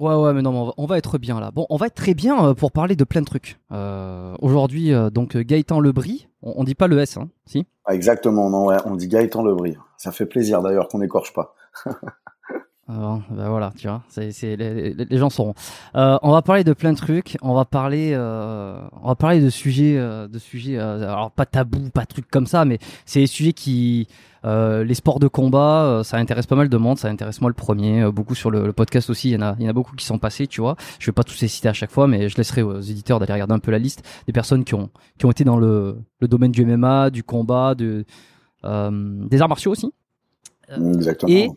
Ouais, ouais, mais non, on va, être bien là. Bon, on va être très bien euh, pour parler de plein de trucs. Euh, Aujourd'hui, euh, donc Gaëtan Lebris, on, dit pas le S, hein, si? Exactement, non, on dit Gaëtan Lebris. Ça fait plaisir d'ailleurs qu'on n'écorche pas. Ben voilà, tu vois, c'est, c'est, les, gens sauront. Euh, on va parler de plein de trucs. On va parler, euh, on va parler de sujets, euh, de sujets. alors pas tabous, pas trucs comme ça, mais c'est des sujets qui, les sports de combat, ça intéresse pas mal de monde. Ça intéresse moi le premier. beaucoup sur le, le podcast aussi. Il y en a, il y en a beaucoup qui sont passés, tu vois. Je vais pas tous les citer à chaque fois, mais je laisserai aux éditeurs d'aller regarder un peu la liste des personnes qui ont, qui ont été dans le, le domaine du MMA, du combat, de, des arts martiaux aussi. Exactement. Et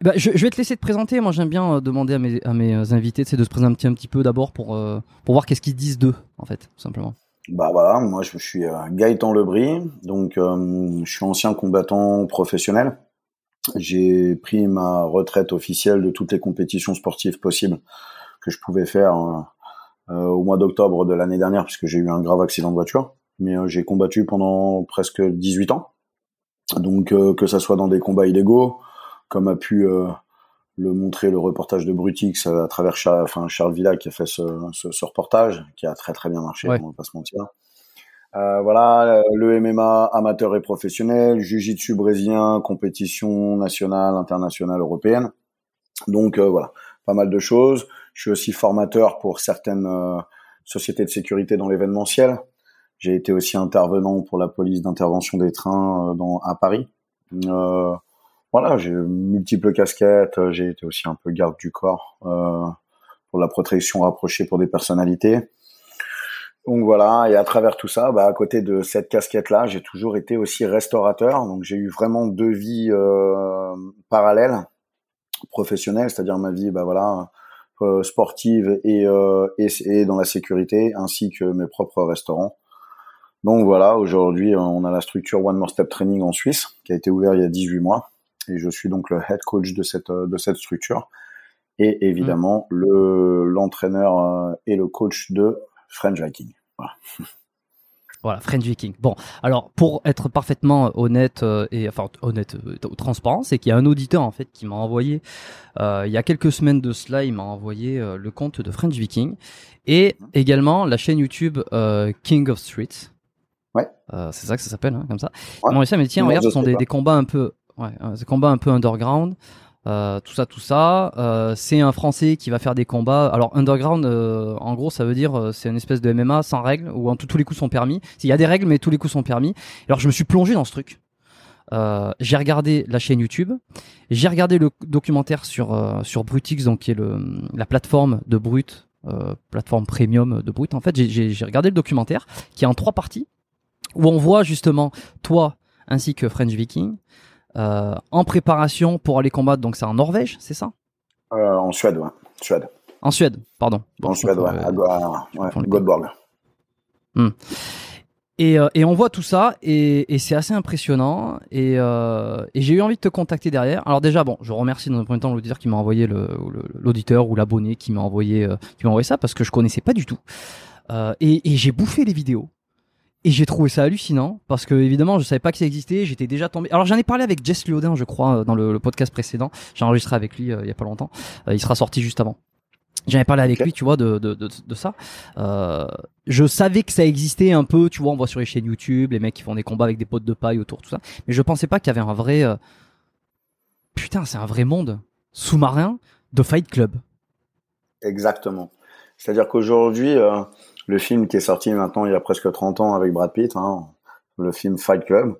bah, je, je vais te laisser te présenter. Moi, j'aime bien euh, demander à mes, à mes euh, invités de se présenter un petit peu d'abord pour, euh, pour voir qu'est-ce qu'ils disent d'eux, en fait, tout simplement. Bah voilà, moi je suis Gaëtan Lebris, donc je suis ancien combattant professionnel. J'ai pris ma retraite officielle de toutes les compétitions sportives possibles que je pouvais faire au mois d'octobre de l'année dernière puisque j'ai eu un grave accident de voiture. Mais j'ai combattu pendant presque 18 ans. Donc que ça soit dans des combats illégaux, comme a pu euh, le montrer le reportage de Brutix à travers Charles, enfin Charles Villa qui a fait ce, ce, ce reportage qui a très très bien marché, Ouais. on va pas se mentir. Euh, voilà, euh, le MMA amateur et professionnel, jiu-jitsu brésilien, compétition nationale, internationale, européenne. Donc euh, voilà, pas mal de choses. Je suis aussi formateur pour certaines euh, sociétés de sécurité dans l'événementiel. J'ai été aussi intervenant pour la police d'intervention des trains euh, dans, à Paris. Euh, voilà, j'ai multiples casquettes. euh, J'ai été aussi un peu garde du corps euh, pour la protection rapprochée pour des personnalités. Donc voilà, et à travers tout ça, bah, à côté de cette casquette-là, j'ai toujours été aussi restaurateur. Donc j'ai eu vraiment deux vies euh, parallèles, professionnelles, c'est-à-dire ma vie, bah voilà, euh, sportive et, euh, et, et dans la sécurité, ainsi que mes propres restaurants. Donc voilà, aujourd'hui, on a la structure One More Step Training en Suisse, qui a été ouverte il y a 18 mois, et je suis donc le head coach de cette euh, de cette structure, et évidemment le l'entraîneur euh, et le coach de French Viking. Voilà. Voilà, French Viking. Bon, alors, pour être parfaitement honnête, euh, et enfin, honnête, euh, transparent, c'est qu'il y a un auditeur, en fait, qui m'a envoyé, euh, il y a quelques semaines de cela, il m'a envoyé le compte de French Viking, et également la chaîne YouTube King of Streets. Ouais. C'est ça que ça s'appelle, hein, comme ça. Ouais. Dit ça, mais tiens, Non, regarde, ce sont des combats un peu, ouais, des combats un peu underground. Euh, tout ça, tout ça. Euh, c'est un Français qui va faire des combats. Alors underground, euh, en gros, ça veut dire euh, c'est une espèce de MMA sans règles où en tout, tous les coups sont permis. Il y a des règles, mais tous les coups sont permis. Alors je me suis plongé dans ce truc. Euh, j'ai regardé la chaîne YouTube, j'ai regardé le documentaire sur euh, sur Brutix, donc qui est le la plateforme de Brut, plateforme premium de Brut. En fait, j'ai- regardé le documentaire qui est en trois parties où on voit justement toi ainsi que French Viking en préparation pour aller combattre. Donc c'est en Norvège, c'est ça? Euh, en Suède, ouais. Suède. En Suède, pardon. Bon, en Suède, ouais. euh, À, ouais. Et, euh, et on voit tout ça et, et c'est assez impressionnant et, euh, et j'ai eu envie de te contacter derrière. Alors déjà bon, je remercie dans un premier temps l'auditeur qui m'a envoyé le ou le- l'auditeur ou l'abonné qui m'a envoyé euh, qui m'a envoyé ça parce que je connaissais pas du tout. Euh, et j'ai bouffé les vidéos et j'ai trouvé ça hallucinant parce que évidemment je savais pas que ça existait. J'étais déjà tombé. Alors j'en ai parlé avec Jess Liodin, je crois, euh, dans le, le podcast précédent. J'ai enregistré avec lui euh, il y a pas longtemps. Euh, il sera sorti juste avant. J'avais parlé avec lui, tu vois, de, de, de, de ça. Euh, je savais que ça existait un peu, tu vois, on voit sur les chaînes YouTube, les mecs qui font des combats avec des potes de paille autour, tout ça. Mais je pensais pas qu'il y avait un vrai. Putain, c'est un vrai monde. sous-marin de Fight Club. Exactement. C'est-à-dire qu'aujourd'hui, le film qui est sorti maintenant il y a presque 30 ans avec Brad Pitt, hein, le film Fight Club,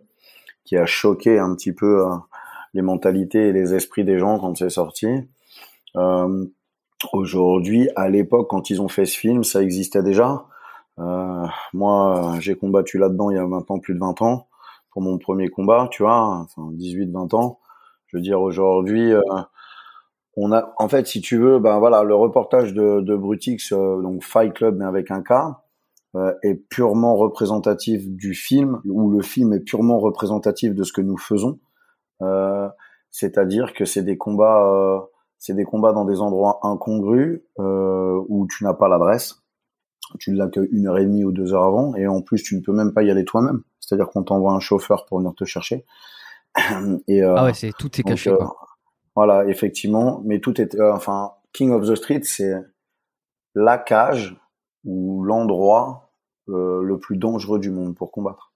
qui a choqué un petit peu euh, les mentalités et les esprits des gens quand c'est sorti. Euh, aujourd'hui, à l'époque, quand ils ont fait ce film, ça existait déjà. Euh, moi, j'ai combattu là-dedans il y a maintenant plus de 20 ans pour mon premier combat, tu vois, enfin 18-20 ans. Je veux dire, aujourd'hui, on a, en fait, si tu veux, ben voilà, le reportage de, de Brutix, euh, donc Fight Club, mais avec un K, euh, est purement représentatif du film, ou le film est purement représentatif de ce que nous faisons. Euh, c'est-à-dire que c'est des combats, c'est des combats dans des endroits incongrus où tu n'as pas l'adresse, tu l'as qu'une heure et demie ou deux heures avant, et en plus tu ne peux même pas y aller toi-même. C'est-à-dire qu'on t'envoie un chauffeur pour venir te chercher. Et, ah ouais, c'est tout est caché. quoi. Voilà, effectivement. Mais tout est, euh, enfin, King of the Street, c'est la cage ou l'endroit euh, le plus dangereux du monde pour combattre.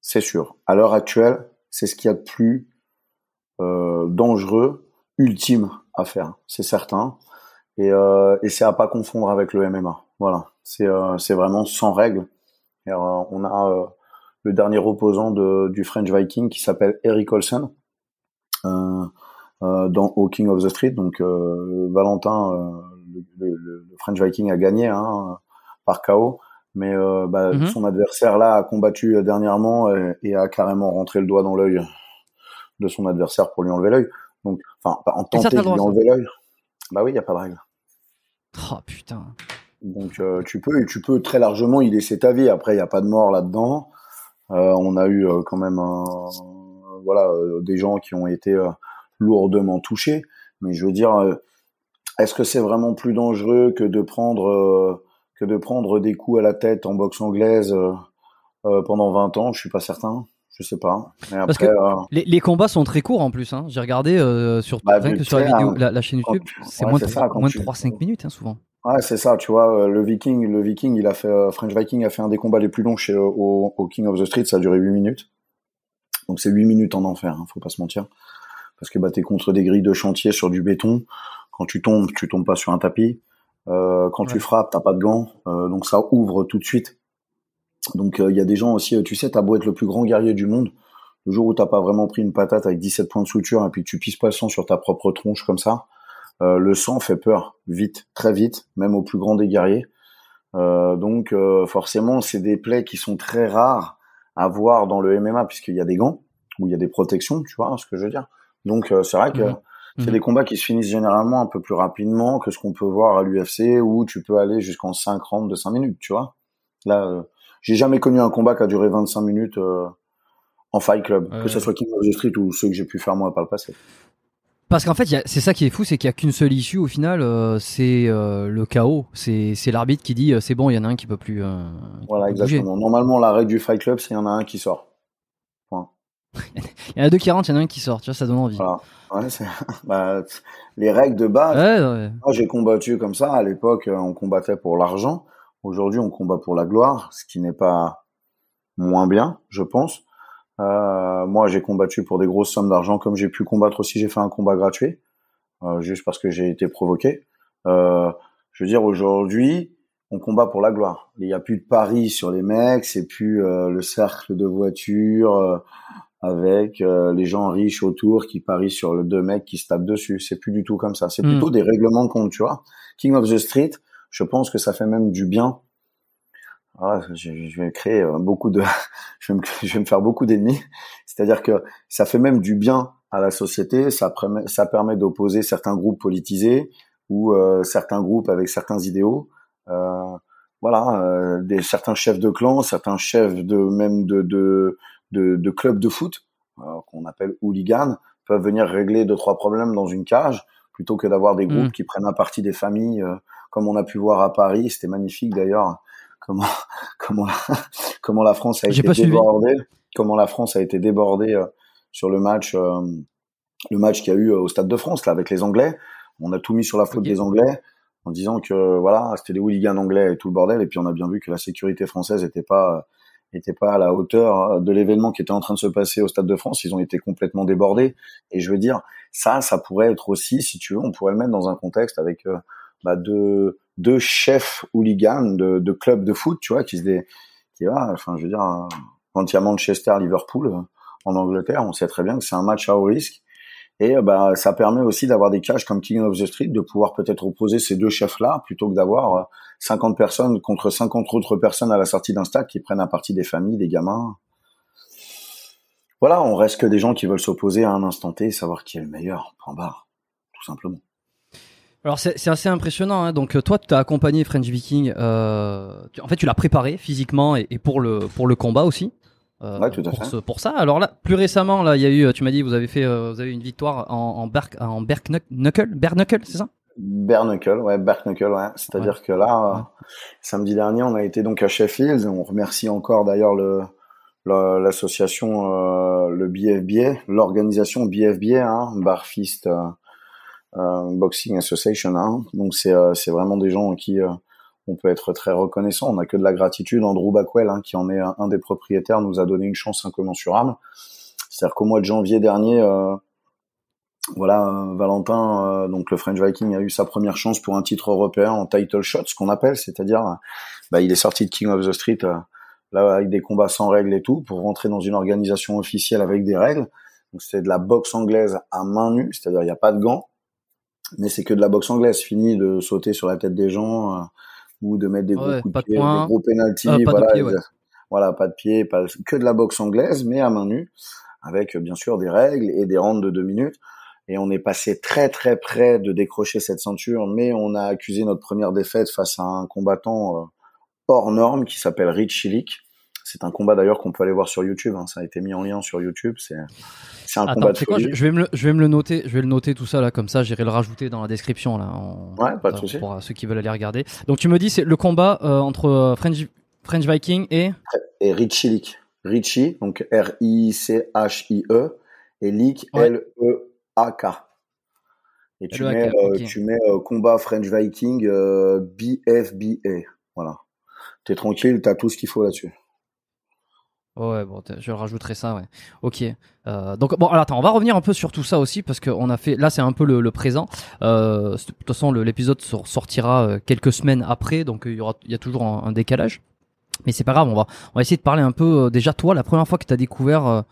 C'est sûr. À l'heure actuelle, c'est ce qu'il y a de plus euh, dangereux, ultime à faire. C'est certain. Et, c'est à pas confondre avec le MMA. Voilà. C'est vraiment sans règles. on a le dernier opposant du French Viking qui s'appelle Eric Olsen. Euh, dans au King of the Street. Donc euh, Valentin, euh, le, le, French Viking a gagné hein, par KO, mais bah, mhm. son adversaire là a combattu dernièrement et, a carrément rentré le doigt dans l'œil de son adversaire pour lui enlever l'œil. Donc, enfin, en tenter de lui enlever l'œil. Bah oui, il y a pas de règle. Oh putain. Donc euh, tu peux tu peux très largement y laisser ta vie. Après il y a pas de mort là-dedans. Euh, on a eu quand même voilà des gens qui ont été lourdement touché. Mais je veux dire, euh, est-ce que c'est vraiment plus dangereux que de prendre euh, que de prendre des coups à la tête en boxe anglaise euh, pendant 20 ans? Je suis pas certain. Je sais pas. Parce que les, combats sont très courts en plus. Hein. J'ai regardé sur, bah, sur la, vidéo, la, chaîne YouTube, c'est moins, de, de 3-5 minutes hein, souvent. Ouais, c'est ça, tu vois, le Viking, le Viking, il a fait, French Viking a fait un des combats les plus longs chez, au, au King of the Street, ça a duré 8 minutes. Donc c'est 8 minutes en enfer, hein, faut pas se mentir parce que bah, tu es contre des grilles de chantier sur du béton. Quand tu tombes, tu tombes pas sur un tapis. Euh, quand tu frappes, t'as pas de gants, euh, donc ça ouvre tout de suite. Donc il euh, y a des gens aussi, tu sais, t'as beau être le plus grand guerrier du monde, le jour où t'as pas vraiment pris une patate avec 17 points de suture et puis tu pisses pas le sang sur ta propre tronche comme ça, le sang fait peur, vite, très vite, même au plus grand des guerriers. donc forcément, c'est des plaies qui sont très rares à voir dans le MMA puisqu'il y a des gants, où il y a des protections, tu vois ce que je veux dire. Donc euh, c'est vrai que mhm. c'est mhm. des combats qui se finissent généralement un peu plus rapidement que ce qu'on peut voir à l'UFC où tu peux aller jusqu'en 5 rounds de 5 minutes, tu vois. Là, euh, j'ai jamais connu un combat qui a duré 25 minutes euh, en Fight Club, que ce soit King of the Street ou ceux que j'ai pu faire moi par le passé. Parce qu'en fait, c'est ça qui est fou, c'est qu'il y a qu'une seule issue au final, c'est le chaos. C'est l'arbitre qui dit c'est bon, il y en a un qui peut plus. voilà, exactement. Normalement, la règle du Fight Club, c'est il y en a un qui sort. il y en a deux qui rentrent, il y en a un qui sort, tu vois, ça donne envie. bah, les règles de base. Moi, j'ai combattu comme ça. À l'époque, on combattait pour l'argent. Aujourd'hui, on combat pour la gloire, ce qui n'est pas moins bien, je pense. Euh, moi, j'ai combattu pour des grosses sommes d'argent, comme j'ai pu combattre aussi. J'ai fait un combat gratuit, euh, juste parce que j'ai été provoqué. Euh, je veux dire, aujourd'hui, on combat pour la gloire. Il n'y a plus de paris sur les mecs, c'est plus euh, le cercle de voitures euh, avec euh, les gens riches autour qui parient sur le deux mecs qui se tapent dessus. C'est plus du tout comme ça. C'est hmm. plutôt des règlements de compte, tu vois. King of the Street, je pense que ça fait même du bien. Ah, je, vais créer beaucoup de, je vais me, je vais me faire beaucoup d'ennemis. C'est-à-dire que ça fait même du bien à la société. Ça permet, ça permet d'opposer certains groupes politisés ou certains groupes avec certains idéaux euh, voilà, euh, des certains chefs de clan, certains chefs de même de de de, de clubs de foot euh, qu'on appelle hooligans peuvent venir régler deux trois problèmes dans une cage plutôt que d'avoir des groupes mm. qui prennent à partie des familles comme on a pu voir à Paris c'était magnifique d'ailleurs comment comment comment la France a été débordée comment la France a été débordée sur le match le match qu'il y a eu au Stade de France là avec les Anglais on a tout mis sur la faute des Anglais en disant que voilà, c'était des hooligans anglais et tout le bordel. Et puis on a bien vu que la sécurité française n'était pas n'étaient pas à la hauteur de l'événement qui était en train de se passer au Stade de France. Ils ont été complètement débordés. Et je veux dire, ça, ça pourrait être aussi, si tu veux, on pourrait le mettre dans un contexte avec euh, bah, deux, deux chefs hooligans de, de clubs de foot, tu vois, qui se dé, qui va, enfin, je veux dire, quand il y a Manchester, Liverpool en Angleterre, on sait très bien que c'est un match à haut risque. Et bah, ça permet aussi d'avoir des cages comme King of the Street, de pouvoir peut-être opposer ces deux chefs-là, plutôt que d'avoir 50 personnes contre 50 autres personnes à la sortie d'un stade qui prennent à partie des familles, des gamins. Voilà, on reste que des gens qui veulent s'opposer à un instant T savoir qui est le meilleur, point barre, tout simplement. Alors c'est assez impressionnant. Hein. Donc toi, tu as accompagné French Viking. Euh, en fait, tu l'as préparé physiquement et, pour le combat aussi. Euh, ouais, tout à pour, fait. pour ça. Alors là, plus récemment, là, il y a eu, tu m'as dit, vous avez fait, euh, vous avez eu une victoire en en, ber, en Berknuckle, Berknuckle, c'est ça? Berknuckle, ouais, Berknuckle, ouais. C'est-à-dire Ouais. que là, Ouais. euh, samedi dernier, on a été donc à Sheffield. On remercie encore d'ailleurs le le- l'association, euh, le BFBA, l'organisation BFBA, hein, Barfist euh, euh, Boxing Association. Hein. Donc c'est euh, c'est vraiment des gens en qui euh, on peut être très reconnaissant. On n'a que de la gratitude. Andrew Backwell, hein, qui en est un, des propriétaires, nous a donné une chance incommensurable. C'est-à-dire qu'au mois de janvier dernier, euh, voilà, euh, Valentin, euh, donc le French Viking a eu sa première chance pour un titre européen en title shot, ce qu'on appelle, c'est-à-dire, bah, il est sorti de King of the Street là avec des combats sans règles et tout pour rentrer dans une organisation officielle avec des règles. C'était de la boxe anglaise à main nue, c'est-à-dire il n'y a pas de gants, mais c'est que de la boxe anglaise. Fini de sauter sur la tête des gens ou de mettre des gros coups de pied, des gros penalties, Ah, de voilà, ouais. pas de pied, pas que de la boxe anglaise, mais à main nue, avec bien sûr des règles et des rounds de deux minutes. Et on est passé très très près de décrocher cette ceinture, mais on a accusé notre première défaite face à un combattant euh, hors norme qui s'appelle Rich Chilik. C'est un combat d'ailleurs qu'on peut aller voir sur YouTube. hein. Ça a été mis en lien sur YouTube. C'est un Attends, combat de quoi je, je vais me le, je vais me le noter, je vais le noter tout ça là, comme ça, j'irai le rajouter dans la description là. en- Ouais, pas de euh, souci. Pour euh, ceux qui veulent aller regarder. Donc tu me dis, c'est le combat euh, entre euh, French French Viking et Et Rich Chilik. Richie, donc R-I-C-H-I-E, et Lik, Ouais. L-E-A-K. Et tu L E A K, mets, euh, ok. tu mets combat French Viking BFBA. Voilà. T'es tranquille, t'as tout ce qu'il faut là-dessus. Ouais, bon, je rajouterai ça, ouais. Ok. Euh, donc bon, alors attends, on va revenir un peu sur tout ça aussi parce qu'on a fait. Là, c'est un peu le, le présent. Euh, de toute façon, l'épisode sor- sortira euh, quelques semaines après, donc il y aura, il y a toujours un, un décalage. Mais c'est pas grave, on va, on va essayer de parler un peu. euh, déjà, toi, la première fois que t'as découvert euh,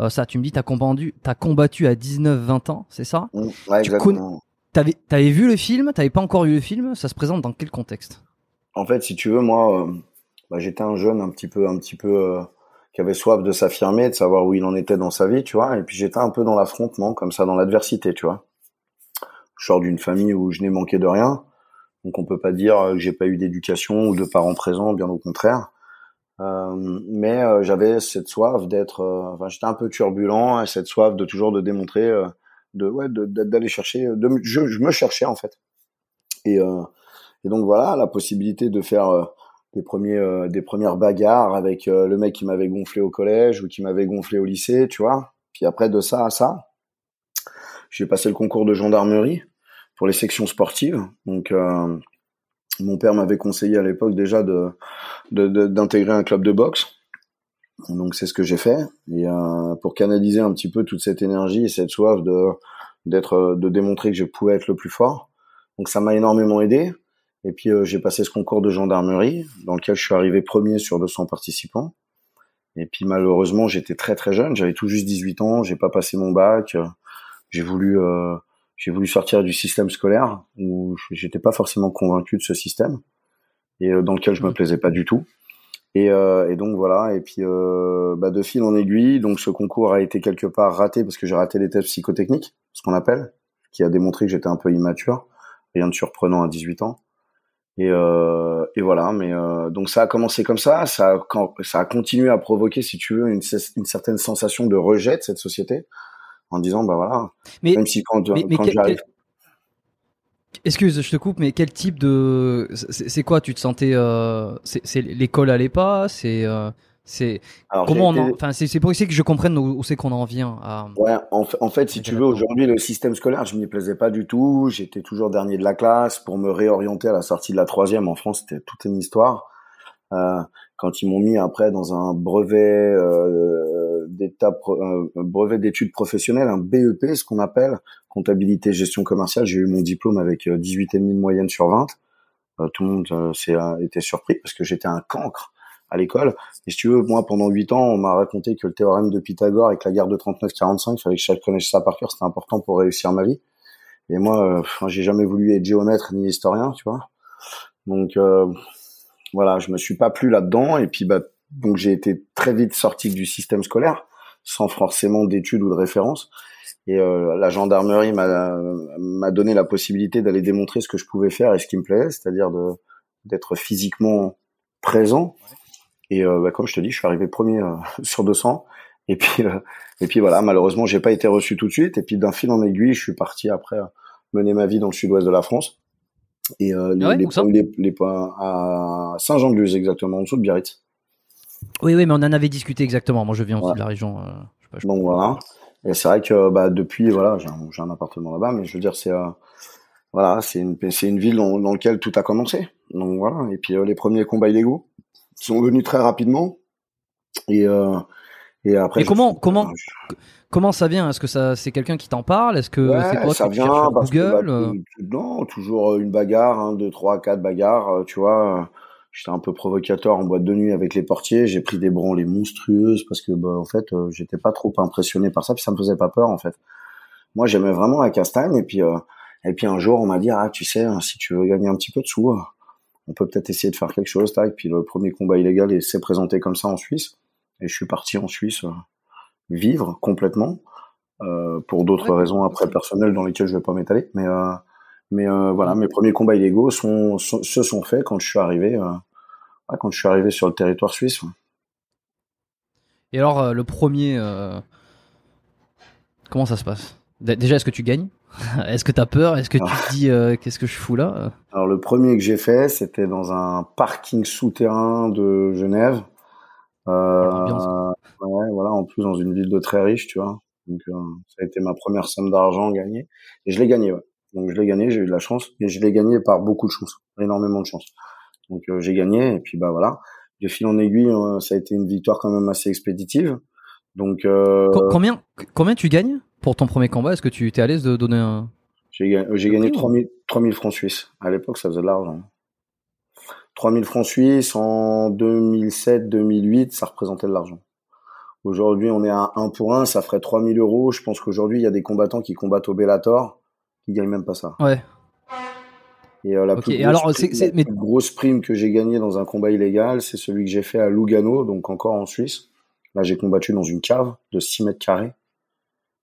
euh, ça, tu me dis, t'as combattu, t'as combattu à 19-20 ans, c'est ça? Mm, Ouais, Tu exactement. T'avais, t'avais vu le film, t'avais pas encore vu le film. Ça se présente dans quel contexte? En fait, si tu veux, moi, bah, j'étais un jeune un petit peu, un petit peu, qui avait soif de s'affirmer, de savoir où il en était dans sa vie, tu vois. Et puis j'étais un peu dans l'affrontement, comme ça, dans l'adversité, tu vois. Je sors d'une famille où je n'ai manqué de rien, donc on peut pas dire que j'ai pas eu d'éducation ou de parents présents, bien au contraire. Euh, mais euh, j'avais cette soif d'être, euh, enfin, j'étais un peu turbulent, et cette soif de toujours de démontrer, euh, de, ouais, de- de- d'aller chercher, de, me- je, je me cherchais en fait. Et, euh, et donc voilà, la possibilité de faire euh, des premiers, euh, des premières bagarres avec euh, le mec qui m'avait gonflé au collège ou qui m'avait gonflé au lycée, tu vois. Puis après de ça à ça, j'ai passé le concours de gendarmerie pour les sections sportives. Donc euh, mon père m'avait conseillé à l'époque déjà de d'intégrer un club de boxe. Donc c'est ce que j'ai fait et euh, pour canaliser un petit peu toute cette énergie et cette soif de d'être de démontrer que je pouvais être le plus fort. Donc ça m'a énormément aidé. Et puis euh, j'ai passé ce concours de gendarmerie dans lequel je suis arrivé premier sur 200 participants. Et puis malheureusement j'étais très très jeune, j'avais tout juste 18 ans, j'ai pas passé mon bac, euh, j'ai voulu euh, j'ai voulu sortir du système scolaire où j'étais pas forcément convaincu de ce système et euh, dans lequel je me plaisais pas du tout. Et, euh, et donc voilà, et puis euh, bah, de fil en aiguille, donc ce concours a été quelque part raté parce que j'ai raté les tests psychotechniques, ce qu'on appelle, qui a démontré que j'étais un peu immature, rien de surprenant à 18 ans. Et, euh, et voilà, mais euh, donc ça a commencé comme ça, ça a, quand, ça a continué à provoquer, si tu veux, une, une certaine sensation de rejet de cette société, en disant bah voilà, Mais même si quand, mais- quand j'arrive, Excuse, je te coupe, mais quel type de, c'est c'est quoi Tu te sentais, euh, c'est c'est l'école allait pas, c'est, euh, c'est comment on, en- enfin c'est pour essayer que je comprenne où, où c'est qu'on en vient. À... Ouais, en, en fait, si tu veux, aujourd'hui, le système scolaire, je m'y plaisais pas du tout. J'étais toujours dernier de la classe. Pour me réorienter à la sortie de la troisième, en France, c'était toute une histoire. Euh, quand ils m'ont mis après dans un brevet euh, d'étape, euh, brevet d'études professionnelles, un BEP, ce qu'on appelle comptabilité gestion commerciale, j'ai eu mon diplôme avec 18,5 de moyenne sur 20. tout le monde s'est été surpris parce que j'étais un cancre à l'école. Et si tu veux, moi, pendant 8 ans, on m'a raconté que le théorème de Pythagore avec la guerre de 39-45, il fallait que je connaisse ça par cœur, c'était important pour réussir ma vie. Et moi, euh, j'ai jamais voulu être géomètre ni historien, tu vois. Donc euh, voilà, je me suis pas plu là-dedans. Et puis bah, donc j'ai été très vite sorti du système scolaire, sans forcément d'études ou de références. Et euh, la gendarmerie m'a donné la possibilité d'aller démontrer ce que je pouvais faire et ce qui me plaisait, c'est-à-dire d'être physiquement présent. Et euh, bah, comme je te dis, je suis arrivé premier euh, sur 200. Et puis, euh, et puis voilà, malheureusement, j'ai pas été reçu tout de suite. Et puis d'un fil en aiguille, je suis parti après mener ma vie dans le sud-ouest de la France. Et euh, les, ah les, les, à Saint-Jean-de-Luz exactement, en dessous de Biarritz. Oui, oui, mais on en avait discuté exactement. Moi, je viens aussi de la région. Euh, je sais pas, Donc voilà. Et c'est vrai que bah, depuis, voilà, j'ai un, un, appartement là-bas, mais je veux dire, c'est euh, voilà, c'est une, c'est une ville dans, dans laquelle tout a commencé. Donc voilà. Et puis les premiers combats illégaux sont venus très rapidement. Et et après. Et comment comment comment ça vient? Est-ce que ça c'est quelqu'un qui t'en parle? Est-ce que c'est quoi ça vient sur Google bah, Non, toujours euh, une bagarre, hein, deux, trois, quatre bagarres. Euh, tu vois, j'étais un peu provocateur en boîte de nuit avec les portiers. J'ai pris des branlées monstrueuses parce que bah, en fait, euh, j'étais pas trop impressionné par ça, puis ça me faisait pas peur en fait. Moi, j'aimais vraiment la castagne et puis et puis un jour, on m'a dit ah tu sais, hein, si tu veux gagner un petit peu de sous, on peut peut-être essayer de faire quelque chose. Et puis le premier combat illégal s'est présenté comme ça en Suisse. Et je suis parti en Suisse euh, vivre complètement euh, pour d'autres raisons après personnelles dans lesquelles je vais pas m'étaler. Mais euh, mais voilà, mes premiers combats illégaux sont, se sont faits quand je suis arrivé quand je suis arrivé sur le territoire suisse. Et alors le premier, comment ça se passe? Déjà, est-ce que tu gagnes? Est-ce que tu as peur? Est-ce que tu te dis qu'est-ce que je fous là? Alors le premier que j'ai fait, c'était dans un parking souterrain de Genève. Euh, ouais, voilà, en plus dans une ville de très riche, tu vois. Donc euh, ça a été ma première somme d'argent gagnée et je l'ai gagné. Ouais. Donc je l'ai gagné, j'ai eu de la chance et je l'ai gagné par beaucoup de chance, énormément de chance. Donc euh, j'ai gagné et puis bah voilà. De fil en aiguille, ça a été une victoire quand même assez expéditive. Donc combien combien tu gagnes pour ton premier combat? Est-ce que tu étais à l'aise de donner un J'ai gagné 3000 3000 francs suisses. À l'époque, ça faisait de l'argent. 3000 francs suisses en 2007-2008, ça représentait de l'argent. Aujourd'hui, on est à 1 pour 1, ça ferait 3000 euros. Je pense qu'aujourd'hui, il y a des combattants qui combattent au Bellator qui gagnent même pas ça. Ouais. Et euh, la, plus, grosse, alors, prime, grosse prime que j'ai gagnée dans un combat illégal, c'est celui que j'ai fait à Lugano, donc encore en Suisse. Là, j'ai combattu dans une cave de 6 mètres carrés.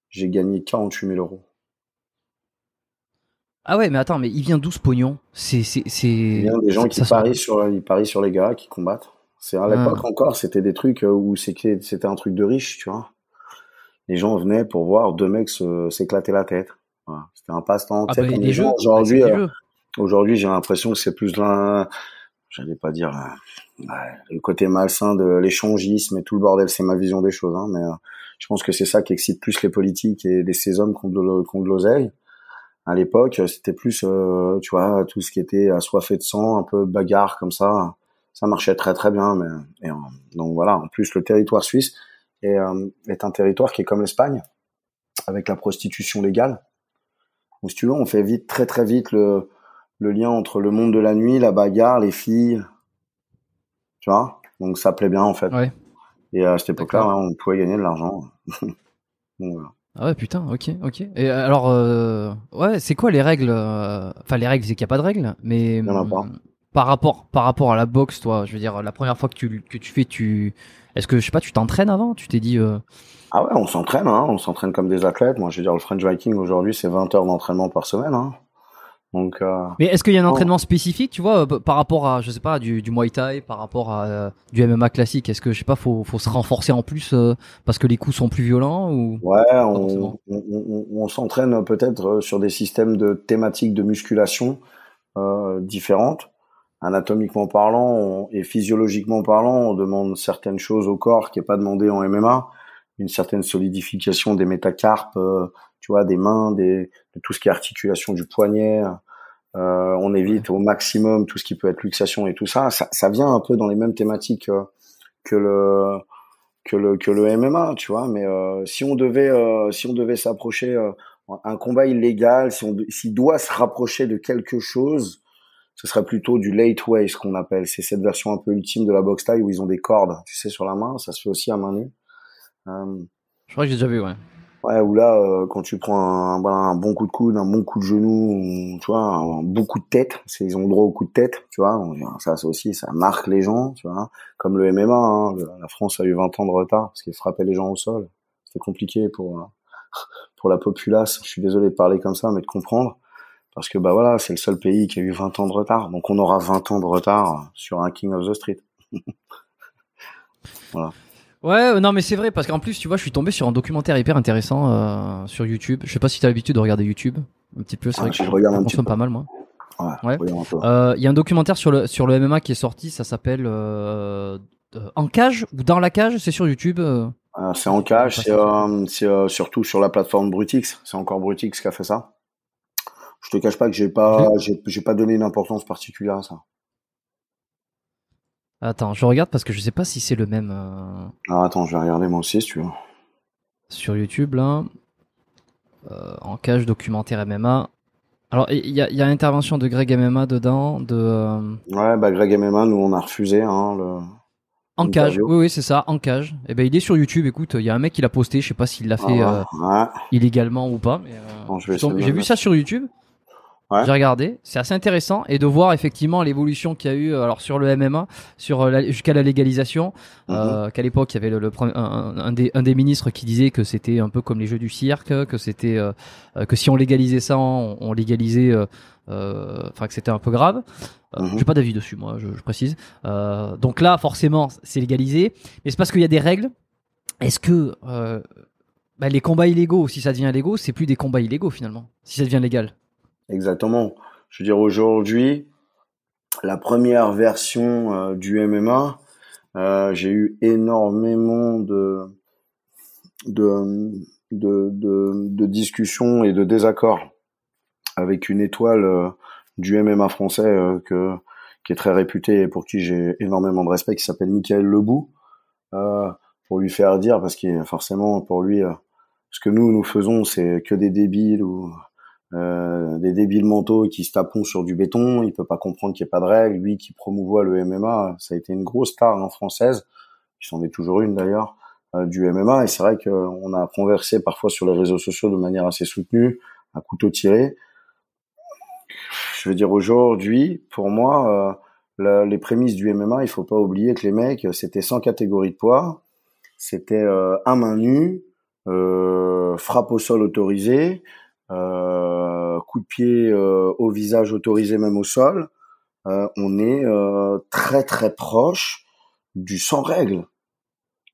J'ai gagné 48 000 euros. Ah ouais, mais attends, mais il vient d'où ce pognon? C'est. Il vient des gens qui parient sur ils parient sur les gars qui combattent. C'est à l'époque ah. encore, c'était des trucs euh, où c'était c'était un truc de riche, tu vois. Les gens venaient pour voir deux mecs s'éclater la tête. Voilà. C'était un passe-temps. Ah bah. Aujourd'hui, euh, aujourd'hui, j'ai l'impression que c'est plus l'un, j'allais pas dire euh, le côté malsain de l'échangisme et tout le bordel. C'est ma vision des choses, hein, mais je pense que c'est ça qui excite plus les politiques et ces hommes qui de l'oseille à l'époque, c'était plus, euh, tu vois, tout ce qui était assoiffé de sang, un peu bagarre comme ça. Ça marchait très très bien. Mais et, donc voilà. En plus, le territoire suisse est, euh, est un territoire qui est comme l'Espagne, avec la prostitution légale. Donc si tu veux, on fait vite, très très vite le, le lien entre le monde de la nuit, la bagarre, les filles. Tu vois? Donc ça plaît bien en fait. Ouais. Et à cette époque-là, on pouvait gagner de l'argent. voilà. Ah ouais, putain, ok, ok. Et alors, euh, ouais, c'est quoi les règles euh, Enfin, les règles, c'est qu'il n'y a pas de règles, mais hum, par rapport, par rapport à la boxe, toi, je veux dire, la première fois que tu, que tu fais, tu, est-ce que je sais pas, tu t'entraînes avant? Tu t'es dit euh... Ah ouais, on s'entraîne, hein, on s'entraîne comme des athlètes. Moi, je veux dire, le French Viking aujourd'hui, c'est 20 heures d'entraînement par semaine. Hein. Donc, euh... Mais est-ce qu'il y a un entraînement spécifique, tu vois, par rapport à, je sais pas, du, du Muay Thai, par rapport à euh, du MMA classique? Est-ce que, je sais pas, faut, faut se renforcer en plus euh, parce que les coups sont plus violents ou? Ouais, on, on, on, s'entraîne peut-être euh, sur des systèmes de thématiques de musculation différentes. Anatomiquement parlant et physiologiquement parlant, on demande certaines choses au corps qui est pas demandé en MMA, une certaine solidification des métacarpes, tu vois, des mains, des, de tout ce qui est articulation du poignet, Euh, on évite au maximum tout ce qui peut être luxation et tout ça. Ça, ça vient un peu dans les mêmes thématiques euh, que le que le que le MMA, tu vois. Mais euh, si on devait euh, si on devait s'approcher euh, un combat illégal, si on s'il doit se rapprocher de quelque chose, ce serait plutôt du late way, ce qu'on appelle. C'est cette version un peu ultime de la boxe taille où ils ont des cordes, tu sais, sur la main. Ça se fait aussi à main nue. Je crois que j'ai déjà vu, ouais. Ouais, ou là, euh, quand tu prends un, un bon coup de coude, un bon coup de genou, tu vois, un bon coup de tête, c'est ils ont droit au coup de tête, tu vois. Ça, ça aussi, ça marque les gens, tu vois. Comme le MMA, hein, la France a eu 20 ans de retard parce qu'il frappait les gens au sol. C'était compliqué pour euh, pour la populace. Je suis désolé de parler comme ça, mais de comprendre. Parce que bah voilà, c'est le seul pays qui a eu 20 ans de retard. Donc on aura 20 ans de retard sur un King of the Street. voilà. Ouais, non, mais c'est vrai parce qu'en plus, tu vois, je suis tombé sur un documentaire hyper intéressant euh, sur YouTube. Je sais pas si tu as l'habitude de regarder YouTube un petit peu. C'est Ah, vrai je que regarde un je petit peu. pas mal, moi. Ouais. Regarde. Euh, Il y a un documentaire sur le sur le MMA qui est sorti. Ça s'appelle euh, euh, En cage ou dans la cage. C'est sur YouTube. euh. Euh, c'est en cage, c'est euh, euh, surtout sur la plateforme Brutix. C'est encore Brutix qui a fait ça. Je te cache pas que j'ai pas j'ai pas donné une importance particulière à ça. Attends, je regarde parce que je sais pas si c'est le même euh, Alors attends, je vais regarder moi aussi si tu veux. sur YouTube là. Euh, en cage documentaire MMA. Alors il y a, il y a intervention de Greg MMA dedans, de euh, Ouais, bah Greg MMA, nous on a refusé hein, le en cage. Interview. Oui oui c'est ça, en cage. Et ben il est sur YouTube. Écoute, il y a un mec qui l'a posté. Je sais pas s'il l'a fait Ah, euh, ouais. illégalement ou pas. Mais, euh, Bon, je vais je tombe- essayer de j'ai le vu mettre. ça sur YouTube. Ouais. J'ai regardé, c'est assez intéressant et de voir effectivement l'évolution qu'il y a eu euh, alors sur le MMA, sur euh, jusqu'à la légalisation. Mhm. euh, qu'à l'époque il y avait le, le un, un des, un des ministres qui disait que c'était un peu comme les jeux du cirque, que c'était euh, euh, que si on légalisait ça, on, on légalisait, euh, enfin que c'était un peu grave. Euh, Mhm. J'ai pas d'avis dessus moi, je, je précise. Euh, donc là forcément c'est légalisé, mais c'est parce qu'il y a des règles. Est-ce que euh, bah, les combats illégaux, si ça devient illégaux, c'est plus des combats illégaux finalement, si ça devient légal. Exactement. Je veux dire aujourd'hui, la première version euh, du MMA, euh, j'ai eu énormément de de, de discussions et de désaccords avec une étoile euh, du MMA français que qui est très réputé et pour qui j'ai énormément de respect, qui s'appelle Michael Lebou, pour lui faire dire parce que forcément pour lui, ce que nous nous faisons, c'est que des débiles ou euh, des débiles mentaux qui se tapent sur du béton, il peut pas comprendre qu'il n'y a pas de règles. Lui qui promouvoit le MMA, ça a été une grosse star en française, qui s'en est toujours une d'ailleurs, euh, du MMA. Et c'est vrai qu'on a conversé parfois sur les réseaux sociaux de manière assez soutenue, à couteau tiré. Je veux dire aujourd'hui, pour moi, euh, les prémices du MMA, il faut pas oublier que les mecs, c'était 100 catégories de poids, c'était un main nue, frappe au sol autorisée, coup de pied euh, au visage autorisé même au sol. Euh, on est euh, très très proche du sans règle.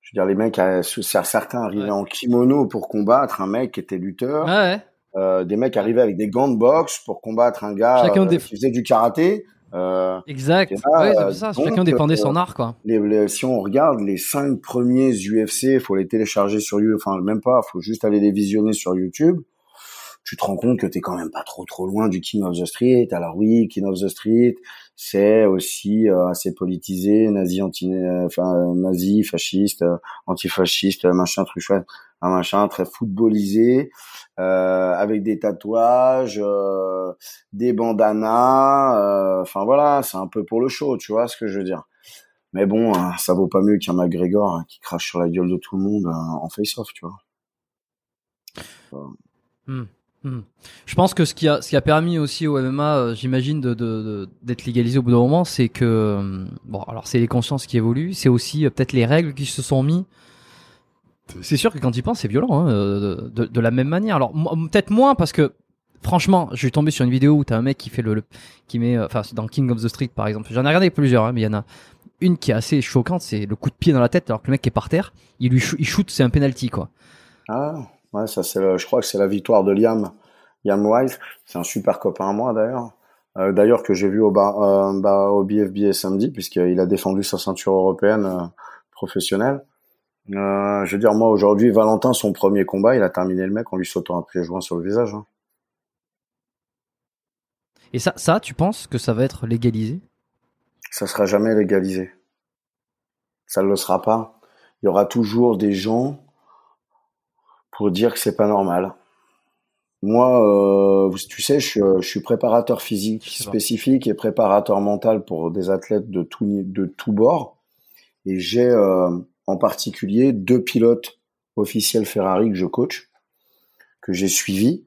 Je veux dire, les mecs, euh, certains arrivaient Ouais. en kimono pour combattre un mec qui était lutteur. Ouais. Euh, des mecs arrivaient avec des gants de boxe pour combattre un gars Chacun euh, des- qui faisait du karaté. Euh, Exact. Et là, ouais, euh, c'est ça. donc, Chacun défendait euh, son art, quoi. les, les- si on regarde les cinq premiers UFC, faut les télécharger sur YouTube, enfin même pas, faut juste aller les visionner sur YouTube. Tu te rends compte que t'es quand même pas trop trop loin du King of the Street. Alors oui, King of the Street, c'est aussi euh, assez politisé, nazi, anti, euh, enfin nazi, fasciste, euh, antifasciste, euh, machin truc chouette, un machin très footballisé, euh, avec des tatouages, euh, des bandanas, euh, enfin voilà, c'est un peu pour le show, tu vois ce que je veux dire. Mais bon, hein, ça vaut pas mieux qu'un McGregor hein, qui crache sur la gueule de tout le monde euh, en face-off, tu vois. Hmm. Je pense que ce qui a, ce qui a permis aussi au MMA, euh, j'imagine, de, de- de- d'être légalisé au bout d'un moment, c'est que, euh, bon, alors c'est les consciences qui évoluent, c'est aussi euh, peut-être les règles qui se sont mis. C'est sûr que quand tu y penses, c'est violent, hein, euh, de, de la même manière. Alors peut-être moins parce que, franchement, je suis tombé sur une vidéo où t'as un mec qui fait le, qui met, enfin, dans King of the Street par exemple. J'en ai regardé plusieurs, hein, mais il y en a une qui est assez choquante, c'est le coup de pied dans la tête alors que le mec est par terre, il lui, il shoot, c'est un penalty quoi. Ah, ouais, ça c'est, je crois que c'est la victoire de Liam, Liam Wise. C'est un super copain à moi d'ailleurs. Euh, d'ailleurs que j'ai vu au, bar, euh, bah, au BFBA samedi puisqu'il a défendu sa ceinture européenne euh, professionnelle. Euh, je veux dire moi aujourd'hui Valentin son premier combat il a terminé le mec en lui sautant un pied joint sur le visage. hein. Et ça, ça, tu penses que ça va être légalisé? Ça sera jamais légalisé. Ça ne le sera pas. Il y aura toujours des gens pour dire que c'est pas normal. Moi, euh, tu sais, je, suis préparateur physique spécifique et préparateur mental pour des athlètes de tout de tout bord. Et j'ai euh, en particulier deux pilotes officiels Ferrari que je coach, que j'ai suivis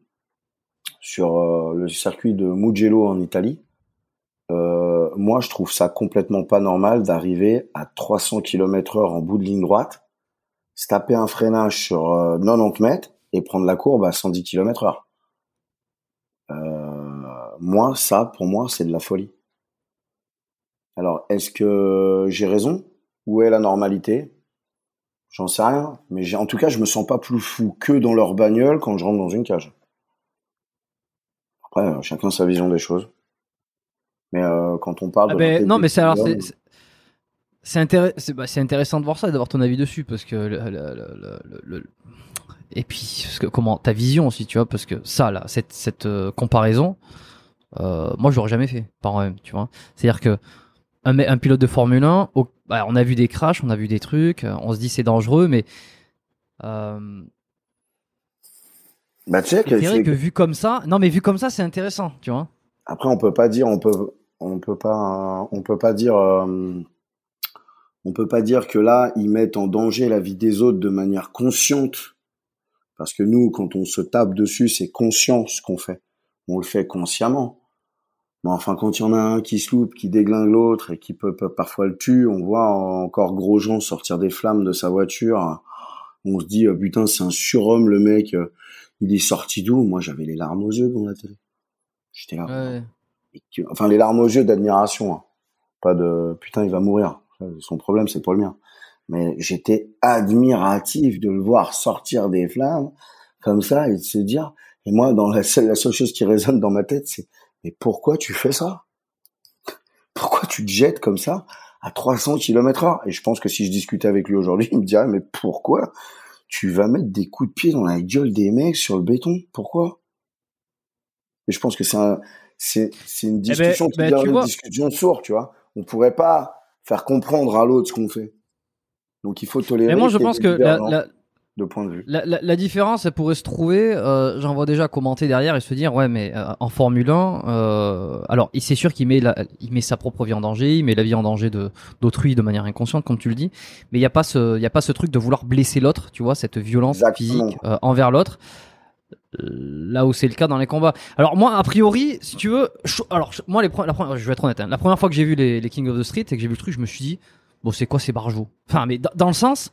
sur euh, le circuit de Mugello en Italie. Moi, je trouve ça complètement pas normal d'arriver à 300 km heure en bout de ligne droite, se taper un freinage sur 90 mètres et prendre la courbe à 110 km heure. Euh, moi, ça, pour moi, c'est de la folie. Alors, est-ce que j'ai raison? Où est la normalité? J'en sais rien. Mais en tout cas, je me sens pas plus fou que dans leur bagnole quand je rentre dans une cage. Après, euh, chacun sa vision des choses. Mais euh, quand on parle ah ben, non, mais c'est alors c'est bah, c'est intéressant de voir ça et d'avoir ton avis dessus parce que le, et puis parce que, comment ta vision aussi tu vois parce que ça là cette cette euh, comparaison euh, moi je l'aurais jamais fait par moi-même tu vois. C'est à dire que un, un, pilote de Formule 1 bah, on a vu des crashs on a vu des trucs euh, on se dit c'est dangereux mais euh, bah, que, vu comme ça non mais vu comme ça c'est intéressant tu vois. Après on peut pas dire on peut on peut pas on peut pas dire on peut pas dire que là ils mettent en danger la vie des autres de manière consciente parce que nous, quand on se tape dessus, c'est conscient ce qu'on fait. On le fait consciemment. Mais enfin, quand il y en a un qui se loupe, qui déglingue l'autre et qui peut, parfois le tuer, on voit encore Grosjean sortir des flammes de sa voiture. On se dit, oh, putain, c'est un surhomme, le mec. Il est sorti d'où? Moi, j'avais les larmes aux yeux dans la télé. J'étais là. Enfin, les larmes aux yeux d'admiration. Hein. Pas de, putain, il va mourir. Son problème, c'est pas le mien. Mais j'étais admiratif de le voir sortir des flammes comme ça et de se dire et moi dans la seule, la seule chose qui résonne dans ma tête c'est mais pourquoi tu fais ça? Pourquoi tu te jettes comme ça à 300 km heure? Et je pense que si je discutais avec lui aujourd'hui il me dirait mais pourquoi tu vas mettre des coups de pied dans la gueule des mecs sur le béton? Pourquoi? Et je pense que c'est un c'est c'est une eh ben, discussion qui ben, une discussion sourde tu vois. On pourrait pas faire comprendre à l'autre ce qu'on fait donc il faut tolérer. Mais moi je pense que la, de point de vue. La, différence, elle pourrait se trouver. Euh, J'en vois déjà commenter derrière et se dire ouais, mais euh, en Formule 1, euh, alors c'est sûr qu'il met, la, il met sa propre vie en danger, il met la vie en danger de d'autrui de manière inconsciente, comme tu le dis. Mais il y a pas ce, il a pas ce truc de vouloir blesser l'autre, tu vois, cette violence physique euh, envers l'autre. Là où c'est le cas dans les combats. Alors moi, a priori, si tu veux, alors moi les la première, je vais être honnête, hein, la première fois que j'ai vu les, King of the Street et que j'ai vu le truc, je me suis dit bon c'est quoi ces barjots? Enfin mais dans, le sens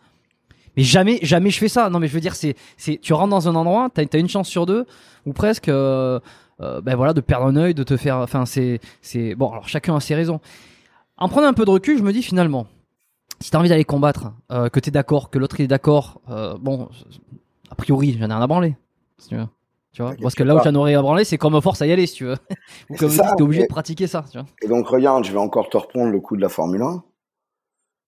mais jamais jamais je fais ça. Non mais je veux dire c'est c'est tu rentres dans un endroit, t'as as une chance sur deux ou presque euh, euh, ben voilà de perdre un œil, de te faire enfin c'est c'est bon alors chacun a ses raisons. En prenant un peu de recul, je me dis finalement si t'as envie d'aller combattre, euh, que t'es d'accord, que l'autre est d'accord, euh, bon a priori j'en ai rien à branler. Si tu veux. Tu vois Parce que là où j'en aurais à branler, c'est comme force à y aller, si tu veux. Ou comme t'es obligé de pratiquer ça. Tu vois et donc regarde, je vais encore te reprendre le coup de la Formule 1.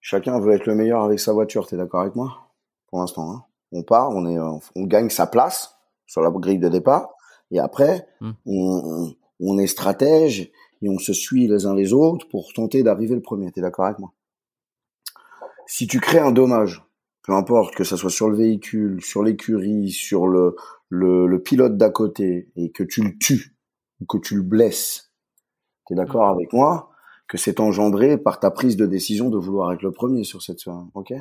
Chacun veut être le meilleur avec sa voiture, t'es d'accord avec moi? Pour l'instant, hein on part, on est, on gagne sa place sur la grille de départ, et après, hmm. on, on, est stratège et on se suit les uns les autres pour tenter d'arriver le premier. T'es d'accord avec moi? Si tu crées un dommage, peu importe que ça soit sur le véhicule, sur l'écurie, sur le, le, le pilote d'à côté, et que tu le tues ou que tu le blesses, t'es d'accord hmm. avec moi que c'est engendré par ta prise de décision de vouloir être le premier sur cette soirée, ok?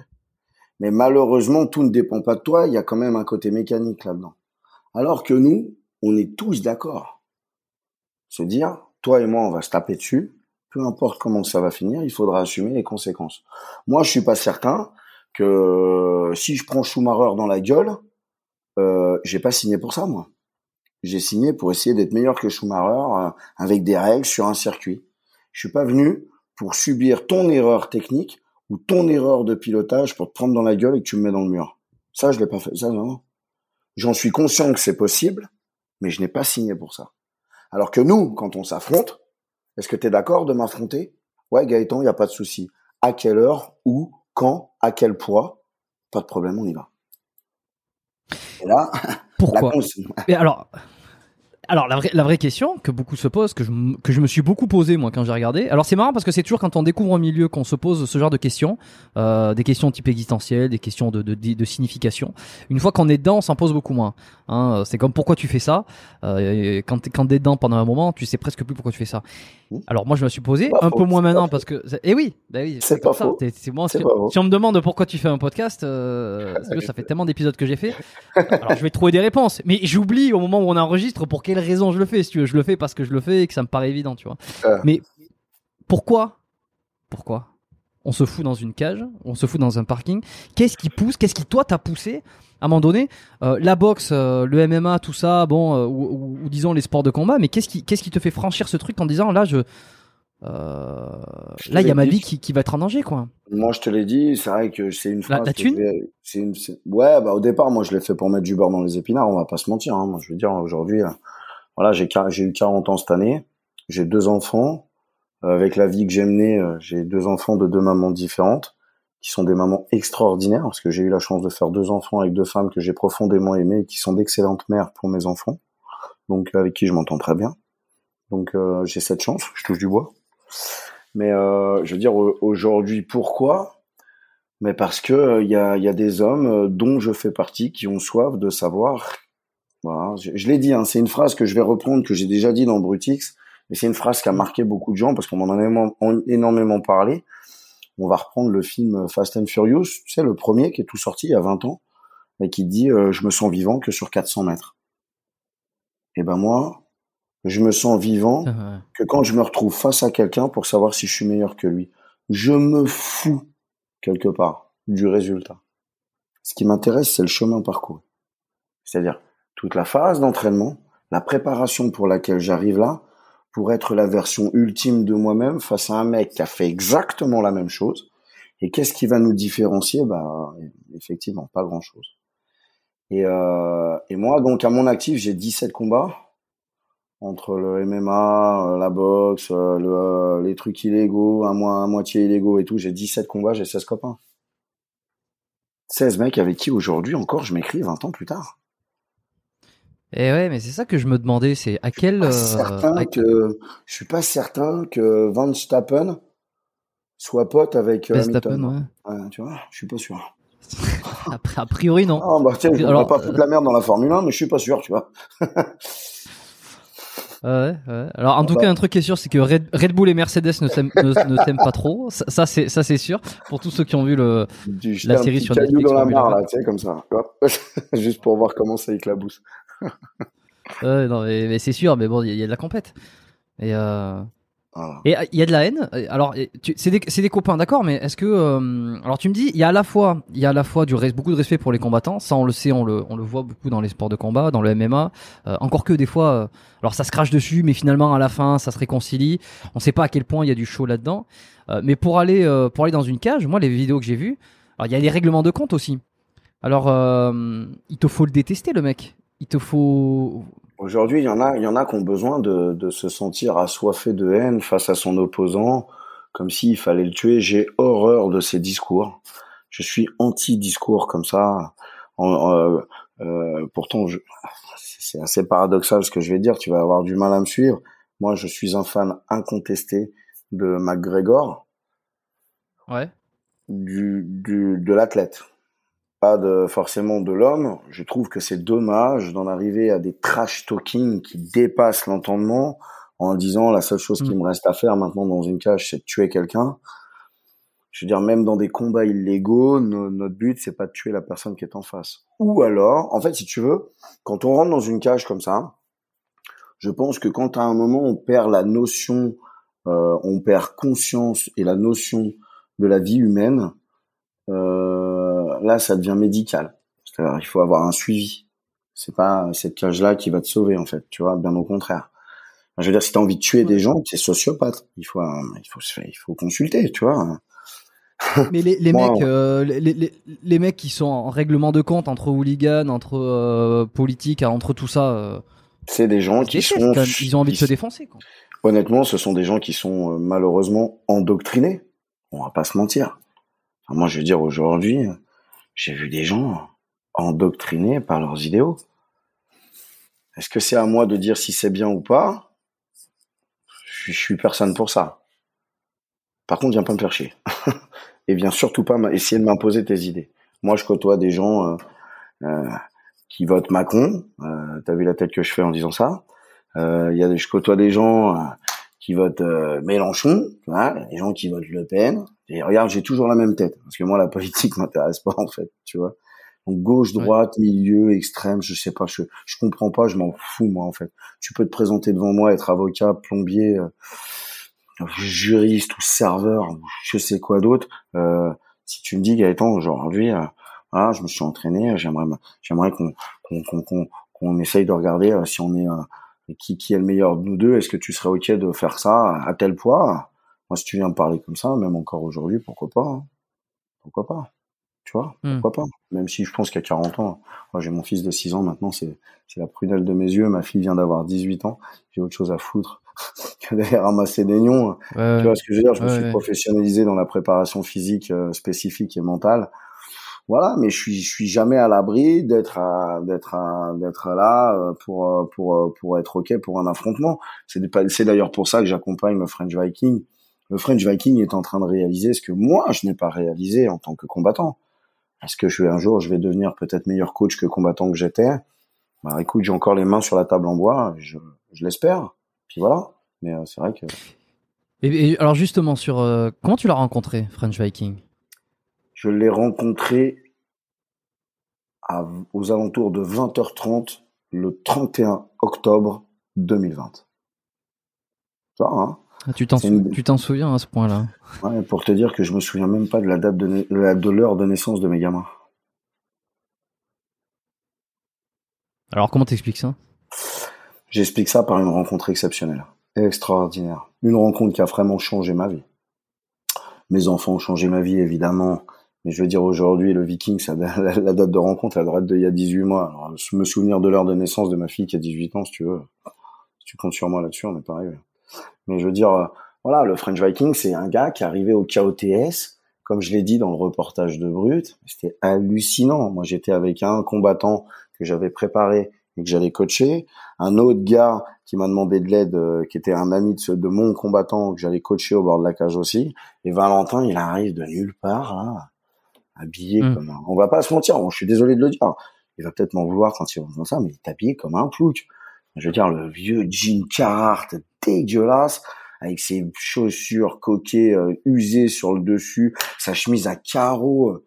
Mais malheureusement, tout ne dépend pas de toi, il y a quand même un côté mécanique là-dedans. Alors que nous, on est tous d'accord. Se dire, toi et moi, on va se taper dessus, peu importe comment ça va finir, il faudra assumer les conséquences. Moi, je suis pas certain que si je prends Schumacher dans la gueule, euh, j'ai pas signé pour ça, moi. J'ai signé pour essayer d'être meilleur que Schumacher euh, avec des règles sur un circuit. Je suis pas venu pour subir ton erreur technique ou ton erreur de pilotage pour te prendre dans la gueule et que tu me mets dans le mur. Ça, je l'ai pas fait. Ça, non. J'en suis conscient que c'est possible, mais je n'ai pas signé pour ça. Alors que nous, quand on s'affronte, est-ce que tu es d'accord de m'affronter? Ouais, Gaëtan, il n'y a pas de souci. À quelle heure, où, quand, à quel poids? Pas de problème, on y va. Et là, pourquoi alors, alors la vraie, la vraie question que beaucoup se posent, que je, que je me suis beaucoup posé moi quand j'ai regardé. Alors c'est marrant parce que c'est toujours quand on découvre un milieu qu'on se pose ce genre de questions, euh, des questions type existentielles, des questions de, de, de, signification. Une fois qu'on est dedans, on s'en pose beaucoup moins. Hein, c'est comme pourquoi tu fais ça? Euh, quand t'es quand t'es dedans pendant un moment, tu sais presque plus pourquoi tu fais ça. Alors moi je me suis posé un faux, peu moins maintenant parce que et oui, bah oui, C'est pas ça. faux. T'es- c'est moi, C'est si, on me demande pourquoi tu fais un podcast, euh, parce que ça fait tellement d'épisodes que j'ai fait. Alors je vais trouver des réponses, mais j'oublie au moment où on enregistre pour quelle raison je le fais. Si tu veux, je le fais parce que je le fais et que ça me paraît évident, tu vois. Euh. Mais pourquoi, pourquoi? On se fout dans une cage, on se fout dans un parking Qu'est-ce qui pousse Qu'est-ce qui toi t'a poussé à un moment donné euh, La boxe, euh, le MMA, tout ça, bon, euh, ou, ou- ou disons les sports de combat, mais qu'est-ce qui, qu'est-ce qui te fait franchir ce truc en disant là, je, Je là, il y a ma vie qui, qui va être en danger, quoi. Moi, je te l'ai dit, c'est vrai que c'est une La- phrase. la thune c'est une, ouais, bah, au départ, moi, je l'ai fait pour mettre du beurre dans les épinards, on va pas se mentir, hein. Moi, je veux dire, aujourd'hui, voilà, j'ai eu 40 ans cette année. J'ai deux enfants. Euh, avec la vie que j'ai menée, euh, j'ai deux enfants de deux mamans différentes, qui sont des mamans extraordinaires, parce que j'ai eu la chance de faire deux enfants avec deux femmes que j'ai profondément aimées et qui sont d'excellentes mères pour mes enfants. Donc, avec qui je m'entends très bien. Donc, euh, j'ai cette chance, je touche du bois. Mais euh, je veux dire au- aujourd'hui pourquoi? Mais parce que euh, il y, a, y a des hommes dont je fais partie qui ont soif de savoir. Voilà, je, je l'ai dit, hein, c'est une phrase que je vais reprendre que j'ai déjà dit dans Brutix, mais c'est une phrase qui a marqué beaucoup de gens parce qu'on m'en a énormément, en- énormément parlé. On va reprendre le film Fast and Furious, tu sais le premier qui est tout sorti il y a 20 ans et qui dit euh, je me sens vivant que sur 400 mètres. Et ben moi, je me sens vivant Ouais. que quand je me retrouve face à quelqu'un pour savoir si je suis meilleur que lui. Je me fous quelque part du résultat. Ce qui m'intéresse, c'est le chemin parcouru. C'est-à-dire toute la phase d'entraînement, la préparation pour laquelle j'arrive là, pour être la version ultime de moi-même face à un mec qui a fait exactement la même chose. Et qu'est-ce qui va nous différencier? Bah, effectivement, pas grand-chose. Et, euh, et moi, donc, à mon actif, j'ai 17 combats entre le MMA, euh, la boxe, euh, le, les trucs illégaux, à, à moitié illégaux et tout. J'ai 17 combats, j'ai 16 copains. 16 mecs avec qui aujourd'hui encore je m'écris 20 ans plus tard. Et ouais, mais c'est ça que je me demandais, c'est à quel, Pas euh, certain à- que, je suis pas certain que Van Stappen soit pote avec euh, Hamilton. ouais. Ouais, tu vois, je suis pas sûr. A, priori, non. Ah, bah, tiens, je Alors, pas foutre la merde dans la Formule 1, mais je suis pas sûr, tu vois. Ouais, ouais. Alors, en tout bah. cas, un truc qui est sûr, c'est que Red, Red Bull et Mercedes ne s'aiment, pas trop. Ça, ça, c'est, ça, c'est sûr. Pour tous ceux qui ont vu le, Du, je La fais un série petit sur Netflix, dans la mare, 1. là, tu sais, comme ça. Juste pour voir comment ça éclabousse. Ouais, non, mais, mais c'est sûr, mais bon, il y, a- il y a de la compète. Et euh, et euh, il y a de la haine. Alors, c'est des, c'est des copains, d'accord, mais est-ce que euh, alors tu me dis, il y a à la fois, il y a à la fois du res- beaucoup de respect pour les combattants. Ça, on le sait, on le, on le voit beaucoup dans les sports de combat, dans le MMA. Euh, encore que des fois, euh, alors ça se crache dessus, mais finalement à la fin, ça se réconcilie. On sait pas à quel point il y a du show là-dedans. Euh, mais pour aller, euh, pour aller dans une cage, moi, les vidéos que j'ai vues, alors il y a des règlements de compte aussi. Alors, euh, il te faut le détester, le mec. Il te faut, Aujourd'hui, il y en a, il y en a qui ont besoin de, de se sentir assoiffés de haine face à son opposant, comme s'il fallait le tuer. J'ai horreur de ces discours. Je suis anti-discours comme ça. En- euh, euh, pourtant, je- c'est assez paradoxal ce que je vais dire. Tu vas avoir du mal à me suivre. Moi, je suis un fan incontesté de McGregor, ouais. du, du de l'athlète, pas de forcément de l'homme. Je trouve que c'est dommage d'en arriver à des trash talking qui dépassent l'entendement en disant la seule chose qui Mm. me reste à faire maintenant dans une cage, c'est de tuer quelqu'un. Je veux dire, même dans des combats illégaux, no- notre but c'est pas de tuer la personne qui est en face. Ou alors, en fait, si tu veux, quand on rentre dans une cage comme ça, je pense que quand à un moment on perd la notion, euh, on perd conscience et la notion de la vie humaine, euh, là ça devient médical. C'est-à-dire il faut avoir un suivi. C'est pas cette cage-là qui va te sauver en fait, tu vois, bien au contraire. Je veux dire, si t'as envie de tuer des gens, t'es sociopathe. Il faut, euh, il faut, il consulter, tu vois. Mais les, mecs, euh, les, les, les mecs qui sont en règlement de compte entre hooligans, entre euh, politiques, entre tout ça, euh, C'est des gens qui sont, même. ils ont envie de se défoncer. Quoi. honnêtement, ce sont des gens qui sont malheureusement endoctrinés. On va pas se mentir. Enfin, moi, je veux dire, aujourd'hui, j'ai vu des gens endoctrinés par leurs idéaux. Est-ce que c'est à moi de dire si c'est bien ou pas? Je, je suis personne pour ça. Par contre, viens pas me faire chier. Et viens surtout pas essayer de m'imposer tes idées. Moi, je côtoie des gens euh, euh, qui votent Macron. Euh, T'as vu la tête que je fais en disant ça? Y a je côtoie des gens qui votent euh, Mélenchon, tu vois, des gens qui votent Le Pen. Et regarde, j'ai toujours la même tête parce que moi, la politique m'intéresse pas en fait, tu vois. Donc gauche, droite, milieu, extrême, je sais pas, je je comprends pas, je m'en fous moi en fait. Tu peux te présenter devant moi, être avocat, plombier, euh, juriste ou serveur, je sais quoi d'autre. Euh, si tu me dis Gaëtan, aujourd'hui, euh, voilà, je me suis entraîné, j'aimerais j'aimerais qu'on qu'on qu'on qu'on qu'on essaye de regarder si on est qui qui est le meilleur de nous deux? Est-ce que tu serais ok de faire ça à tel poids? Moi, si tu viens me parler comme ça, même encore aujourd'hui, pourquoi pas hein? Pourquoi pas? Tu vois, Hmm. pourquoi pas? Même si je pense qu'à 40 ans, moi j'ai mon fils de 6 ans maintenant, c'est c'est la prunelle de mes yeux, ma fille vient d'avoir 18 ans, j'ai autre chose à foutre que d'aller ramasser des nions. Ouais, Tu vois ce que je veux dire? Je me suis ouais. professionnalisé dans la préparation physique euh, spécifique et mentale. Voilà, mais je suis je suis jamais à l'abri d'être d'être d'être là euh, pour euh, pour euh, pour être ok pour un affrontement. C'est d'ailleurs pour ça que j'accompagne le French Viking. Le French Viking est en train de réaliser ce que moi je n'ai pas réalisé en tant que combattant. Est-ce que je vais un jour je vais devenir peut-être meilleur coach que combattant que j'étais? Bah écoute, j'ai encore les mains sur la table en bois, je, je l'espère. Puis voilà. Mais c'est vrai que Et, et alors justement sur euh, comment tu l'as rencontré French Viking? Je l'ai rencontré à- aux alentours de 20h30 le 31 octobre 2020. Ça, hein? Ah, Tu t'en une- souviens à ce point-là? Ouais, Pour te dire que je me souviens même pas de la date de, na- de l'heure de naissance de mes gamins. Alors comment t'expliques ça? J'explique ça par une rencontre exceptionnelle, extraordinaire. Une rencontre qui a vraiment changé ma vie. Mes enfants ont changé ma vie, évidemment. Mais je veux dire, aujourd'hui, le Viking, ça, la, la date de rencontre, elle date d'il y a 18 mois. Alors, me souvenir de l'heure de naissance de ma fille qui a 18 ans, si tu veux. Si tu comptes sur moi là-dessus, on n'est pas arrivé. Mais je veux dire, euh, voilà, le French Viking, c'est un gars qui est arrivé au KOTS, comme je l'ai dit dans le reportage de Brut. C'était hallucinant. Moi, j'étais avec un combattant que j'avais préparé et que j'allais coacher. Un autre gars qui m'a demandé de l'aide, euh, qui était un ami de, ce- de mon combattant que j'allais coacher au bord de la cage aussi. Et Valentin, il arrive de nulle part, là, habillé Mm. comme un... On va pas se mentir, bon, je suis désolé de le dire. Il va peut-être m'en vouloir quand il va ça, mais il est habillé comme un plouc. Je veux dire, le vieux jean Carhartt dégueulasse, avec ses chaussures coquées euh, usées sur le dessus, sa chemise à carreaux. euh.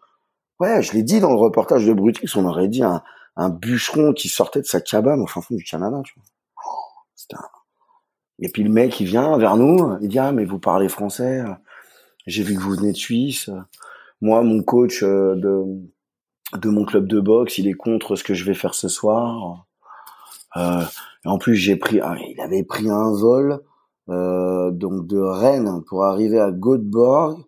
Ouais, je l'ai dit dans le reportage de Brutix, on aurait dit un, un bûcheron qui sortait de sa cabane au fin fond du Canada, tu vois. Oh, un- Et puis le mec, il vient vers nous, il dit, ah, mais vous parlez français, j'ai vu que vous venez de Suisse. Moi, mon coach euh, de, de mon club de boxe, il est contre ce que je vais faire ce soir. Euh, en plus, j'ai pris, ah, il avait pris un vol euh, donc de Rennes pour arriver à Göteborg.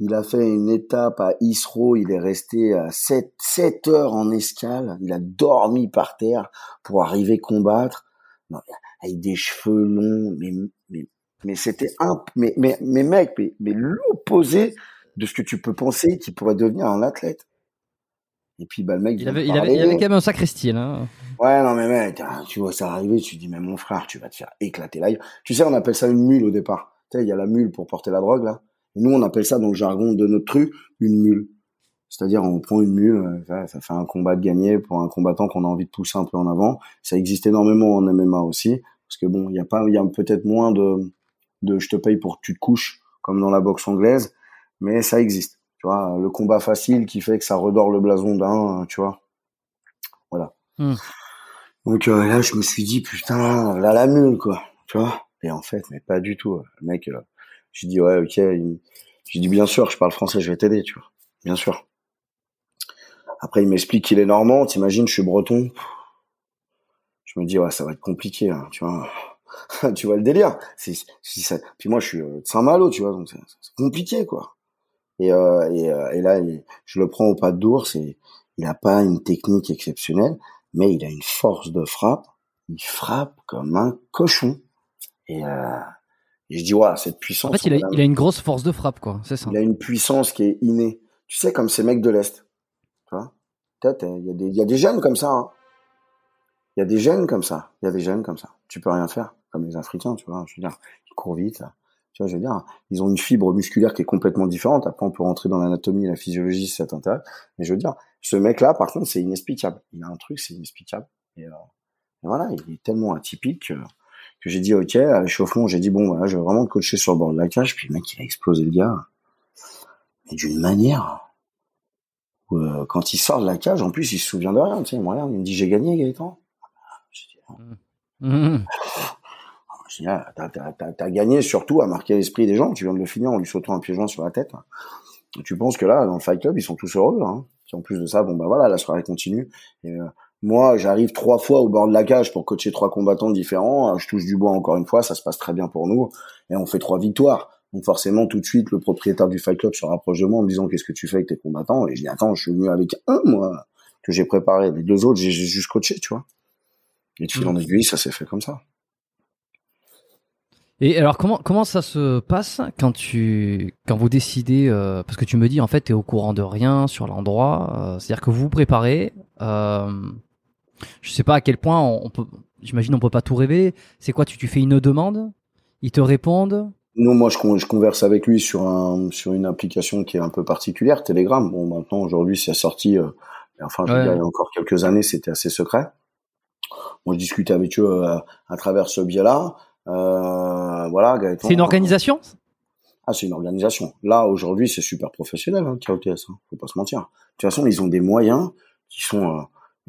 Il a fait une étape à Isro, il est resté à 7, 7 heures en escale, il a dormi par terre pour arriver combattre, non, avec des cheveux longs, mais, mais, mais c'était un, mais, mais, mais mec, mais, mais l'opposé de ce que tu peux penser qu'il pourrait devenir un athlète. Et puis, bah, le mec, il avait, il, avait, il avait quand même un sacré style. Hein. Ouais, non, mais mec, hein, tu vois ça arriver, tu te dis, mais mon frère, tu vas te faire éclater là. Tu sais, on appelle ça une mule au départ. Tu sais, il y a la mule pour porter la drogue, là. Et nous, on appelle ça dans le jargon de notre truc, une mule. C'est-à-dire, on prend une mule, euh, ça, ça fait un combat de gagné pour un combattant qu'on a envie de pousser un peu en avant. Ça existe énormément en MMA aussi. Parce que bon, il y a pas, il y a peut-être moins de, de je te paye pour que tu te couches, comme dans la boxe anglaise. Mais ça existe. Tu vois, le combat facile qui fait que ça redore le blason d'un, tu vois. Voilà. Hmm. Donc euh, là, je me suis dit, putain, là, la mule, quoi. Tu vois Et en fait, mais pas du tout. Le mec, euh, j'ai dit, ouais, ok. il- J'ai dit, bien sûr, je parle français, je vais t'aider, tu vois. Bien sûr. Après, il m'explique qu'il est normand. T'imagines, je suis breton. Je me dis, ouais, ça va être compliqué, hein, tu vois. tu vois le délire. Ça... Puis moi, je suis euh, de Saint-Malo, tu vois, donc c'est compliqué, quoi. Et, euh, et, euh, et là, il- je le prends au pas d'ours et il a pas une technique exceptionnelle, mais il a une force de frappe. Il frappe comme un cochon. Et, euh, et je dis, ouais, cette puissance. En fait, il a, il une grosse force de frappe, quoi. C'est ça. il a une puissance qui est innée. Tu sais, comme ces mecs de l'Est. Tu vois? Peut-être, euh, il y, a des- il y a des jeunes comme ça. Hein. Il y a des gènes comme ça. Il y a des gènes comme ça. Tu peux rien faire, comme les Africains, tu vois. Je veux dire, ils courent vite. Tu vois, je veux dire, ils ont une fibre musculaire qui est complètement différente. Après, on peut rentrer dans l'anatomie et la physiologie si ça t'intéresse. Mais je veux dire, ce mec-là, par contre, c'est inexplicable. Il a un truc, c'est inexplicable. Et, euh, voilà, il est tellement atypique que, j'ai dit, OK, à l'échauffement, j'ai dit, bon, voilà, je vais vraiment te coacher sur le bord de la cage. Puis le mec, il a explosé le gars. Mais d'une manière où, euh, quand il sort de la cage, en plus, il se souvient de rien. Tu sais, il me regarde, il me dit, j'ai gagné, Gaëtan. Mmh. Ah, t'as, gagné surtout à marquer l'esprit des gens. Tu viens de le finir en lui sautant un joint sur la tête. Tu penses que là, dans le Fight Club, ils sont tous heureux. Hein. en plus de ça, bon bah voilà, la soirée continue. Et, euh, moi, j'arrive trois fois au bord de la cage pour coacher trois combattants différents. Je touche du bois encore une fois, ça se passe très bien pour nous. Et on fait trois victoires. Donc forcément, tout de suite, le propriétaire du Fight Club se rapproche de moi en me disant qu'est-ce que tu fais avec tes combattants? Et je dis attends, je suis venu avec un moi que j'ai préparé. Les deux autres, j'ai juste coaché, tu vois. Et de fil en mmh. aiguille, ça s'est fait comme ça. Et alors comment comment ça se passe quand tu quand vous décidez euh, parce que tu me dis en fait tu es au courant de rien sur l'endroit, euh, c'est-à-dire que vous vous préparez euh, je sais pas à quel point on, peut j'imagine on peut pas tout rêver, c'est quoi tu tu fais une demande, ils te répondent? Non, moi je, je converse avec lui sur un sur une application qui est un peu particulière, Telegram. Bon maintenant aujourd'hui c'est sorti euh, enfin je il y a encore quelques années c'était assez secret. Moi je discutais avec eux à travers ce biais-là. Euh, voilà, C'est une organisation? Ah, c'est une organisation. Là, aujourd'hui, c'est super professionnel, hein, KOTS. Hein, faut pas se mentir. De toute façon, ils ont des moyens qui sont euh,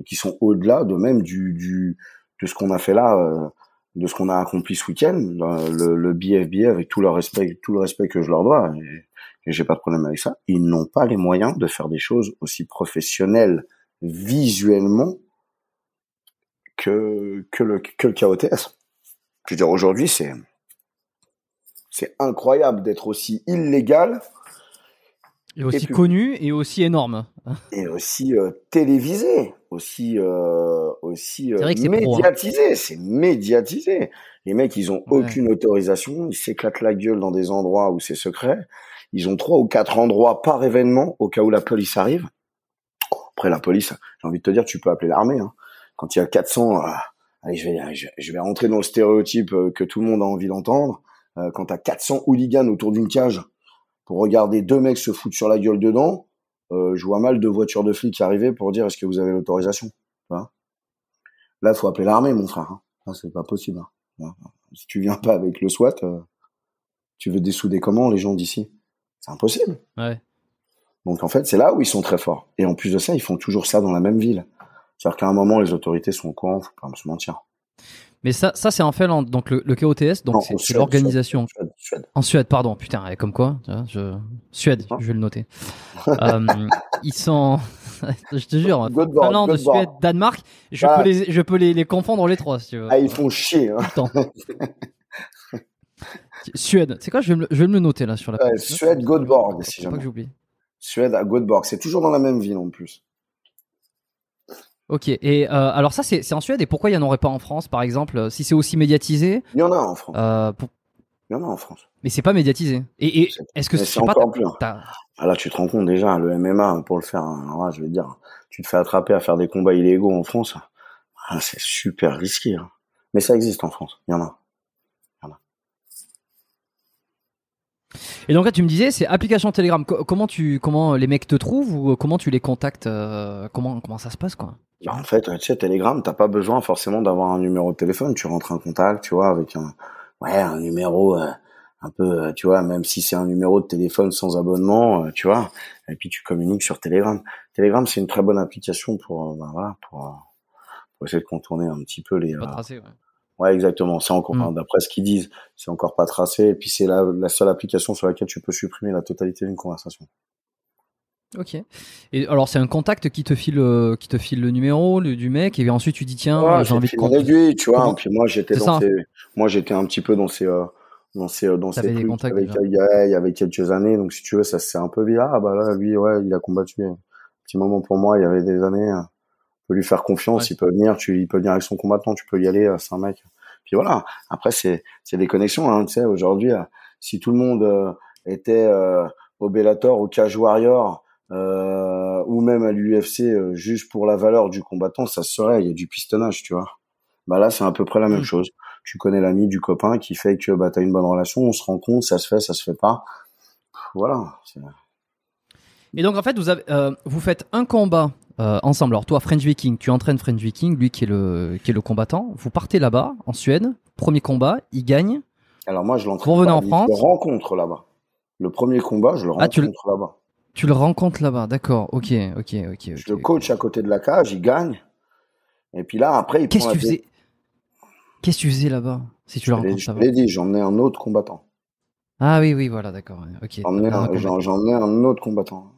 qui sont au-delà de même du, du de ce qu'on a fait là, euh, de ce qu'on a accompli ce week-end. Le, le BFBF, avec tout le respect, tout le respect que je leur dois, et, et j'ai pas de problème avec ça. Ils n'ont pas les moyens de faire des choses aussi professionnelles visuellement que que le que le KOTS. Je veux dire, aujourd'hui, c'est c'est incroyable d'être aussi illégal. Et aussi connu et aussi énorme. Et aussi euh, télévisé, aussi euh, aussi euh, hein. médiatisé. C'est médiatisé. Les mecs, ils ont aucune autorisation. Ils s'éclatent la gueule dans des endroits où c'est secret. Ils ont trois ou quatre endroits par événement au cas où la police arrive. Après, la police, j'ai envie de te dire, tu peux appeler l'armée. Hein. Quand il y a 400 allez, je vais, je vais rentrer dans le stéréotype euh, que tout le monde a envie d'entendre. Euh, quand t'as 400 hooligans autour d'une cage pour regarder deux mecs se foutre sur la gueule dedans, euh, je vois mal deux voitures de flics arriver pour dire est-ce que vous avez l'autorisation? Là, faut appeler l'armée, mon frère. Hein. c'est pas possible. Hein. Si tu viens pas avec le SWAT, euh, tu veux dessouder comment les gens d'ici? C'est impossible. Ouais. Donc en fait, c'est là où ils sont très forts. Et en plus de ça, ils font toujours ça dans la même ville. C'est-à-dire qu'à un moment, les autorités sont au courant, faut pas se mentir. Mais ça, ça c'est en fait donc le, le KOTS, donc c'est l'organisation. En Suède, pardon. Putain, comme quoi, je... Suède, hein je vais le noter. euh, ils sont, je te jure, Finlande, Suède, Danemark. Je peux les, je peux les, les, confondre les trois, si tu veux. Ah, ils font chier. Hein. Suède, c'est quoi je vais, me, je vais me le noter là sur la. Suède, Göteborg, si jamais. Pas que j'oublie. Suède à Göteborg, c'est toujours dans la même ville en plus. Ok, et euh, alors ça c'est en Suède, et pourquoi il n'y en aurait pas en France par exemple, euh, si c'est aussi médiatisé? Il y en a en France. Euh, Il y en a en France. Mais c'est pas médiatisé. Et, et est-ce que c'est encore plus ah, Là tu te rends compte déjà, le MMA pour le faire, hein, je vais te dire, tu te fais attraper à faire des combats illégaux en France, ah, c'est super risqué. Hein. Mais ça existe en France, il y en a. Et donc là, tu me disais, c'est application Telegram. comment tu, comment les mecs te trouvent ou comment tu les contactes Comment, comment ça se passe quoi? Bah, en fait, tu sais, Telegram, t'as pas besoin forcément d'avoir un numéro de téléphone. Tu rentres en contact, tu vois, avec un, ouais, un numéro euh, un peu, euh, tu vois, même si c'est un numéro de téléphone sans abonnement, euh, tu vois. Et puis tu communiques sur Telegram. Telegram, c'est une très bonne application pour, bah, voilà, pour, pour, essayer de contourner un petit peu les. ouais. ouais. exactement. C'est encore, mm. d'après ce qu'ils disent, c'est encore pas tracé. Et puis c'est la, la seule application sur laquelle tu peux supprimer la totalité d'une conversation. Ok. Et alors c'est un contact qui te file euh, qui te file le numéro du mec et ensuite tu dis tiens j'ai envie de contacter. tu vois. Et puis moi j'étais dans ces... moi j'étais un petit peu dans ces euh, dans ces euh, dans ces trucs. avec, il, y a, il y avait quelques années donc si tu veux ça c'est un peu bizarre. Ah bah là lui ouais il a combattu un petit moment pour moi il y avait des années on peut lui faire confiance il peut venir tu il peut venir avec son combattant tu peux y aller c'est un mec. Puis voilà. Après c'est c'est des connexions hein, tu sais aujourd'hui si tout le monde était au Bellator au Cage Warrior euh, ou même à l'UFC euh, juste pour la valeur du combattant, ça serait, il y a du pistonnage, tu vois. Bah là, c'est à peu près la même Mm. chose. Tu connais l'ami du copain qui fait que bah t'as une bonne relation, on se rend compte, ça se fait, ça se fait pas. Voilà. Et donc en fait, vous avez, euh, vous faites un combat euh, ensemble. Alors toi, French Viking, tu entraînes French Viking, lui qui est le qui est le combattant. Vous partez là-bas en Suède, premier combat, il gagne. Alors moi, je l'entraîne. Vous revenez pas, en France Je le rencontre là-bas. Le premier combat, je le Ah, tu le- rencontre là-bas. Tu le rencontres là-bas, d'accord. Ok, ok, ok. Je le coach à côté de la cage, il gagne. Et puis là, après, il Qu'est-ce que tu faisais Qu'est-ce que tu faisais là-bas Si tu le Je rencontres Je là-bas. l'ai dit, j'emmenais un autre combattant. Ah oui, oui, voilà, d'accord. Ok. Un, j'emmenais un autre combattant.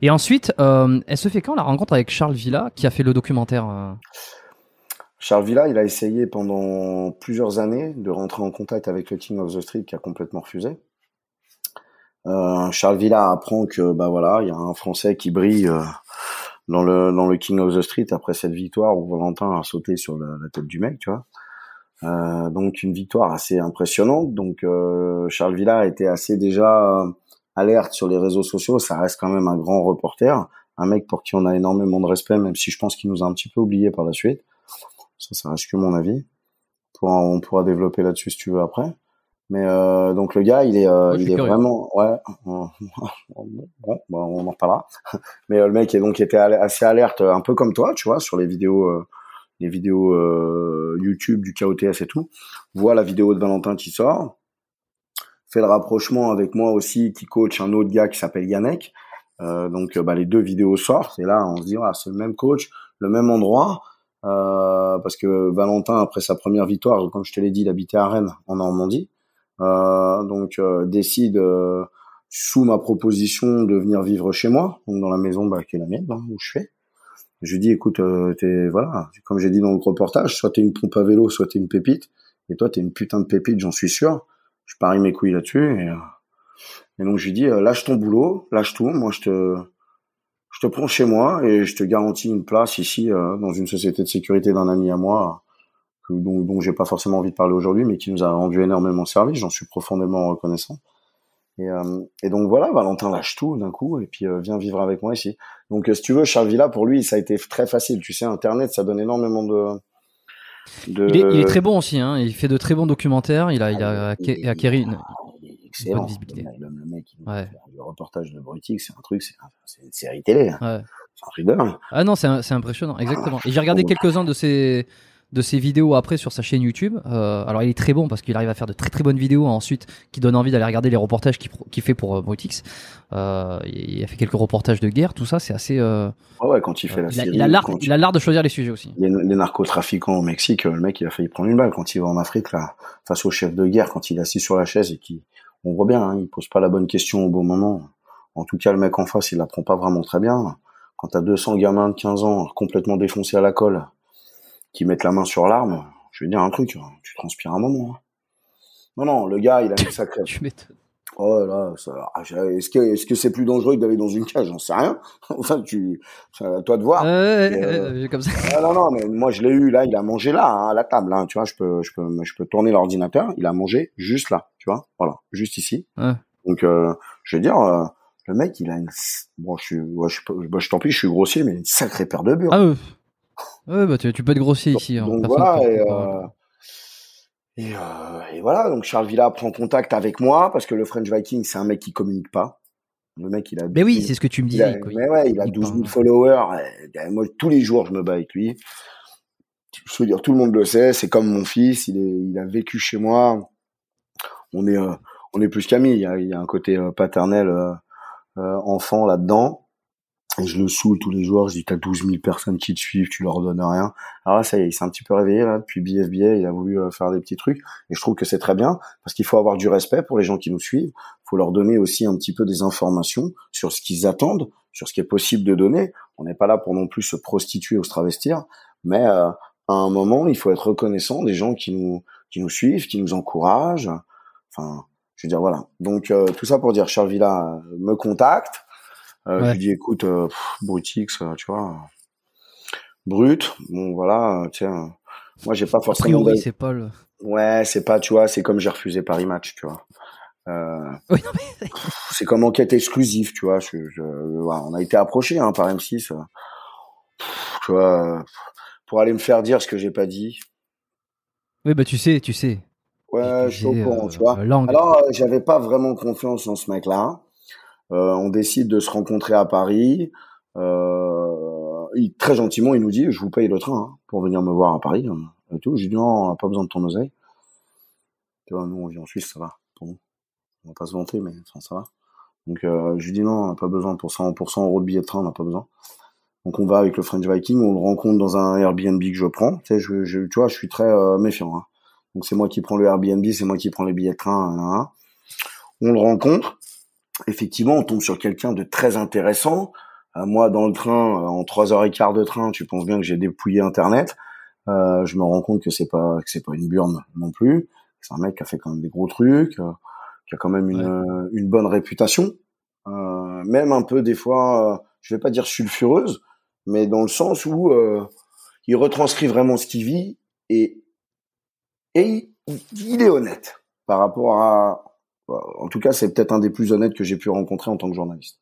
Et ensuite, euh, elle se fait quand la rencontre avec Charles Villa qui a fait le documentaire euh, Charles Villa, il a essayé pendant plusieurs années de rentrer en contact avec le King of the Street qui a complètement refusé. Euh, Charles Villa apprend que bah voilà, il y a un Français qui brille euh, dans le dans le King of the Street après cette victoire où Valentin a sauté sur la, tête du mec, tu vois. Euh, donc une victoire assez impressionnante. Donc euh, Charles Villa était assez déjà euh, alerte sur les réseaux sociaux. Ça reste quand même un grand reporter, un mec pour qui on a énormément de respect, même si je pense qu'il nous a un petit peu oublié par la suite. Ça, ça reste que mon avis. On pourra, on pourra développer là-dessus si tu veux après. Mais euh, donc le gars, il est, euh, Moi, il est curieux. vraiment, ouais. bon, bon, bah, on en reparlera. Mais euh, le mec est donc était assez alerte, un peu comme toi, tu vois, sur les vidéos, euh, les vidéos euh, YouTube du KOTS et tout. Voit la vidéo de Valentin qui sort, fait le rapprochement avec moi aussi, qui coach un autre gars qui s'appelle Yannick. Euh, donc euh, bah, les deux vidéos sortent et là on se dit ah, c'est le même coach, le même endroit. Euh, parce que Valentin, après sa première victoire, comme je te l'ai dit, il habitait à Rennes, en Normandie. Euh, donc euh, décide euh, sous ma proposition de venir vivre chez moi, donc dans la maison bah, qui est la mienne, hein, où je fais. Je lui dis écoute, t'es voilà, comme j'ai dit dans le reportage, soit t'es une pompe à vélo, soit t'es une pépite, et toi t'es une putain de pépite, j'en suis sûr. Je parie mes couilles là-dessus et, donc je lui dis lâche ton boulot, lâche tout, moi je te je te prends chez moi et je te garantis une place ici dans une société de sécurité d'un ami à moi que, dont, dont j'ai pas forcément envie de parler aujourd'hui, mais qui nous a rendu énormément service. J'en suis profondément reconnaissant. Et, euh, et donc voilà, Valentin lâche tout d'un coup et puis euh, vient vivre avec moi ici. Donc euh, si tu veux, Charles Villa pour lui, ça a été très facile. Tu sais, Internet, ça donne énormément de. de... il, est, il est très bon aussi, hein. il fait de très bons documentaires, il a, il a Ah, il- acquéri une... il est excellent. bonne visibilité. Le, le mec, il Ouais. le reportage de Brutix, c'est un truc, c'est un- c'est une série télé. hein. Ouais. C'est un truc de. Ah non, c'est impressionnant, exactement. Et j'ai regardé quelques-uns de ses de ses vidéos après sur sa chaîne YouTube. Euh, alors il est très bon parce qu'il arrive à faire de très très bonnes vidéos ensuite qui donnent envie d'aller regarder les reportages qu'il fait pour euh, Brutix. Euh, il a fait quelques reportages de guerre, tout ça, c'est assez. euh, Ah ouais, quand il fait la série. il a l'art, quand il a l'art de choisir les sujets aussi. les, les narcotrafiquants au Mexique, euh, le mec, il a failli prendre une balle quand il va en Afrique, là, face au chef de guerre, quand il est assis sur la chaise et qui, on voit bien, hein, il pose pas la bonne question au bon moment. En tout cas, le mec en face, il la prend pas vraiment très bien. Quand t'as 200 gamins de 15 ans complètement défoncés à la colle, qui mettent la main sur l'arme, je vais dire un truc, hein, tu transpires un moment. hein. Non, non, le gars, il a une sacrée. Tu m'étonnes. Oh là, ça, ah, est-ce que est-ce que c'est plus dangereux que d'aller dans une cage? J'en sais rien. enfin, tu, c'est à toi de voir. Euh, comme ça. Ah, non, non, mais moi je l'ai eu là, il a mangé là, hein, à la table. Hein, tu vois, je peux, je peux, je peux tourner l'ordinateur. Il a mangé juste là, tu vois, voilà, juste ici. Ouais. Donc, euh, je veux dire, euh, le mec, il a une, bon, je suis, ouais, je, suis bah, je t'en prie, je suis grossier, mais une sacrée paire de burnes. Ah ouais. Ouais, bah tu, tu peux être grossier ici. hein. donc voilà, et, euh, et, euh, et voilà, donc Charles Villa prend contact avec moi parce que le French Viking, c'est un mec qui communique pas. Le mec, il a. Mais oui, 12 000 c'est ce que tu me il a, disais. mais ouais, il a il 12 000 parle. followers. et moi, tous les jours, je me bats avec lui. Je veux dire, tout le monde le sait. C'est comme mon fils. Il est, il a vécu chez moi. On est, euh, on est plus qu'amis. Il y a, il y a un côté paternel, enfant là-dedans. Je le saoule tous les jours. Je dis, t'as 12 000 personnes qui te suivent, tu leur donnes rien. Alors là, ça y est, il s'est un petit peu réveillé là depuis BFBA. Il a voulu euh, faire des petits trucs. Et je trouve que c'est très bien parce qu'il faut avoir du respect pour les gens qui nous suivent. Faut leur donner aussi un petit peu des informations sur ce qu'ils attendent, sur ce qui est possible de donner. On n'est pas là pour non plus se prostituer ou se travestir, mais euh, à un moment, il faut être reconnaissant des gens qui nous qui nous suivent, qui nous encouragent. Enfin, je veux dire voilà. Donc euh, tout ça pour dire Charles Villa euh, me contacte. Euh, Ouais. Je lui dis écoute, euh, pff, Brutix, euh, tu vois, brut. Bon voilà, euh, tiens. Moi, j'ai pas A forcément. priori, d'avis. c'est pas le. Ouais, c'est pas, tu vois, c'est comme j'ai refusé Paris Match, tu vois. Euh, Oui, non, mais- c'est comme enquête exclusive, tu vois. Je, je- voilà, on a été approché hein, par M6, euh, pff, tu vois, pour aller me faire dire ce que j'ai pas dit. oui, bah tu sais, tu sais. Ouais, je suis au courant, tu vois. langue. Alors, j'avais pas vraiment confiance en ce mec-là. Euh, on décide de se rencontrer à Paris. Euh, très gentiment, il nous dit, je vous paye le train hein, pour venir me voir à Paris. hein, et tout. J'ai dit, non, on n'a pas besoin de ton oseille. Tu vois, nous, on vit en Suisse, ça va, pour nous. On va pas se vanter, mais ça va. Donc, euh, je lui dis, non, on n'a pas besoin pour 100, pour 100 euros de billet de train, on n'a pas besoin. Donc, on va avec le French Viking, on le rencontre dans un Airbnb que je prends. Tu je, je- vois, je suis très méfiant. Hein. Donc, c'est moi qui prends le Airbnb, c'est moi qui prends les billets de train. hein. On le rencontre. Effectivement, on tombe sur quelqu'un de très intéressant. Euh, moi, dans le train, euh, en trois heures et quart de train, tu penses bien que j'ai dépouillé Internet. Euh, je me rends compte que c'est pas que c'est pas une burne non plus. C'est un mec qui a fait quand même des gros trucs, euh, qui a quand même une, une bonne réputation, Euh, même un peu des fois, je vais pas dire sulfureuse, mais dans le sens où euh, il retranscrit vraiment ce qu'il vit et et il, il est honnête par rapport à en tout cas, c'est peut-être un des plus honnêtes que j'ai pu rencontrer en tant que journaliste.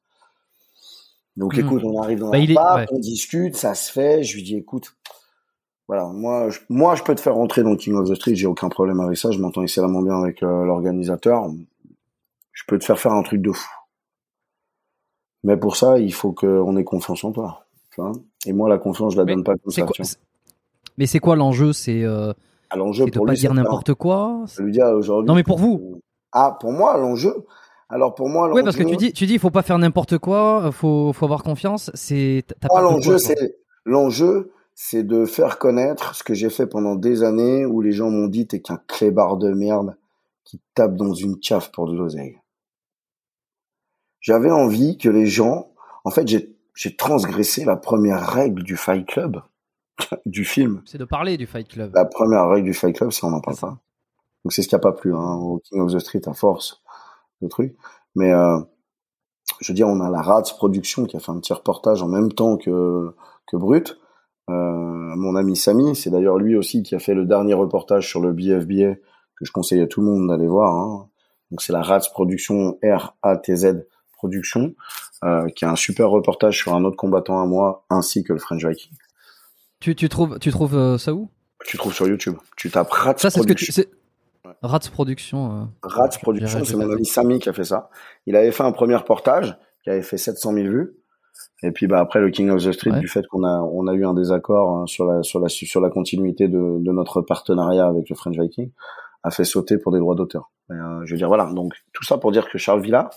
Donc, Mhm. écoute, on arrive dans Bah, la il est- part, ouais. on discute, ça se fait. Je lui dis, écoute, voilà, moi, je, moi, je peux te faire rentrer dans King of the Street, j'ai aucun problème avec ça. Je m'entends excellemment bien avec euh, l'organisateur. Je peux te faire faire un truc de fou. Mais pour ça, il faut qu'on ait confiance en toi. Tu vois Et moi, la confiance, je la Mais donne pas comme ça. quoi- Mais c'est quoi l'enjeu? C'est euh, l'enjeu c'est de pour pas lui, dire n'importe quoi? faire- Je lui dis ah, aujourd'hui. Non, mais pour vous. Ah, pour moi, l'enjeu. Alors pour moi, Oui, parce que tu dis, tu dis, il faut pas faire n'importe quoi. Faut, faut avoir confiance. C'est. L'enjeu, c'est l'enjeu, c'est de faire connaître ce que j'ai fait pendant des années où les gens m'ont dit t'es qu'un clébard de merde qui tape dans une cave pour de l'oseille. J'avais envie que les gens, en fait, j'ai transgressé la première règle du Fight Club, du film. C'est de parler du Fight Club. La première règle du Fight Club, c'est on n'en parle pas. Donc c'est ce qui a pas plu hein, au King of the Street à force de trucs. Mais euh, je veux dire, on a la Rats Production qui a fait un petit reportage en même temps que que Brut. Euh, mon ami Samy, c'est d'ailleurs lui aussi qui a fait le dernier reportage sur le BFBA que je conseille à tout le monde d'aller voir. hein. Donc c'est la Rats Production R A T Z Production euh, qui a un super reportage sur un autre combattant à moi ainsi que le French Viking. Tu, tu trouves, tu trouves euh, ça où? Tu trouves sur YouTube. Tu tapes Rats Ça, c'est ce que tu. C'est- Rats Production. euh, Rats Production, c'est mon ami Samy qui a fait ça. Il avait fait un premier reportage qui avait fait 700 000 vues. Et puis bah après le King of the Street, Ouais. du fait qu'on a on a eu un désaccord hein, sur la sur la sur la continuité de, de notre partenariat avec le French Viking, a fait sauter pour des droits d'auteur. Euh, je veux dire voilà. Donc tout ça pour dire que Charles Villa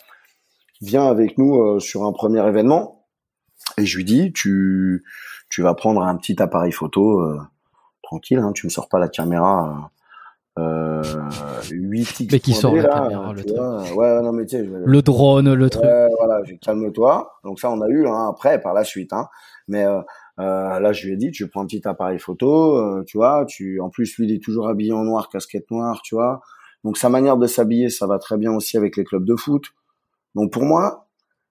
vient avec nous euh, sur un premier événement et je lui dis tu tu vas prendre un petit appareil photo euh, tranquille, hein, tu me sors pas la caméra. Euh, 8 Mais qui sort la caméra, le. Ouais, non mais je vais- Le drone, le truc. Ouais, voilà, calme-toi. Donc ça, on a eu hein, après par la suite. Hein. Mais euh, euh, là, je lui ai dit, tu prends un petit appareil photo, euh, tu vois. Tu, en plus, lui, il est toujours habillé en noir, casquette noire, tu vois. Donc sa manière de s'habiller, ça va très bien aussi avec les clubs de foot. Donc pour moi,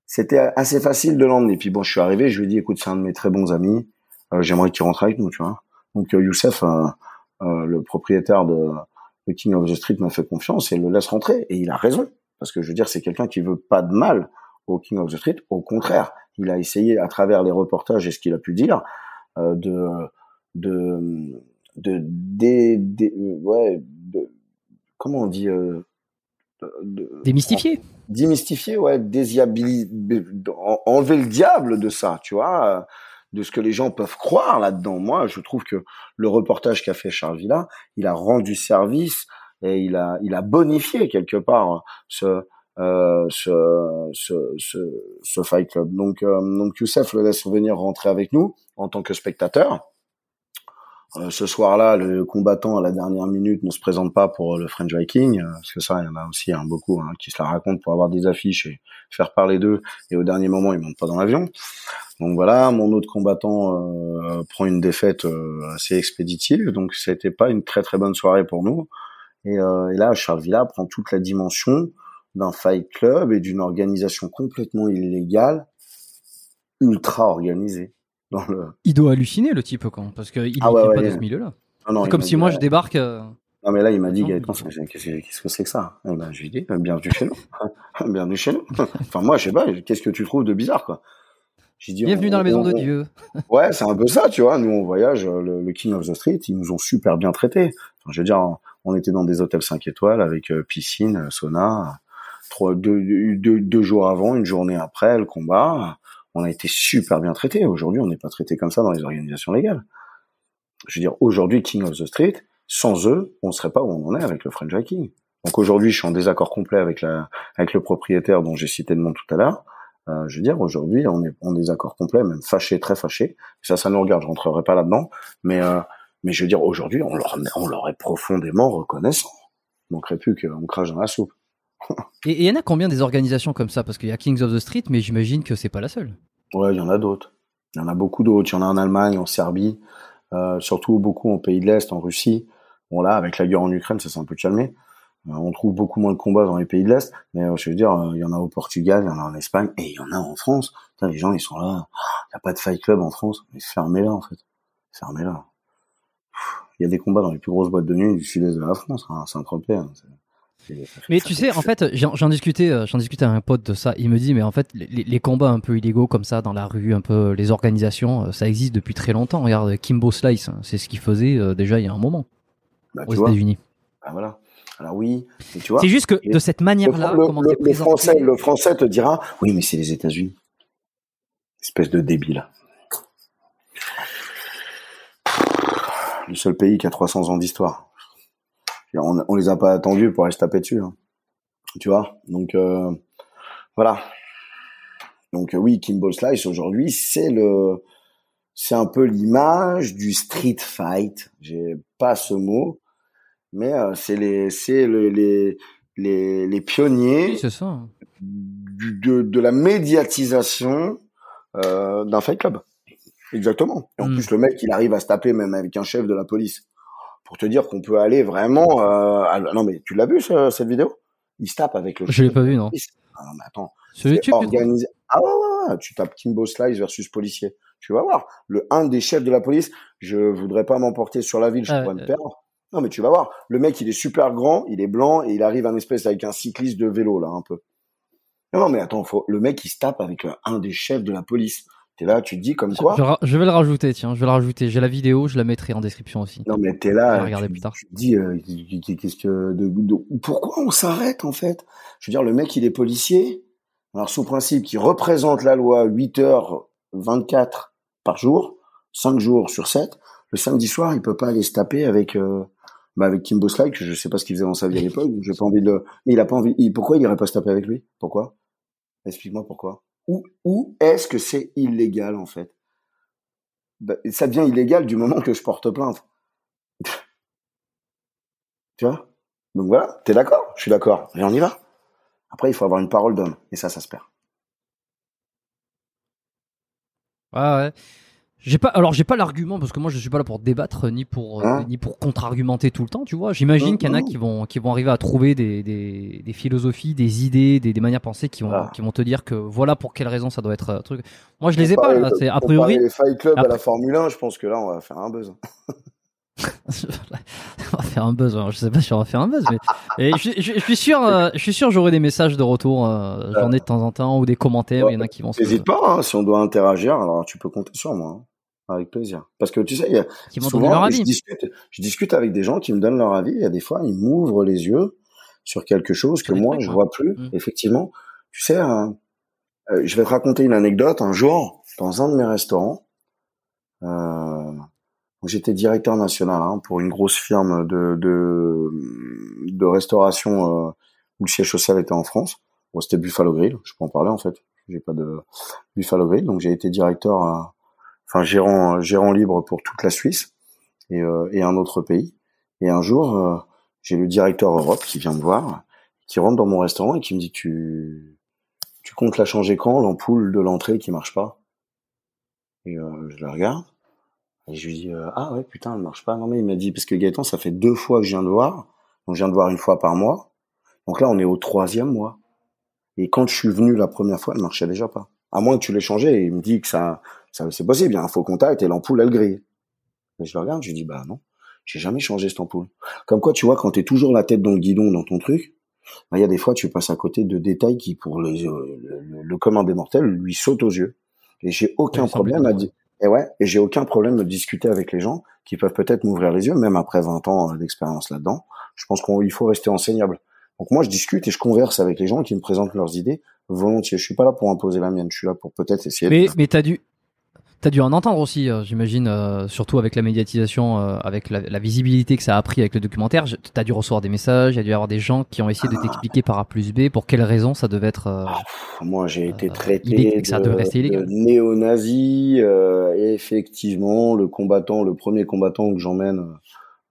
c'était assez facile de l'emmener. Puis bon, je suis arrivé, je lui ai dit, écoute, c'est un de mes très bons amis. Euh, J'aimerais qu'il rentre avec nous, tu vois. Donc Youssef, le propriétaire de le King of the Street m'a fait confiance et le laisse rentrer. Et il a raison. Parce que je veux dire, c'est quelqu'un qui veut pas de mal au King of the Street. Au contraire, il a essayé, à travers les reportages et ce qu'il a pu dire, euh, de, de, de, dé- dé- euh, ouais, de, comment on dit, euh, de- Démystifié. démystifier, ouais, désiabili- en- enlever le diable de ça, tu vois, euh, de ce que les gens peuvent croire là-dedans. Moi, je trouve que le reportage qu'a fait Charles Villa, il a rendu service et il a, il a bonifié quelque part ce, euh, ce, ce, ce, ce Fight Club. Donc, euh, donc Youssef le laisse venir rentrer avec nous en tant que spectateur. Euh, ce soir-là, le combattant à la dernière minute ne se présente pas pour le French Viking, euh, parce que ça, il y en a aussi hein, beaucoup hein, qui se la racontent pour avoir des affiches et faire parler d'eux, et au dernier moment, ils montent pas dans l'avion. Donc voilà, mon autre combattant euh, prend une défaite euh, assez expéditive, donc c'était pas une très très bonne soirée pour nous. Et, et là, Charles Villa prend toute la dimension d'un fight club et d'une organisation complètement illégale, ultra organisée. Dans le... Il doit halluciner le type quand, parce qu'il Ah ouais, est ouais, pas de ce milieu-là. C'est comme si dit, moi ouais. je débarque. euh, Non, mais là, il m'a dit, Gaëtan, qu'est-ce que c'est que ça? Eh ben, Je lui ai dit, bienvenue chez nous. bienvenue chez nous. enfin, moi, je sais pas, qu'est-ce que tu trouves de bizarre, quoi? Dit, Bienvenue dans la maison de Dieu. ouais, c'est un peu ça, tu vois. Nous, on voyage, le, King of the Street, ils nous ont super bien traités. Enfin, je veux dire, on était dans des hôtels 5 étoiles avec euh, piscine, sauna. Trois, deux, deux, deux, jours avant, une journée après le combat, on a été super bien traités. Aujourd'hui, on n'est pas traité comme ça dans les organisations légales. Je veux dire, aujourd'hui, King of the Street, sans eux, on serait pas où on en est avec le French King. Donc aujourd'hui, je suis en désaccord complet avec la, avec le propriétaire dont j'ai cité le nom tout à l'heure. Euh, je veux dire, aujourd'hui, on est en désaccord complet, même fâché, très fâché. Ça, ça nous regarde. Je rentrerai pas là-dedans, mais euh, mais je veux dire, aujourd'hui, on leur on leur est profondément reconnaissant. Il manquerait plus qu'on crache dans la soupe. Et il y en a combien des organisations comme ça? Parce qu'il y a Kings of the Street, mais j'imagine que c'est pas la seule. Ouais, il y en a d'autres. Il y en a beaucoup d'autres. Il y en a en Allemagne, en Serbie, euh, surtout beaucoup en pays de l'Est, en Russie. Bon là, avec la guerre en Ukraine, ça s'est un peu calmé. Euh, on trouve beaucoup moins de combats dans les pays de l'Est, mais euh, je veux dire, il y en a au Portugal, il y en a en Espagne, et il y en a en France. les gens, ils sont là. Il n'y a pas de fight club en France. Mais fermez-la, en fait. Fermez-la. Il y a des combats dans les plus grosses boîtes de nuit du sud-est de la France, hein, Saint-Tropez. Hein, mais tu sais, en fait, j'en discutais, j'en discutais avec un pote de ça. Il me dit, mais en fait, les, combats un peu illégaux comme ça dans la rue, un peu les organisations, ça existe depuis très longtemps. Regarde, Kimbo Slice, hein, c'est ce qu'il faisait déjà il y a un moment bah, aux États-Unis. Bah, voilà. Alors oui, tu vois. C'est juste que de cette manière-là, le, le, français, le français te dira, oui, mais c'est les États-Unis. Espèce de débile. Le seul pays qui a 300 ans d'histoire. On, on les a pas attendus pour aller se taper dessus. Hein. Tu vois? Donc euh, voilà. Donc euh, oui, Kimbo Slice aujourd'hui, c'est le, c'est un peu l'image du street fight. J'ai pas ce mot, mais euh, c'est les c'est le, les les les pionniers ça. Du, de de la médiatisation euh, d'un fight club. Exactement. Et en hmm. plus le mec il arrive à se taper même avec un chef de la police pour te dire qu'on peut aller vraiment euh, non mais tu l'as vu cette vidéo? Il se tape avec le Je l'ai pas vu non. Ah non mais attends. C'est organisé. Ah ouais, ouais, ouais, tu tapes Kimbo Slice versus policier. Tu vas voir. Le un des chefs de la police, je voudrais pas m'emporter sur la ville, je pourrais me perdre. Non, mais tu vas voir. Le mec, il est super grand, il est blanc et il arrive en espèce avec un cycliste de vélo, là, un peu. Non, non, mais attends, faut... le mec, il se tape avec un des chefs de la police. T'es là, tu te dis comme quoi. Je, vais le rajouter, tiens, je vais le rajouter. J'ai la vidéo, je la mettrai en description aussi. Non, mais t'es là. Je plus tard. Tu te dis, euh, qu'est-ce que, de, pourquoi on s'arrête, en fait? Je veux dire, le mec, il est policier. Alors, sous principe, qui représente la loi 8 heures 24 par jour, 5 jours sur 7. Le samedi soir, il peut pas aller se taper avec, euh, bah avec Kimbo je sais pas ce qu'il faisait dans sa vie à l'époque, j'ai pas envie de le... Il a pas envie, pourquoi il irait pas se taper avec lui? Pourquoi? Explique-moi pourquoi. Où, où est-ce que c'est illégal, en fait? Bah, ça devient illégal du moment que je porte plainte. tu vois? Donc voilà, t'es d'accord? Je suis d'accord. Et on y va. Après, il faut avoir une parole d'homme. Et ça, ça se perd. Ouais, ouais. J'ai pas, alors j'ai pas l'argument parce que moi je suis pas là pour débattre ni pour euh, hein ni pour contre-argumenter tout le temps, tu vois. J'imagine qu'il y en a qui vont qui vont arriver à trouver des, des, des philosophies, des idées, des, des manières de penser qui vont ah. qui vont te dire que voilà pour quelle raison ça doit être un euh, truc. Moi je les ai pas là, c'est a priori. Les Fight Club à la Formule 1, je pense que là on va faire un buzz. on va faire un buzz. Je sais pas si on va faire un buzz, mais et je, je, suis sûr, euh, je suis sûr, j'aurai des messages de retour. J'en ai de temps en temps ou des commentaires. Il y en a qui vont. N'hésite pas, hein, si on doit interagir, alors tu peux compter sur moi. Hein. Avec plaisir. Parce que tu sais, il y a souvent, je discute, je discute avec des gens qui me donnent leur avis. Il y a des fois, ils m'ouvrent les yeux sur quelque chose que moi, je vois plus. Mmh. Effectivement, tu sais, hein, euh, je vais te raconter une anecdote. Un jour, dans un de mes restaurants, euh, j'étais directeur national hein, pour une grosse firme de de, de restauration euh, où le siège social était en France. Bon, c'était Buffalo Grill. Je peux en parler en fait. J'ai pas de Buffalo Grill, donc j'ai été directeur. Enfin gérant gérant libre pour toute la Suisse et, euh, et un autre pays. Et un jour, euh, j'ai le directeur Europe qui vient me voir, qui rentre dans mon restaurant et qui me dit tu tu comptes la changer quand l'ampoule de l'entrée qui marche pas? Et euh, je la regarde et je lui dis ah ouais putain elle marche pas. Non mais il m'a dit parce que Gaëtan ça fait deux fois que je viens de voir, donc je viens de voir une fois par mois. Donc là on est au troisième mois. Et quand je suis venu la première fois, elle marchait déjà pas. À moins que tu l'aies changé, et il me dit que ça c'est possible, il y a un faux contact et l'ampoule, elle grille. Et je le regarde, je lui dis, bah non. J'ai jamais changé cette ampoule. Comme quoi, tu vois, quand t'es toujours la tête dans le guidon dans ton truc, bah, il y a des fois, tu passes à côté de détails qui, pour les, euh, le, le, commun des mortels, lui saute aux yeux. Et j'ai aucun problème à dire. Et ouais, et j'ai aucun problème de discuter avec les gens qui peuvent peut-être m'ouvrir les yeux, même après 20 ans d'expérience là-dedans. Je pense qu'il faut rester enseignable. Donc moi, je discute et je converse avec les gens qui me présentent leurs idées volontiers. Je suis pas là pour imposer la mienne. Je suis là pour peut-être essayer. Mais de... mais t'as dû T'as dû en entendre aussi, euh, j'imagine, euh, surtout avec la médiatisation, euh, avec la, la, visibilité que ça a pris avec le documentaire. T'as dû recevoir des messages, il y a dû y avoir des gens qui ont essayé de ah. t'expliquer par A plus B pour quelles raisons ça devait être. Ah, moi, j'ai été traité de, ça devait rester illégal. de néo-nazi. et effectivement, le combattant, le premier combattant que j'emmène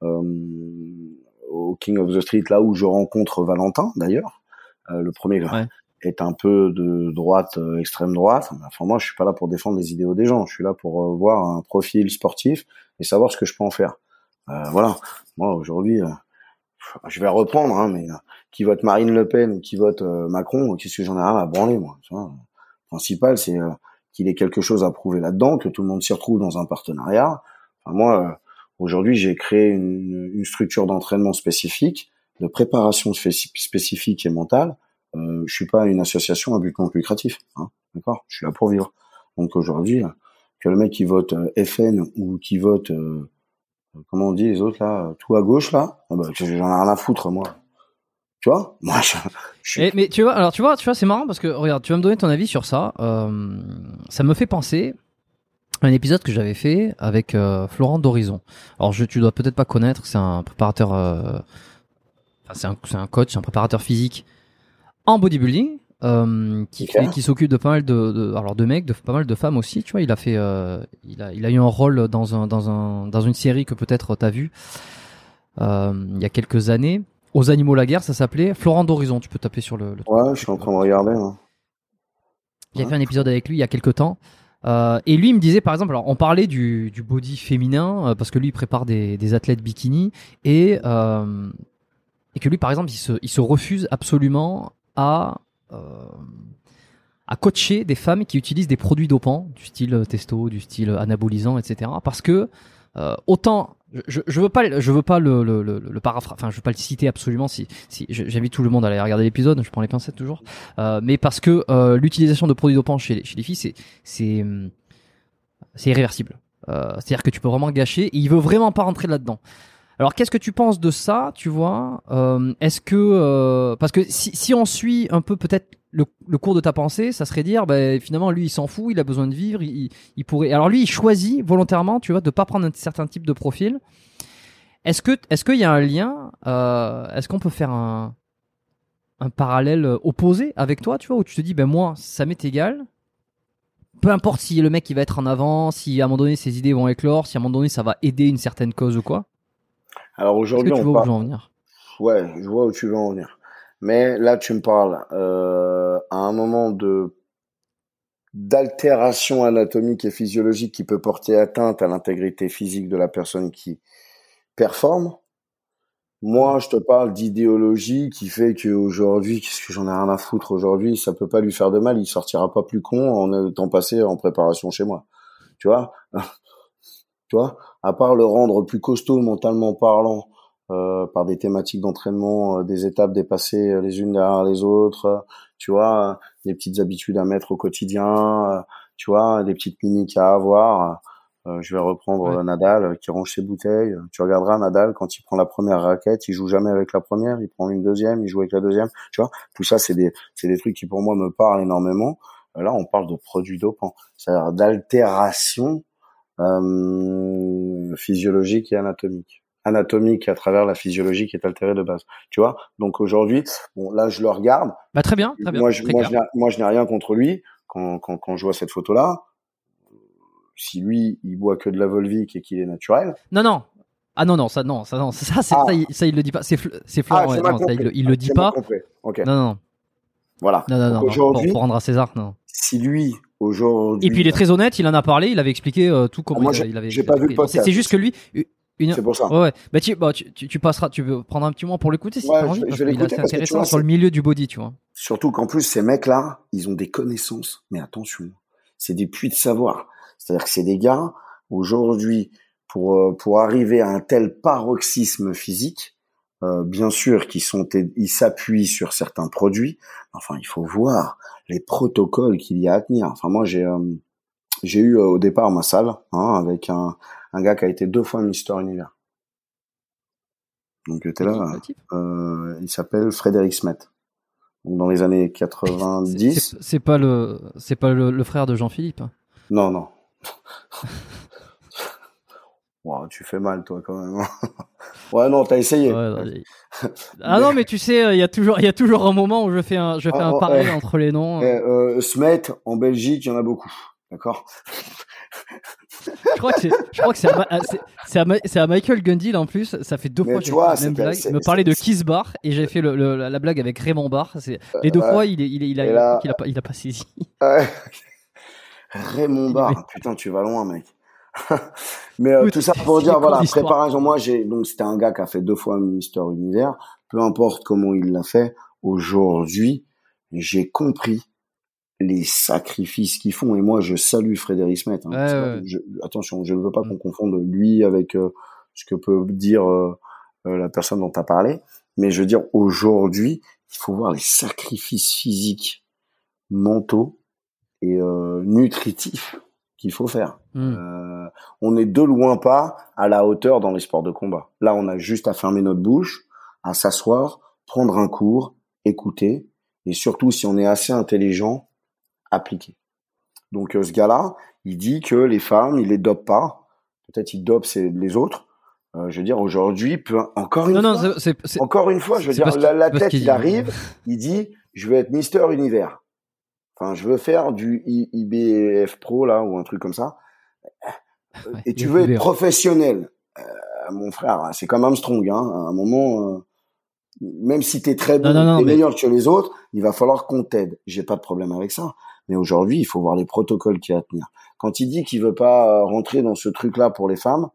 au King of the Street, là où je rencontre Valentin, d'ailleurs, le premier. Ouais est un peu de droite, euh, extrême droite. Enfin, moi, je suis pas là pour défendre les idéaux des gens. Je suis là pour euh, voir un profil sportif et savoir ce que je peux en faire. Euh, voilà. Moi, aujourd'hui, je vais reprendre, hein, mais qui vote Marine Le Pen ou qui vote Macron, qu'est-ce que j'en ai à branler, moi. Le principal, c'est qu'il ait quelque chose à prouver là-dedans, que tout le monde s'y retrouve dans un partenariat. Enfin, moi, aujourd'hui, j'ai créé une, une structure d'entraînement spécifique, de préparation spécifique et mentale, euh, je suis pas une association à but non lucratif, hein, d'accord? Je suis là pour vivre. Donc aujourd'hui, que le mec qui vote euh, FN ou qui vote, euh, comment on dit les autres là, tout à gauche là, ah bah, j'en ai rien à foutre moi. Tu vois? Moi, je, je... mais tu vois, alors tu vois, tu vois, c'est marrant parce que regarde, tu vas me donner ton avis sur ça. Euh, ça me fait penser un épisode que j'avais fait avec euh, Florent d'Horizon. Alors je, tu dois peut-être pas connaître, c'est un préparateur, euh, enfin, c'est un, un coach, un préparateur physique en bodybuilding. Euh, qui s'occupe de pas mal de, de, alors de mecs, de pas mal de femmes aussi. Tu vois, il a fait, euh, il a, il a eu un rôle dans un, dans un, dans une série que peut-être t'as vu euh, il y a quelques années. Aux animaux la guerre, ça s'appelait Florent d'Horizon. Tu peux taper sur le. le ouais, je suis en train de regarder. Hein. J'ai fait un épisode avec lui il y a quelques temps. Euh, et lui il me disait par exemple, alors on parlait du, du body féminin parce que lui il prépare des, des athlètes bikini et et que lui par exemple il se, il se refuse absolument à euh, à coacher des femmes qui utilisent des produits dopants du style testo, du style anabolisant, etc. Parce que euh, autant je, je veux pas je veux pas le enfin je veux pas le citer absolument si si j'invite tout le monde à aller regarder l'épisode je prends les pincettes toujours. Euh, mais parce que euh, l'utilisation de produits dopants chez les, chez les filles c'est c'est c'est irréversible. Euh, c'est à dire que tu peux vraiment gâcher et il veut vraiment pas rentrer là dedans alors qu'est-ce que tu penses de ça, tu vois euh, Est-ce que euh, parce que si, si on suit un peu peut-être le, le, cours de ta pensée, ça serait dire bah, finalement lui il s'en fout, il a besoin de vivre, il, il, pourrait. Alors lui il choisit volontairement, tu vois, de pas prendre un certain type de profil. Est-ce que est-ce qu'il y a un lien euh, Est-ce qu'on peut faire un un parallèle opposé avec toi, tu vois, où tu te dis ben moi ça m'est égal, peu importe si le mec il va être en avant, si à un moment donné ses idées vont éclore, si à un moment donné ça va aider une certaine cause ou quoi. Alors aujourd'hui, on parle. en venir? Ouais, je vois où tu veux en venir. Mais là, tu me parles euh, à un moment de d'altération anatomique et physiologique qui peut porter atteinte à l'intégrité physique de la personne qui performe. Moi, je te parle d'idéologie qui fait qu'aujourd'hui, qu'est-ce que j'en ai rien à foutre aujourd'hui, ça peut pas lui faire de mal, il sortira pas plus con en étant passé en préparation chez moi. Tu vois? Tu vois à part le rendre plus costaud mentalement parlant euh, par des thématiques d'entraînement, euh, des étapes dépassées euh, les unes derrière les autres, tu vois, des petites habitudes à mettre au quotidien, tu vois, des petites mimiques à avoir. je vais reprendre Nadal qui range ses bouteilles. Tu regarderas Nadal quand il prend la première raquette, il joue jamais avec la première, il prend une deuxième, il joue avec la deuxième. Tu vois, tout ça c'est des c'est des trucs qui pour moi me parlent énormément. Là, on parle de produits dopants, c'est-à-dire d'altération euh, physiologique et anatomique. Anatomique à travers la physiologie qui est altérée de base. Tu vois? Donc aujourd'hui, bon là je le regarde. Bah très bien, très bien. Moi je, moi, je n'ai rien contre lui quand, quand, quand je vois cette photo là. Si lui il boit que de la Volvic et qu'il est naturel. Non non, ah non non ça non ça non ça ça, ah. ça, il, le dit pas c'est c'est Florent ah, non, ça, il, le dit pas okay. non non voilà non non non, aujourd'hui pour, rendre à César non si lui aujourd'hui et puis il est très honnête il en a parlé il avait expliqué euh, tout comment moi, il, avait j'ai pas vu le podcast. c'est juste que lui une... c'est pour ça. Ouais, ouais. Bah, tu, bah, tu, tu, passeras tu veux prendre un petit moment pour l'écouter si ouais, t'as envie parce qu'il est assez intéressant vois, sur le milieu du body tu vois. Surtout qu'en plus ces mecs là ils ont des connaissances. Mais attention c'est des puits de savoir. C'est à dire que c'est des gars aujourd'hui pour euh, pour arriver à un tel paroxysme physique. Euh, bien sûr qu'ils sont ils s'appuient sur certains produits. Enfin, il faut voir les protocoles qu'il y a à tenir. Enfin, moi j'ai j'ai eu au départ ma salle hein, avec un un gars qui a été deux fois Mister Univers. Donc t'es là. Euh, il s'appelle Frédéric Smet. Donc dans les années 90. C'est pas le c'est pas le, frère de Jean-Philippe. Non non. wow, tu fais mal toi quand même. ouais non t'as essayé. ah non mais tu sais il y a toujours il y a toujours un moment où je fais un je fais un ah, parallèle entre les noms. Eh, euh, Smet en Belgique il y en a beaucoup. D'accord? Je crois que c'est à, à, Michael Gundil en plus. Ça fait deux fois que la même blague. Il me parlait de Kiss Bar et j'ai fait le, la blague avec Raymond Bar. Les deux fois, il, il, il, a, il, a, pas, il a pas saisi. Raymond Bar, putain, tu vas loin, mec. Mais euh, tout ça pour dire, voilà, préparation. Moi, j'ai donc c'était un gars qui a fait deux fois Mister Univers. Peu importe comment il l'a fait. Aujourd'hui, j'ai compris les sacrifices qu'ils font. Et moi, je salue Frédéric Smet. Hein, attention, je ne veux pas qu'on confonde lui avec euh, ce que peut dire euh, euh, la personne dont tu as parlé. Mais je veux dire, aujourd'hui, il faut voir les sacrifices physiques, mentaux et nutritifs qu'il faut faire. Hmm. on est de loin pas à la hauteur dans les sports de combat. Là, on a juste à fermer notre bouche, à s'asseoir, prendre un cours, écouter, et surtout si on est assez intelligent, appliqué. Donc euh, ce gars-là, il dit que les femmes, il les dope pas. Peut-être il dope les autres. Euh, je veux dire aujourd'hui, encore une non, fois, non, encore une fois, je veux dire la, tête, il arrive, il dit, je veux être Mister Univers. Enfin, je veux faire du IBF Pro là ou un truc comme ça. Et tu veux être professionnel, euh, mon frère. C'est comme Armstrong. Hein, à un moment, même si t'es très bon, t'es meilleur que les autres, il va falloir qu'on t'aide. J'ai pas de problème avec ça. Mais aujourd'hui, il faut voir les protocoles qu'il y a à tenir. Quand il dit qu'il veut pas euh, rentrer dans ce truc-là pour les femmes,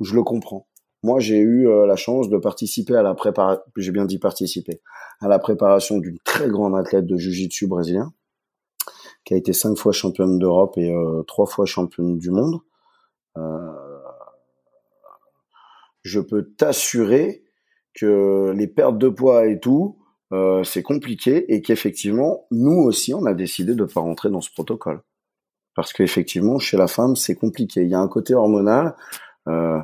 je le comprends. Moi, j'ai eu euh, la chance de participer à la préparation, j'ai bien dit participer, à la préparation d'une très grande athlète de jiu-jitsu brésilien, qui a été cinq fois championne d'Europe et euh, trois fois championne du monde. je peux t'assurer que les pertes de poids et tout, euh, c'est compliqué et qu'effectivement, nous aussi, on a décidé de ne pas rentrer dans ce protocole. Parce qu'effectivement, chez la femme, c'est compliqué. Il y a un côté hormonal. Euh,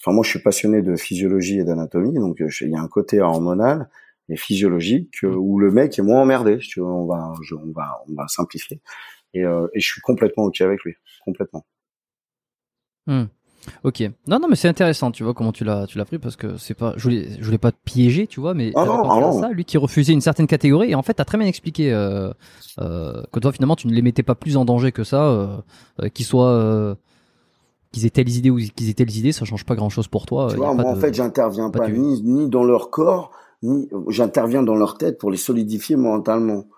enfin, moi, je suis passionné de physiologie et d'anatomie, donc euh, il y a un côté hormonal et physiologique où le mec est moins emmerdé. Tu vois, on va, on va, on va simplifier. Et, et je suis complètement ok avec lui, complètement. Hmm. Ok. Non, non, mais c'est intéressant, tu vois, comment tu l'as, tu l'as pris parce que c'est pas, je voulais, je voulais pas te piéger, tu vois, mais ah non, ah ça, lui qui refusait une certaine catégorie, et en fait, t'as très bien expliqué euh, euh, que toi, finalement, tu ne les mettais pas plus en danger que ça, euh, euh qu'ils soient, euh, qu'ils aient telles idées ou qu'ils aient telles idées, ça change pas grand chose pour toi. Tu vois, moi, en fait, j'interviens pas, ni, ni dans leur corps, ni j'interviens dans leur tête pour les solidifier mentalement.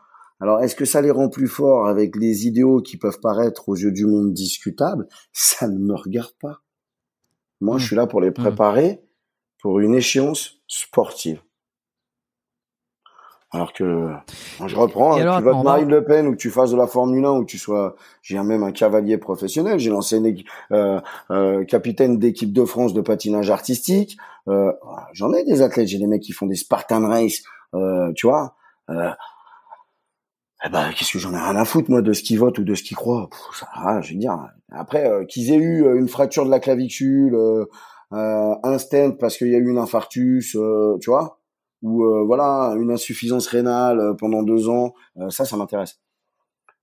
Alors, est-ce que ça les rend plus forts avec les idéaux qui peuvent paraître aux yeux du monde discutables Ça ne me regarde pas. Moi, je mmh. suis là pour les mmh. préparer pour une échéance sportive. Alors que je reprends, tu votes Marine Le Pen ou que tu fasses de la Formule 1 ou que tu sois, j'ai même un cavalier professionnel, j'ai lancé une euh, euh, capitaine d'équipe de France de patinage artistique. Euh, J'en ai des athlètes, j'ai des mecs qui font des Spartan Race, euh, tu vois. Euh, eh ben, qu'est-ce que j'en ai rien à foutre moi de ce qu'ils votent ou de ce qu'ils croient. ça, je veux dire. Après, qu'ils aient eu une fracture de la clavicule, euh, un stent parce qu'il y a eu une infarctus, tu vois, ou voilà une insuffisance rénale pendant deux ans, ça, ça m'intéresse.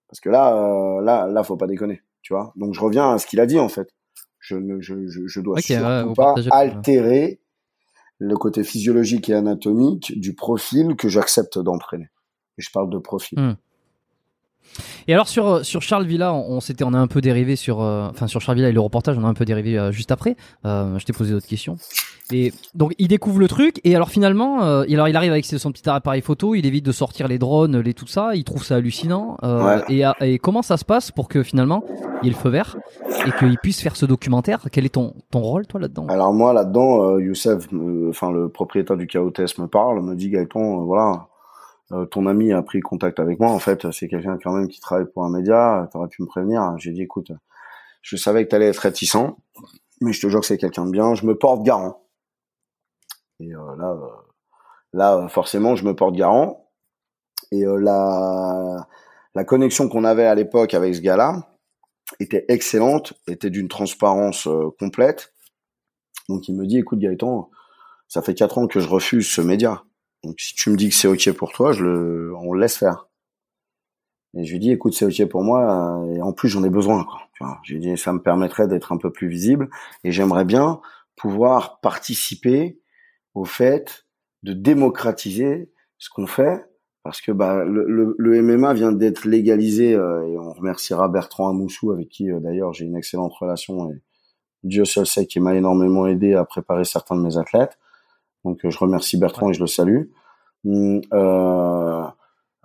Parce que là, là, là, faut pas déconner, tu vois. Donc je reviens à ce qu'il a dit en fait. Je ne, je, je, dois surtout pas altérer le côté physiologique et anatomique du profil que j'accepte d'entraîner. Je parle de profil. Hmm. Et alors sur euh, sur Charles Villa, on, s'était on a un peu dérivé sur euh, enfin sur Charles Villa et le reportage, on a un peu dérivé euh, juste après. je t'ai posé d'autres questions. Et donc il découvre le truc et alors finalement, alors il arrive avec son petit appareil photo, il évite de sortir les drones, les tout ça, il trouve ça hallucinant. et, et, comment ça se passe pour que finalement il y ait le feu vert et qu'il puisse faire ce documentaire? Quel est ton ton rôle toi là-dedans? Alors moi là-dedans, Youssef, enfin le propriétaire du KOTS me parle, me dit Gaëtan, voilà euh, ton ami a pris contact avec moi. En fait, c'est quelqu'un quand même qui travaille pour un média. T'aurais pu me prévenir. J'ai dit, écoute, je savais que t'allais être réticent. mais je te jure que c'est quelqu'un de bien. Je me porte garant. Et là, là, forcément, je me porte garant. Et la la connexion qu'on avait à l'époque avec ce gars-là était excellente, était d'une transparence complète. Donc il me dit, écoute Gaëtan, ça fait quatre ans que je refuse ce média. Donc si tu me dis que c'est ok pour toi, je le, on le laisse faire. Et je lui dis, écoute, c'est ok pour moi, et en plus j'en ai besoin. Quoi. Je lui dis, ça me permettrait d'être un peu plus visible, et j'aimerais bien pouvoir participer au fait de démocratiser ce qu'on fait, parce que bah, le, le, MMA vient d'être légalisé, euh, et on remerciera Bertrand Amoussou, avec qui euh, d'ailleurs j'ai une excellente relation, et Dieu seul sait qu'il m'a énormément aidé à préparer certains de mes athlètes. Donc euh, je remercie Bertrand et je le salue. Hum, euh,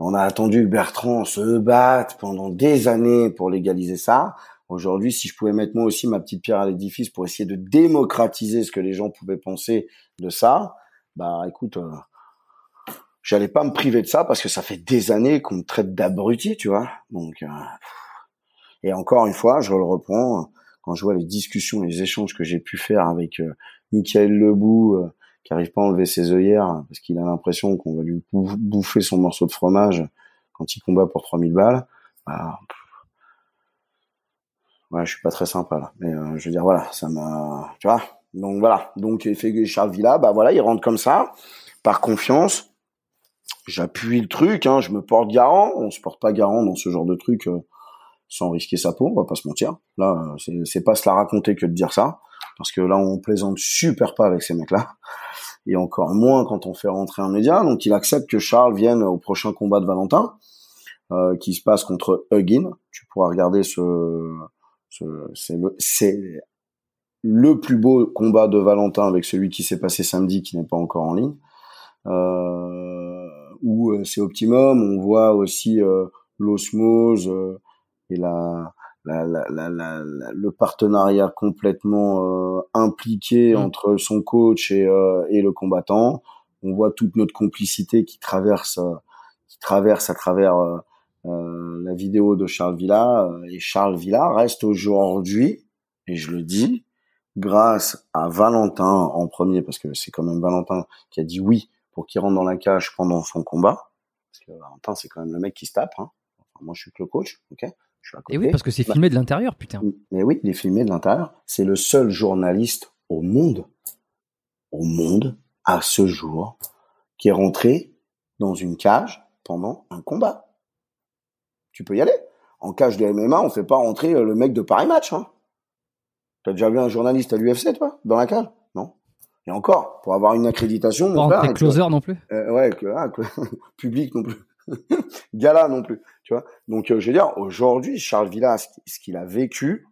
on a attendu que Bertrand se batte pendant des années pour légaliser ça. Aujourd'hui, si je pouvais mettre moi aussi ma petite pierre à l'édifice pour essayer de démocratiser ce que les gens pouvaient penser de ça, bah écoute, euh, j'allais pas me priver de ça parce que ça fait des années qu'on me traite d'abruti, tu vois. Donc, euh, et encore une fois, je le reprends quand je vois les discussions, les échanges que j'ai pu faire avec euh, Michael Lebou, qui arrive pas à enlever ses œillères parce qu'il a l'impression qu'on va lui bouffer son morceau de fromage quand il combat pour 3000 balles. Bah, ouais, je suis pas très sympa là. Mais euh, je veux dire, voilà, ça m'a, tu vois. Donc voilà. Donc fait Charles Villa, bah voilà, il rentre comme ça, par confiance. J'appuie le truc, hein, je me porte garant. On se porte pas garant dans ce genre de truc euh, sans risquer sa peau, on va pas se mentir. Là, c'est pas se la raconter que de dire ça, parce que là, on plaisante super pas avec ces mecs-là et encore moins quand on fait rentrer un média. Donc il accepte que Charles vienne au prochain combat de Valentin, euh, qui se passe contre Huggin. Tu pourras regarder ce, ce c'est le, le plus beau combat de Valentin avec celui qui s'est passé samedi, qui n'est pas encore en ligne. Euh, où euh, c'est optimum. On voit aussi euh, l'osmose euh, et la la, la, la, le partenariat complètement euh, impliqué mmh. entre son coach et, euh, et le combattant. On voit toute notre complicité qui traverse, qui traverse à travers euh, la vidéo de Charles Villa. Et Charles Villa reste aujourd'hui, et je le dis, grâce à Valentin en premier, parce que c'est quand même Valentin qui a dit oui pour qu'il rentre dans la cage pendant son combat. Parce que Valentin, c'est quand même le mec qui se tape. Hein. moi, je suis que le coach, ok et oui, parce que c'est bah, filmé de l'intérieur, putain. Mais oui, il est filmé de l'intérieur. C'est le seul journaliste au monde, au monde, à ce jour, qui est rentré dans une cage pendant un combat. Tu peux y aller. En cage de MMA, on fait pas rentrer euh, le mec de Paris Match. Hein. T'as déjà vu un journaliste à l'UFC, toi, dans la cage? Non? Et encore, pour avoir une accréditation, rentrer closer non plus? Euh, ouais, que, ah, public non plus. Gala non plus, tu vois. Donc, euh, je veux dire, aujourd'hui, Charles Villa, ce qu'il a vécu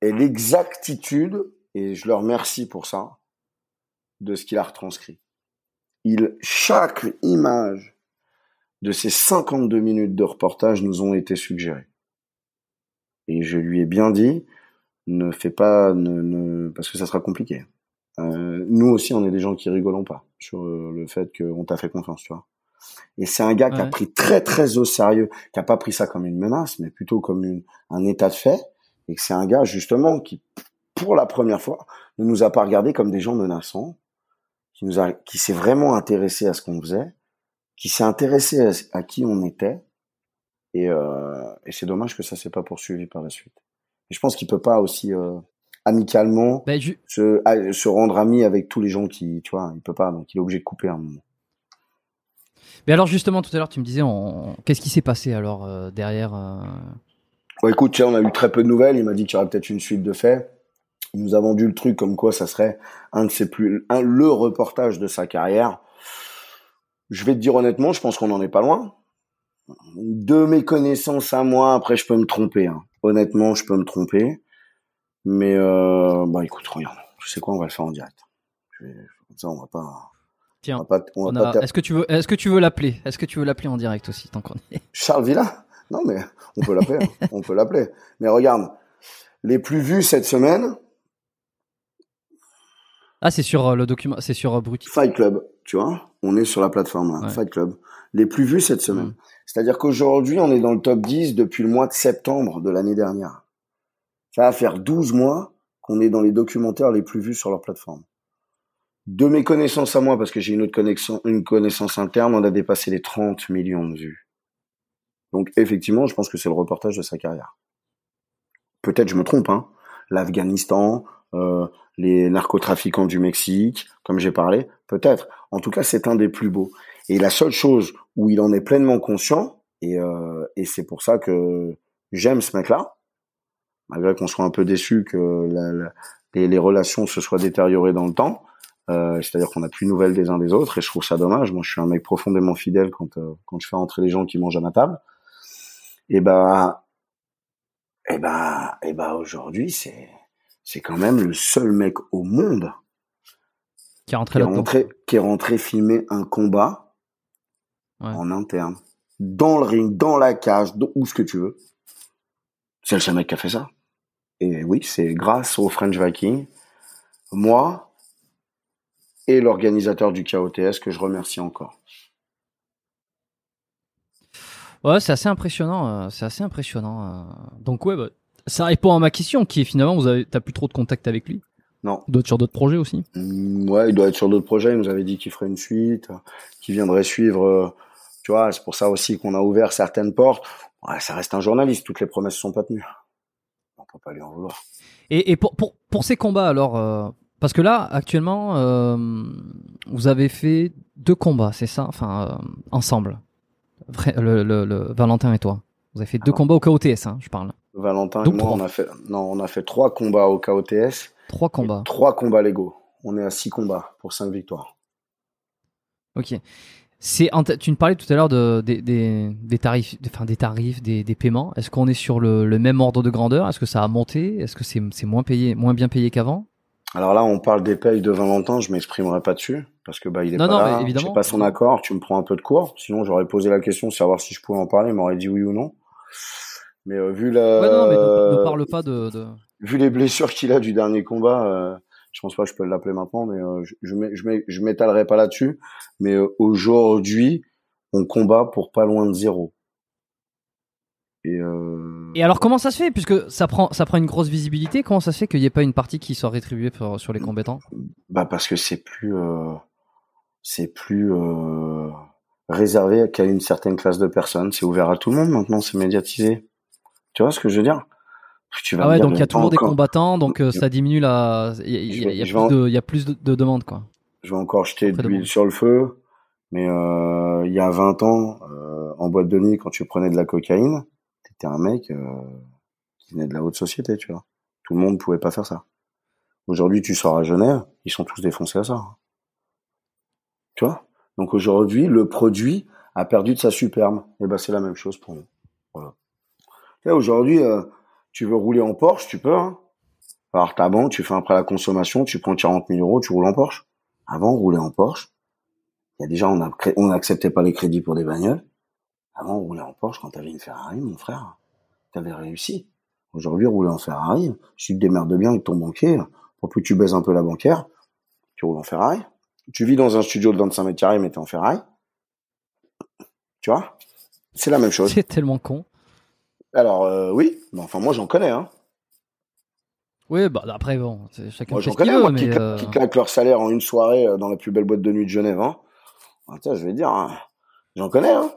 est l'exactitude, et je le remercie pour ça, de ce qu'il a retranscrit. Il, chaque image de ces 52 minutes de reportage nous ont été suggérées. Et je lui ai bien dit, ne fais pas, ne, parce que ça sera compliqué. Euh, nous aussi, on est des gens qui rigolons pas sur euh, le fait qu'on t'a fait confiance, tu vois. Et c'est un gars qui a pris très très au sérieux, qui a pas pris ça comme une menace, mais plutôt comme une, un état de fait. Et que c'est un gars justement qui, pour la première fois, ne nous a pas regardé comme des gens menaçants, qui nous a, qui s'est vraiment intéressé à ce qu'on faisait, qui s'est intéressé à, qui on était. Et, euh, et c'est dommage que ça s'est pas poursuivi par la suite. Et je pense qu'il peut pas aussi euh, amicalement bah, se, se rendre ami avec tous les gens qui, tu vois, il peut pas, donc il est obligé de couper un moment. Mais alors justement, tout à l'heure, tu me disais, qu'est-ce qui s'est passé alors euh, derrière euh... écoute, on a eu très peu de nouvelles. Il m'a dit qu'il y aurait peut-être une suite de faits. Il nous a vendu le truc comme quoi ça serait un de ses plus, le reportage de sa carrière. Je vais te dire honnêtement, je pense qu'on n'en est pas loin. De mes connaissances à moi, après je peux me tromper. Hein. Honnêtement, je peux me tromper. Mais euh, bah écoute, regarde, tu sais quoi, on va le faire en direct. Comme ça, on va pas. Tiens, est-ce que tu veux, est-ce que tu veux l'appeler? Est-ce que tu veux l'appeler en direct aussi, tant qu'on est? Charles Villa? Non, mais on peut l'appeler. Hein. on peut l'appeler. Mais regarde, les plus vus cette semaine. Ah, c'est sur euh, le document, c'est sur euh, Brutti. Fight Club, tu vois? On est sur la plateforme Fight Club. Les plus vus cette semaine. Mm. C'est-à-dire qu'aujourd'hui, on est dans le top 10 depuis le mois de septembre de l'année dernière. Ça va faire 12 mois qu'on est dans les documentaires les plus vus sur leur plateforme. De mes connaissances à moi, parce que j'ai une autre connexion, une connaissance interne, on a dépassé les 30 millions de vues. Donc effectivement, je pense que c'est le reportage de sa carrière. Peut-être je me trompe, hein. L'Afghanistan, euh, les narcotrafiquants du Mexique, comme j'ai parlé, peut-être. En tout cas, c'est un des plus beaux. Et la seule chose où il en est pleinement conscient, et, euh, et c'est pour ça que j'aime ce mec-là, malgré qu'on soit un peu déçu que la, les, les, relations se soient détériorées dans le temps, euh, c'est-à-dire qu'on n'a plus de nouvelles des uns des autres, et je trouve ça dommage. Moi, je suis un mec profondément fidèle quand euh, quand je fais entrer les gens qui mangent à ma table. Et ben, et ben, et ben, aujourd'hui, c'est c'est quand même le seul mec au monde qui est rentré, qui est rentré, qui est rentré filmer un combat ouais. en interne, dans le ring, dans la cage, où ce que tu veux. C'est le seul mec qui a fait ça. Et oui, c'est grâce au French Viking, moi et l'organisateur du KOTS que je remercie encore. Ouais, c'est assez impressionnant. Euh, c'est assez impressionnant. Euh. Donc ouais, bah, ça répond à ma question, qui est finalement, vous avez, t'as plus trop de contact avec lui? Non. D'autres sur d'autres projets aussi? Mmh, ouais, il doit être sur d'autres projets. Il nous avait dit qu'il ferait une suite, qu'il viendrait suivre. Euh, tu vois, c'est pour ça aussi qu'on a ouvert certaines portes. Ouais, ça reste un journaliste. Toutes les promesses sont pas tenues. On peut pas lui en vouloir. Et, et pour, pour, pour ces combats, alors, parce que là, actuellement, euh, vous avez fait deux combats, c'est ça? Enfin, euh, ensemble. Le, le, le, Valentin et toi. Vous avez fait deux ah. combats au KOTS, hein, je parle. Valentin et moi, on a fait, non, on a fait trois combats au KOTS. Trois combats. Trois combats légaux. On est à six combats pour cinq victoires. Ok. C'est, tu me parlais tout à l'heure de, des, tarifs, enfin des tarifs, des, des paiements. Est-ce qu'on est sur le, le, même ordre de grandeur? Est-ce que ça a monté? Est-ce que c'est, c'est moins payé, moins bien payé qu'avant? Alors là, on parle des payes de Valentin. Je m'exprimerai pas dessus parce que bah il est non, pas non, là. Évidemment. J'ai pas son accord. Tu me prends un peu de cours. Sinon, j'aurais posé la question savoir si je pouvais en parler. Il m'aurait dit oui ou non. Mais euh, vu la. Ouais, non, mais ne, ne parle pas de. de... Vu les blessures qu'il a du dernier combat. Euh je pense pas que je peux l'appeler maintenant, mais euh, je je, je m'étalerai pas là-dessus. Mais euh, aujourd'hui, on combat pour pas loin de zéro. Et, euh... et alors comment ça se fait? Puisque ça prend ça prend une grosse visibilité comment ça se fait qu'il n'y ait pas une partie qui soit rétribuée pour, sur les combattants? Bah parce que c'est plus euh, c'est plus euh, réservé qu'à une certaine classe de personnes. C'est ouvert à tout le monde maintenant. C'est médiatisé. Tu vois ce que je veux dire? Tu vas ah ouais, donc il y a toujours des combattants, donc ça diminue la. Il y, y, y, y, a plus de, de demandes quoi. Je vais encore jeter de l'huile sur le feu, mais il y a 20 ans, en boîte de nuit, quand tu prenais de la cocaïne, t'étais un mec euh, qui venait de la haute société, tu vois. Tout le monde pouvait pas faire ça. Aujourd'hui, tu sors à Genève, ils sont tous défoncés à ça. Tu vois? Donc aujourd'hui, le produit a perdu de sa superbe. Et ben c'est la même chose pour nous. Voilà. Aujourd'hui, euh, tu veux rouler en Porsche, tu peux. Hein. Alors ta banque, tu fais à la consommation, tu prends 40 000 euros, tu roules en Porsche. Avant, rouler en Porsche, il y a déjà, on n'acceptait pas les crédits pour des bagnoles. Avant, rouler en Porsche, quand tu avais une Ferrari, mon frère, tu avais réussi. Aujourd'hui, rouler en Ferrari, si tu te démerdes bien avec ton banquier, pour plus tu baises un peu la banquière, tu roules en Ferrari. Tu vis dans un studio de 25 mètres carrés, mais t'es en Ferrari. Tu vois? C'est la même chose. C'est tellement con. Alors euh, oui, mais enfin moi j'en connais. Hein. Oui, bah après bon, chacun moi, j'en connais, moi, qui, euh... qui claquent leur salaire en une soirée euh, dans la plus belle boîte de nuit de Genève. Hein. Ah, tiens, je vais dire, hein, j'en connais, hein,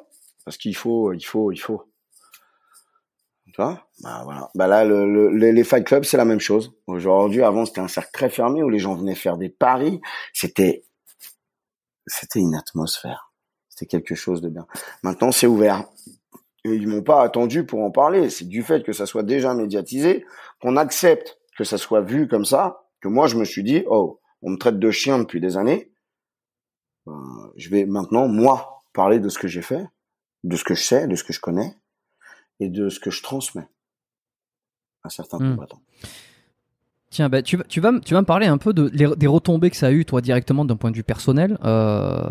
parce qu'il faut, il faut, il faut. Tu vois? Bah voilà. Bah là, le, le, les, les fight clubs, c'est la même chose. Aujourd'hui, avant, c'était un cercle très fermé où les gens venaient faire des paris. C'était, c'était une atmosphère. C'était quelque chose de bien. Maintenant, c'est ouvert. Et ils m'ont pas attendu pour en parler. C'est du fait que ça soit déjà médiatisé, qu'on accepte que ça soit vu comme ça, que moi je me suis dit, oh, on me traite de chien depuis des années. Euh, je vais maintenant, moi, parler de ce que j'ai fait, de ce que je sais, de ce que je connais, et de ce que je transmets à certains Hmm. combattants. Tiens, bah, tu, vas- tu, vas, me- tu vas me parler un peu de, les- des retombées que ça a eu, toi, directement d'un point de vue personnel. Euh,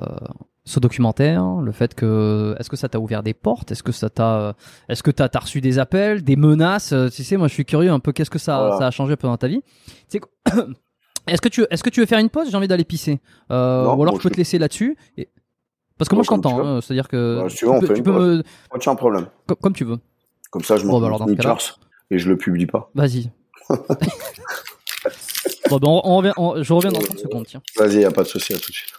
ce documentaire, le fait que. Est-ce que ça t'a ouvert des portes? Est-ce que ça t'a. Est-ce que t'as as reçu des appels, des menaces? Euh, Tu sais, moi, je suis curieux un peu, qu'est-ce que ça, Voilà. ça a changé un peu dans ta vie? Tu sais quoi Est-ce que, tu, est-ce que tu veux faire une pause? J'ai envie d'aller pisser. Euh, Non, ou alors je peux je- te laisser là-dessus. Et... Parce que moi, Bon, je t'entends. hein, C'est-à-dire que. Bah, si tu veux, peux, fait tu une peux pause. me. Aucun problème. Comme, comme tu veux. Comme ça, je Bon, m'en bah, ce cas-là- et je le publie pas. Vas-y. Bon, ben, on, on revient, on- je reviens dans 30 secondes, tiens. Vas-y, y a pas de souci, à tout de suite.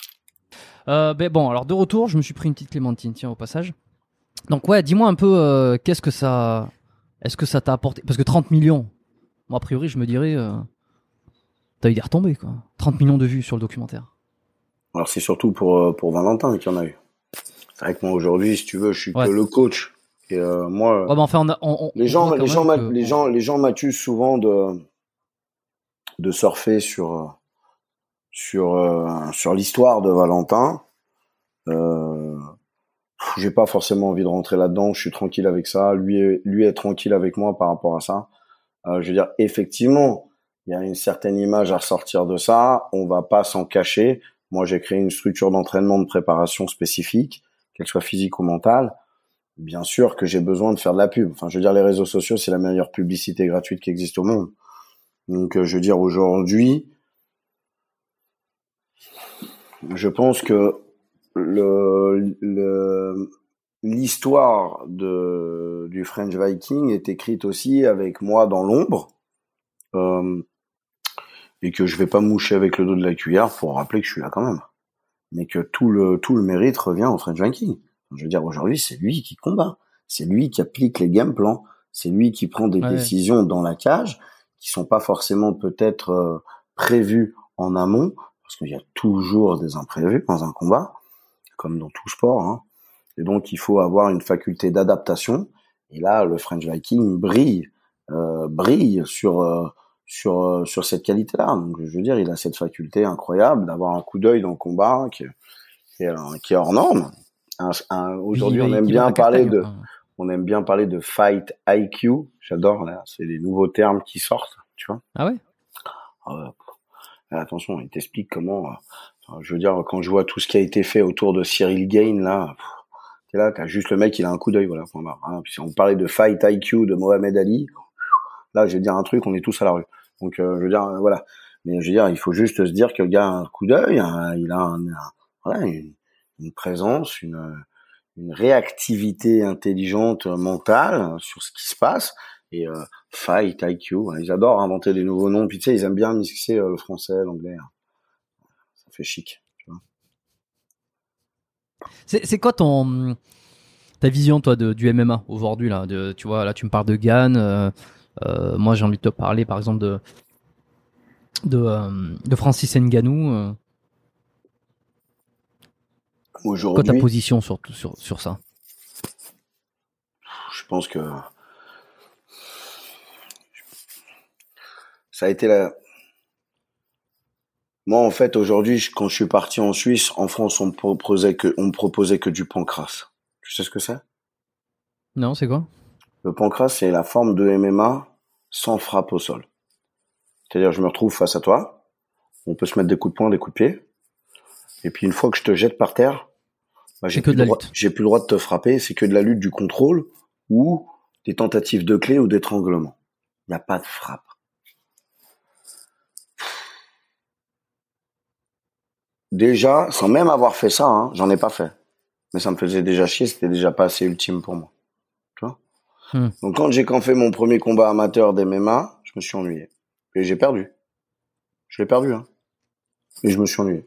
Euh, ben bon, alors de retour, je me suis pris une petite clémentine, tiens, au passage. Donc ouais, dis-moi un peu, euh, qu'est-ce que ça, est-ce que ça t'a apporté? Parce que 30 millions, moi a priori, je me dirais, euh, t'as eu des retombées quoi. 30 millions de vues sur le documentaire. Alors c'est surtout pour euh, pour Valentin qu'il y en a eu. C'est vrai que moi aujourd'hui, si tu veux, je suis Ouais. que le coach. Et euh, moi, Ouais, enfin, on a, on- on- les on gens, les gens, que- les gens, les gens m'accusent souvent de de surfer sur euh, sur sur l'histoire de Valentin. Euh, j'ai pas forcément envie de rentrer là-dedans. Je suis tranquille avec ça. Lui, est, lui est tranquille avec moi par rapport à ça. Euh, je veux dire, effectivement, il y a une certaine image à ressortir de ça. On va pas s'en cacher. Moi, j'ai créé une structure d'entraînement de préparation spécifique, qu'elle soit physique ou mentale. Bien sûr que j'ai besoin de faire de la pub. Enfin, je veux dire, les réseaux sociaux, c'est la meilleure publicité gratuite qui existe au monde. Donc, euh, je veux dire, aujourd'hui, je pense que le, l'histoire du French Viking est écrite aussi avec moi dans l'ombre. Euh, et que je vais pas moucher avec le dos de la cuillère pour rappeler que je suis là quand même. Mais que tout le, tout le mérite revient au French Viking. Je veux dire, aujourd'hui, c'est lui qui combat. C'est lui qui applique les game plans. C'est lui qui prend des Ouais. décisions dans la cage qui sont pas forcément peut-être euh, prévues en amont, parce qu'il y a toujours des imprévus dans un combat, comme dans tout sport. Hein. Et donc, il faut avoir une faculté d'adaptation. Et là, le French Viking brille, euh, brille sur euh, sur euh, sur cette qualité-là. Donc, je veux dire, il a cette faculté incroyable d'avoir un coup d'œil dans le combat qui, est- qui est, euh, qui est hors norme. Aujourd'hui, on aime bien parler de hein. on aime bien parler de fight IQ. J'adore là, c'est les nouveaux termes qui sortent, tu vois. Ah ouais? Ah attention, il t'explique comment. euh, je veux dire, quand je vois tout ce qui a été fait autour de Cyril Gain là, t'es là, t'as juste le mec, il a un coup d'œil, voilà. point barre, hein. Puis si on parlait de fight IQ de Mohamed Ali, là, je vais dire un truc, on est tous à la rue. Donc, euh, je veux dire, euh, voilà. Mais je veux dire, il faut juste se dire que le gars a un coup d'œil, hein, il a une, présence, une, réactivité intelligente euh, mentale sur ce qui se passe. Et fight IQ, hein, ils adorent inventer des nouveaux noms. Puis tu sais, ils aiment bien mixer le français, l'anglais. hein. Ça fait chic. C'est quoi ton ta vision toi du MMA aujourd'hui là? Tu vois là tu me parles de Gann. Moi j'ai envie de te parler par exemple de de, euh, de Francis Ngannou. euh. Quoi ta Aujourd'hui, position sur sur sur ça? Je pense que ça a été la. Moi, en fait, aujourd'hui, quand je suis parti en Suisse, en France, on me proposait que, on me proposait que du pancras. Tu sais ce que c'est? Non, c'est quoi? Le pancras, c'est la forme de MMA sans frappe au sol. C'est-à-dire, je me retrouve face à toi, on peut se mettre des coups de poing, des coups de pied, et puis une fois que je te jette par terre, bah, j'ai de droit- plus le droit de te frapper, c'est que de la lutte du contrôle ou des tentatives de clé ou d'étranglement. Il n'y a pas de frappe. Déjà, sans même avoir fait ça, hein, j'en ai pas fait. Mais ça me faisait déjà chier, c'était déjà pas assez ultime pour moi. Hmm. Donc quand j'ai quand fait mon premier combat amateur d'MMA, je me suis ennuyé. Et j'ai perdu. Je l'ai perdu, hein. Et je me suis ennuyé.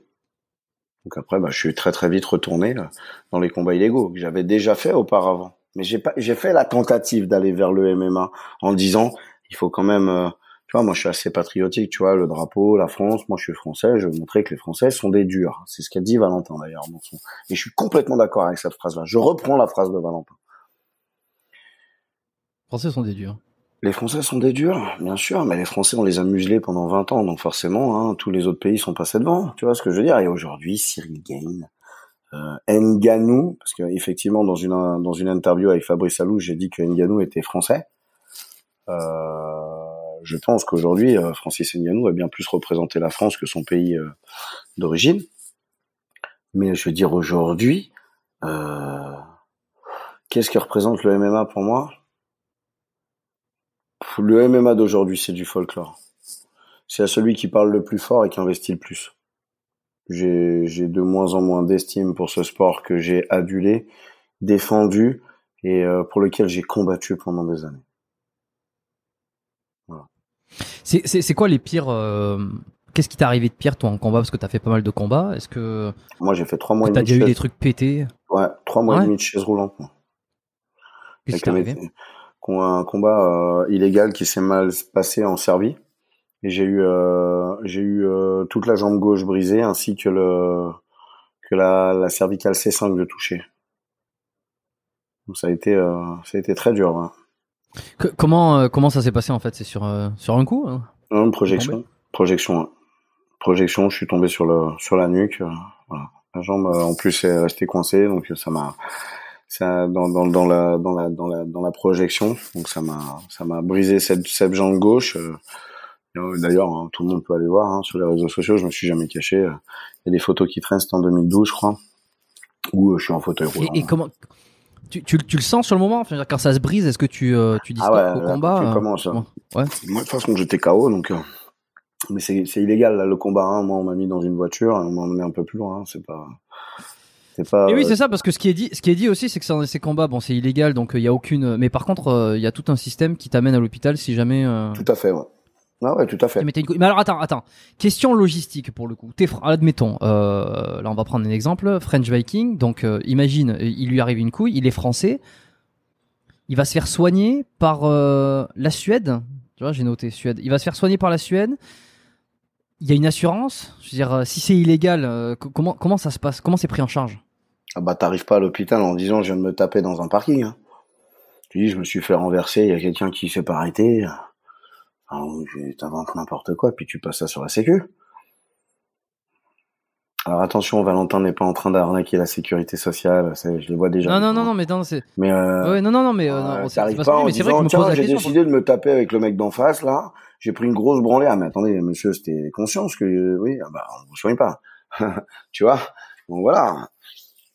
Donc après, bah, je suis très très vite retourné là, dans les combats illégaux que j'avais déjà fait auparavant. Mais j'ai pas, j'ai fait la tentative d'aller vers le MMA en disant, il faut quand même, euh, tu vois, moi je suis assez patriotique, tu vois, le drapeau, la France, moi je suis français, je veux montrer que les Français sont des durs. C'est ce qu'a dit Valentin d'ailleurs son. Et je suis complètement d'accord avec cette phrase-là. Je reprends la phrase de Valentin. Les Français sont des durs. Les Français sont des durs, bien sûr, mais les Français, on les a muselés pendant 20 ans, donc forcément, hein, tous les autres pays sont passés devant. Tu vois ce que je veux dire? Et aujourd'hui, Cyril Gain, euh, Nganou, parce que effectivement, dans une dans une interview avec Fabrice Alou, j'ai dit que Nganou était français. Euh, je pense qu'aujourd'hui, euh, Francis Nganou a bien plus représenté la France que son pays euh, d'origine. Mais je veux dire, aujourd'hui, qu'est-ce que représente le MMA pour moi? Le MMA d'aujourd'hui, c'est du folklore. C'est à celui qui parle le plus fort et qui investit le plus. J'ai de moins en moins d'estime pour ce sport que j'ai adulé, défendu et euh, pour lequel j'ai combattu pendant des années. C'est c'est quoi les pires euh, Qu'est-ce qui t'est arrivé de pire toi en combat? Parce que t'as fait pas mal de combats Est-ce que Moi, j'ai fait trois mois et t'as demi. de déjà eu des trucs pétés? Ouais, trois mois Ouais. et demi de chaise roulante. Qu'est-ce qui t'est arrivé? Un combat euh, illégal qui s'est mal passé en Serbie. Et j'ai eu, euh, j'ai eu euh, toute la jambe gauche brisée ainsi que le que la, la cervicale C5 de toucher. Donc ça a été, ça a été très dur. hein. Que- Comment comment ça s'est passé en fait? C'est sur sur un coup hein? Non, projection, projection, ouais. projection. Je suis tombé sur le sur la nuque. euh, voilà. La jambe euh, en plus est restée coincée, donc ça m'a ça dans, dans dans la dans la dans la dans la projection, donc ça m'a ça m'a brisé cette cette jambe gauche. euh. Euh, D'ailleurs, hein, tout le monde peut aller voir hein, sur les réseaux sociaux. Je me suis jamais caché. euh. Il y a des photos qui traînent, c'était en 2012, je crois, où je suis en fauteuil roulant. et, et comment tu, tu, tu le sens sur le moment? Enfin, Quand ça se brise, est-ce que tu euh, tu dis Ah ouais, au là, combat tu commences, hein. Ouais. Moi, de toute façon, j'étais KO, donc. euh, Mais c'est c'est illégal là, le combat. Hein. Moi, on m'a mis dans une voiture, on m'a emmené un peu plus loin. hein. C'est pas. C'est pas. Et oui, euh, c'est ça, parce que ce qui est dit, ce qui est dit aussi, c'est que ça- ces combats, bon, c'est illégal, donc il y a aucune. Mais par contre, euh, il y a tout un système qui t'amène à l'hôpital si jamais. euh, Tout à fait, ouais. Ah ouais, tout à fait. Mais alors attends, attends. Question logistique pour le coup. T'es admettons, euh, là on va prendre un exemple, French Viking. Donc euh, imagine, euh, il lui arrive une couille, il est français, il va se faire soigner par euh, la Suède. Tu vois, j'ai noté Suède. Il va se faire soigner par la Suède. Il y a une assurance. Je veux dire, euh, si c'est illégal, euh, co- comment comment ça se passe? Comment c'est pris en charge? Ah bah, t'arrives pas à l'hôpital en disant je viens de me taper dans un parking. Hein. Tu dis je me suis fait renverser, il y a quelqu'un qui s'est pas arrêté. Ah, T'inventes n'importe quoi, puis tu passes ça sur la sécu. Alors attention, Valentin n'est pas en train d'arnaquer la sécurité sociale. Je les vois déjà. Non, non, non, non, mais non, c'est. Mais euh, Ouais, non, non, non, mais euh, Euh, T'arrives pas en mais c'est vrai que disant, tiens, j'ai décidé de me taper avec le mec d'en face, là. J'ai pris une grosse branlée. Ah, mais attendez, monsieur, c'était conscience que, oui, ah bah, on vous soigne pas. tu vois? Donc voilà.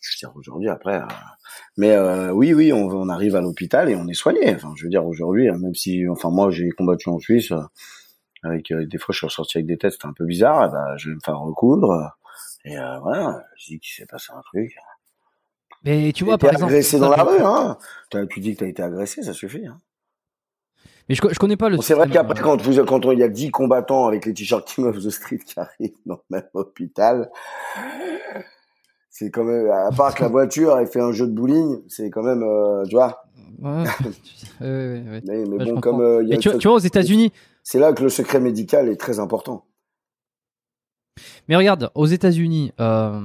Je veux dire, aujourd'hui, après, euh, mais euh, oui, oui, on, on arrive à l'hôpital et on est soigné. Enfin, je veux dire, aujourd'hui, euh, même si, enfin, moi, j'ai combattu en Suisse, avec euh, des fois, je suis ressorti avec des têtes, c'était un peu bizarre. eh ben, je vais me faire recoudre. Et euh, voilà, je dis qu'il s'est passé un truc. Mais tu vois, par exemple. agressé dans la rue, hein. Tu dis que t'as été agressé, ça suffit. Hein. Mais je, je connais pas le. C'est vrai qu'après, quand, vous, quand il y a 10 combattants avec les t-shirts King of the Street qui arrivent dans le même hôpital, c'est quand même, à part que la voiture ait fait un jeu de bowling, c'est quand même, euh, tu vois. Ouais, ouais, ouais. Mais, bon, comme euh, il y a Mais tu, vois- tu vois, aux États-Unis, c'est là que le secret médical est très important. mais regarde, aux États-Unis, euh,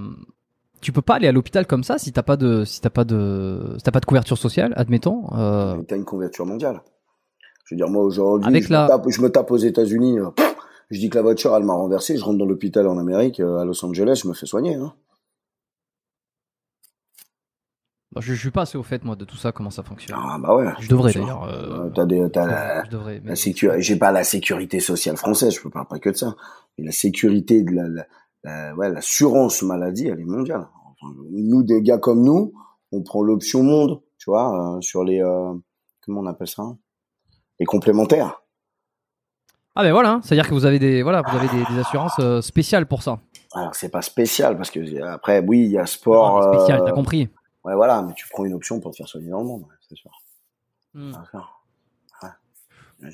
tu peux pas aller à l'hôpital comme ça si t'as pas de, si t'as pas de, si t'as pas de couverture sociale, admettons. Euh, Mais T'as une couverture mondiale. Je veux dire, moi aujourd'hui, je, la- me tape, je me tape aux États-Unis. euh, je dis que la voiture, elle m'a renversé. Je rentre dans l'hôpital en Amérique, euh, à Los Angeles, je me fais soigner. Hein. Bah, je, je suis pas assez au fait moi de tout ça, comment ça fonctionne. Ah bah ouais. je devrais d'ailleurs. euh, T'as des, t'as la, je devrais. mais- La sécurité, j'ai pas la sécurité sociale française, je peux parler pas que de ça. Mais la sécurité de la, la, la- ouais, l'assurance maladie, elle est mondiale. Enfin, nous, des gars comme nous, on prend l'option monde, tu vois, euh, sur les, euh, comment on appelle ça? Les complémentaires. Ah ben voilà, c'est à dire que vous avez des, voilà, vous avez des, des assurances spéciales pour ça. Alors c'est pas spécial parce que après, oui, il y a sport. Non, spéciales, euh, t'as compris. Ouais, voilà, mais tu prends une option pour te faire soigner dans le monde, c'est sûr. Sûr. Ouais.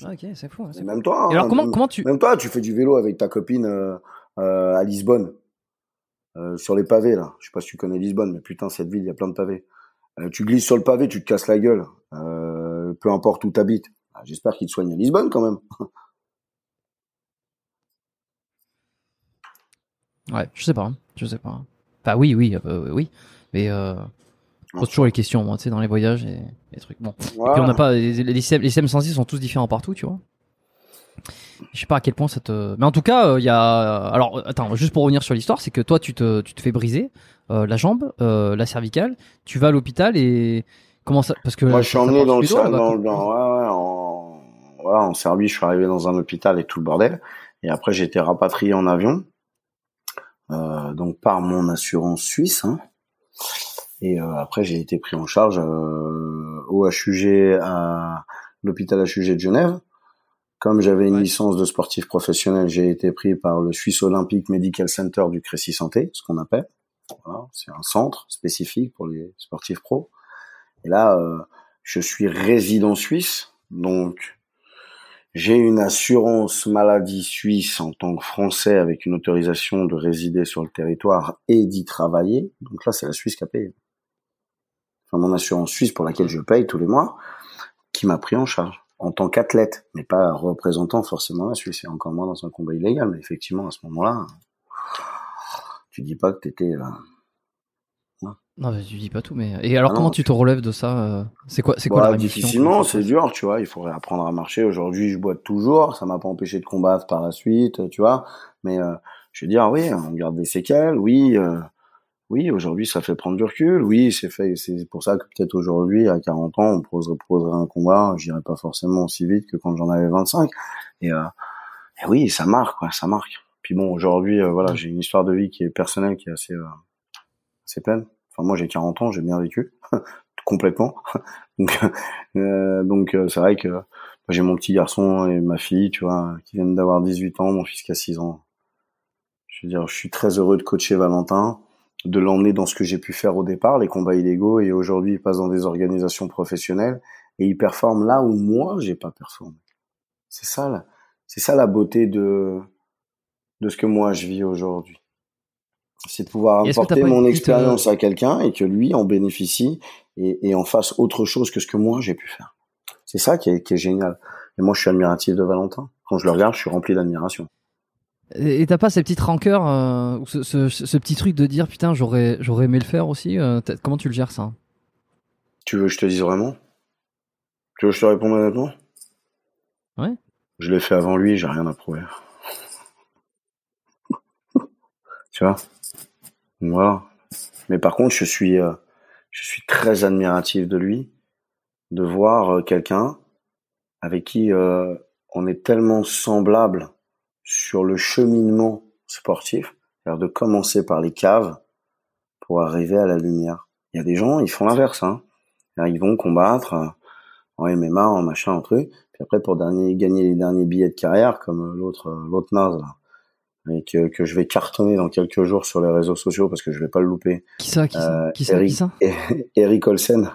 Ah, ok, c'est fou. hein, fou. même toi. Alors hein, comment, même- comment tu, Même toi, tu fais du vélo avec ta copine euh, euh, à Lisbonne, euh, sur les pavés là. Je sais pas si tu connais Lisbonne, mais putain cette ville, il y a plein de pavés. Tu glisses sur le pavé, tu te casses la gueule, peu importe où t'habites. Ah, J'espère qu'ils te soignent à Lisbonne quand même. Ouais, je sais pas, hein, je sais pas. Enfin oui, oui, oui, mais je pose toujours les questions, moi, tu sais, dans les voyages et les trucs. Bon. Et puis on n'a pas les, les, systèmes, les systèmes sensibles sont tous différents partout, tu vois. Je sais pas à quel point ça te. Mais en tout cas, il y a. Alors, attends, juste pour revenir sur l'histoire, c'est que toi, tu te, tu te fais briser euh, la jambe, euh, la cervicale. Tu vas à l'hôpital et comment ça Parce que Moi, je suis emmené dans le, dans, dans, ouais, ouais, en, voilà, en Serbie, je suis arrivé dans un hôpital et tout le bordel. Et après, j'ai été rapatrié en avion, euh, donc par mon assurance suisse. Hein. Et euh, après, j'ai été pris en charge euh, au HUG à l'hôpital HUG de Genève. Comme j'avais une Ouais. licence de sportif professionnel, j'ai été pris par le Swiss Olympic Medical Center du Crécy Santé, ce qu'on appelle. Voilà, c'est un centre spécifique pour les sportifs pros. Et là, euh, je suis résident suisse, donc j'ai une assurance maladie suisse en tant que Français avec une autorisation de résider sur le territoire et d'y travailler. Donc là, c'est la Suisse qui a payé. Enfin, mon assurance suisse pour laquelle je paye tous les mois, qui m'a pris en charge en tant qu'athlète, mais pas représentant forcément la Suisse, et encore moins dans un combat illégal. Mais effectivement, à ce moment-là, tu dis pas que t'étais... Euh, non, tu dis pas tout, mais et alors ah comment tu te relèves de ça euh, C'est quoi, c'est quoi bah, Difficilement, c'est dur, tu vois. Il faudrait apprendre à marcher. Aujourd'hui, je boite toujours. Ça m'a pas empêché de combattre par la suite, tu vois. Mais euh, je veux dire, oui, on garde des séquelles. Oui, euh, oui. Aujourd'hui, ça fait prendre du recul. Oui, c'est fait. C'est pour ça que peut-être aujourd'hui, à 40 ans, on proposerait, un combat. J'irai pas forcément aussi vite que quand j'en avais 25. Et, et, oui, ça marque, quoi. Ça marque. Puis bon, aujourd'hui, voilà, j'ai une histoire de vie qui est personnelle, qui est assez, assez pleine Enfin, moi, j'ai 40 ans, j'ai bien vécu complètement. donc, euh, donc euh, c'est vrai que j'ai mon petit garçon et ma fille, tu vois, qui viennent d'avoir 18 ans, mon fils qui a 6 ans. Je veux dire, je suis très heureux de coacher Valentin, de l'emmener dans ce que j'ai pu faire au départ, les combats illégaux, et aujourd'hui, il passe dans des organisations professionnelles et il performe là où moi, j'ai pas performé. C'est ça, là. C'est ça la beauté de, de ce que moi je vis aujourd'hui c'est de pouvoir apporter mon expérience à quelqu'un et que lui en bénéficie et, en fasse autre chose que ce que moi j'ai pu faire. C'est ça qui est, génial. Et moi, je suis admiratif de Valentin. Quand je le regarde, je suis rempli d'admiration. Et t'as pas ces petites rancœurs, euh, ce, petit truc de dire putain, j'aurais, j'aurais aimé le faire aussi. Euh, comment tu le gères ça? Tu veux que je te dise vraiment? Tu veux que je te réponde honnêtement? Ouais. Je l'ai fait avant lui, j'ai rien à prouver. tu vois? Voilà. Mais par contre, je suis, euh, je suis très admiratif de lui, de voir quelqu'un avec qui on est tellement semblable sur le cheminement sportif, c'est-à-dire de commencer par les caves pour arriver à la lumière. Il y a des gens, ils font l'inverse. Hein. Ils vont combattre en MMA, en machin, en truc, puis après pour dernier, gagner les derniers billets de carrière, comme l'autre l'autre naze là et que, que, je vais cartonner dans quelques jours sur les réseaux sociaux parce que je vais pas le louper. Qui ça Qui ça, euh, qui, ça, Eric, qui ça? Eric Olsen,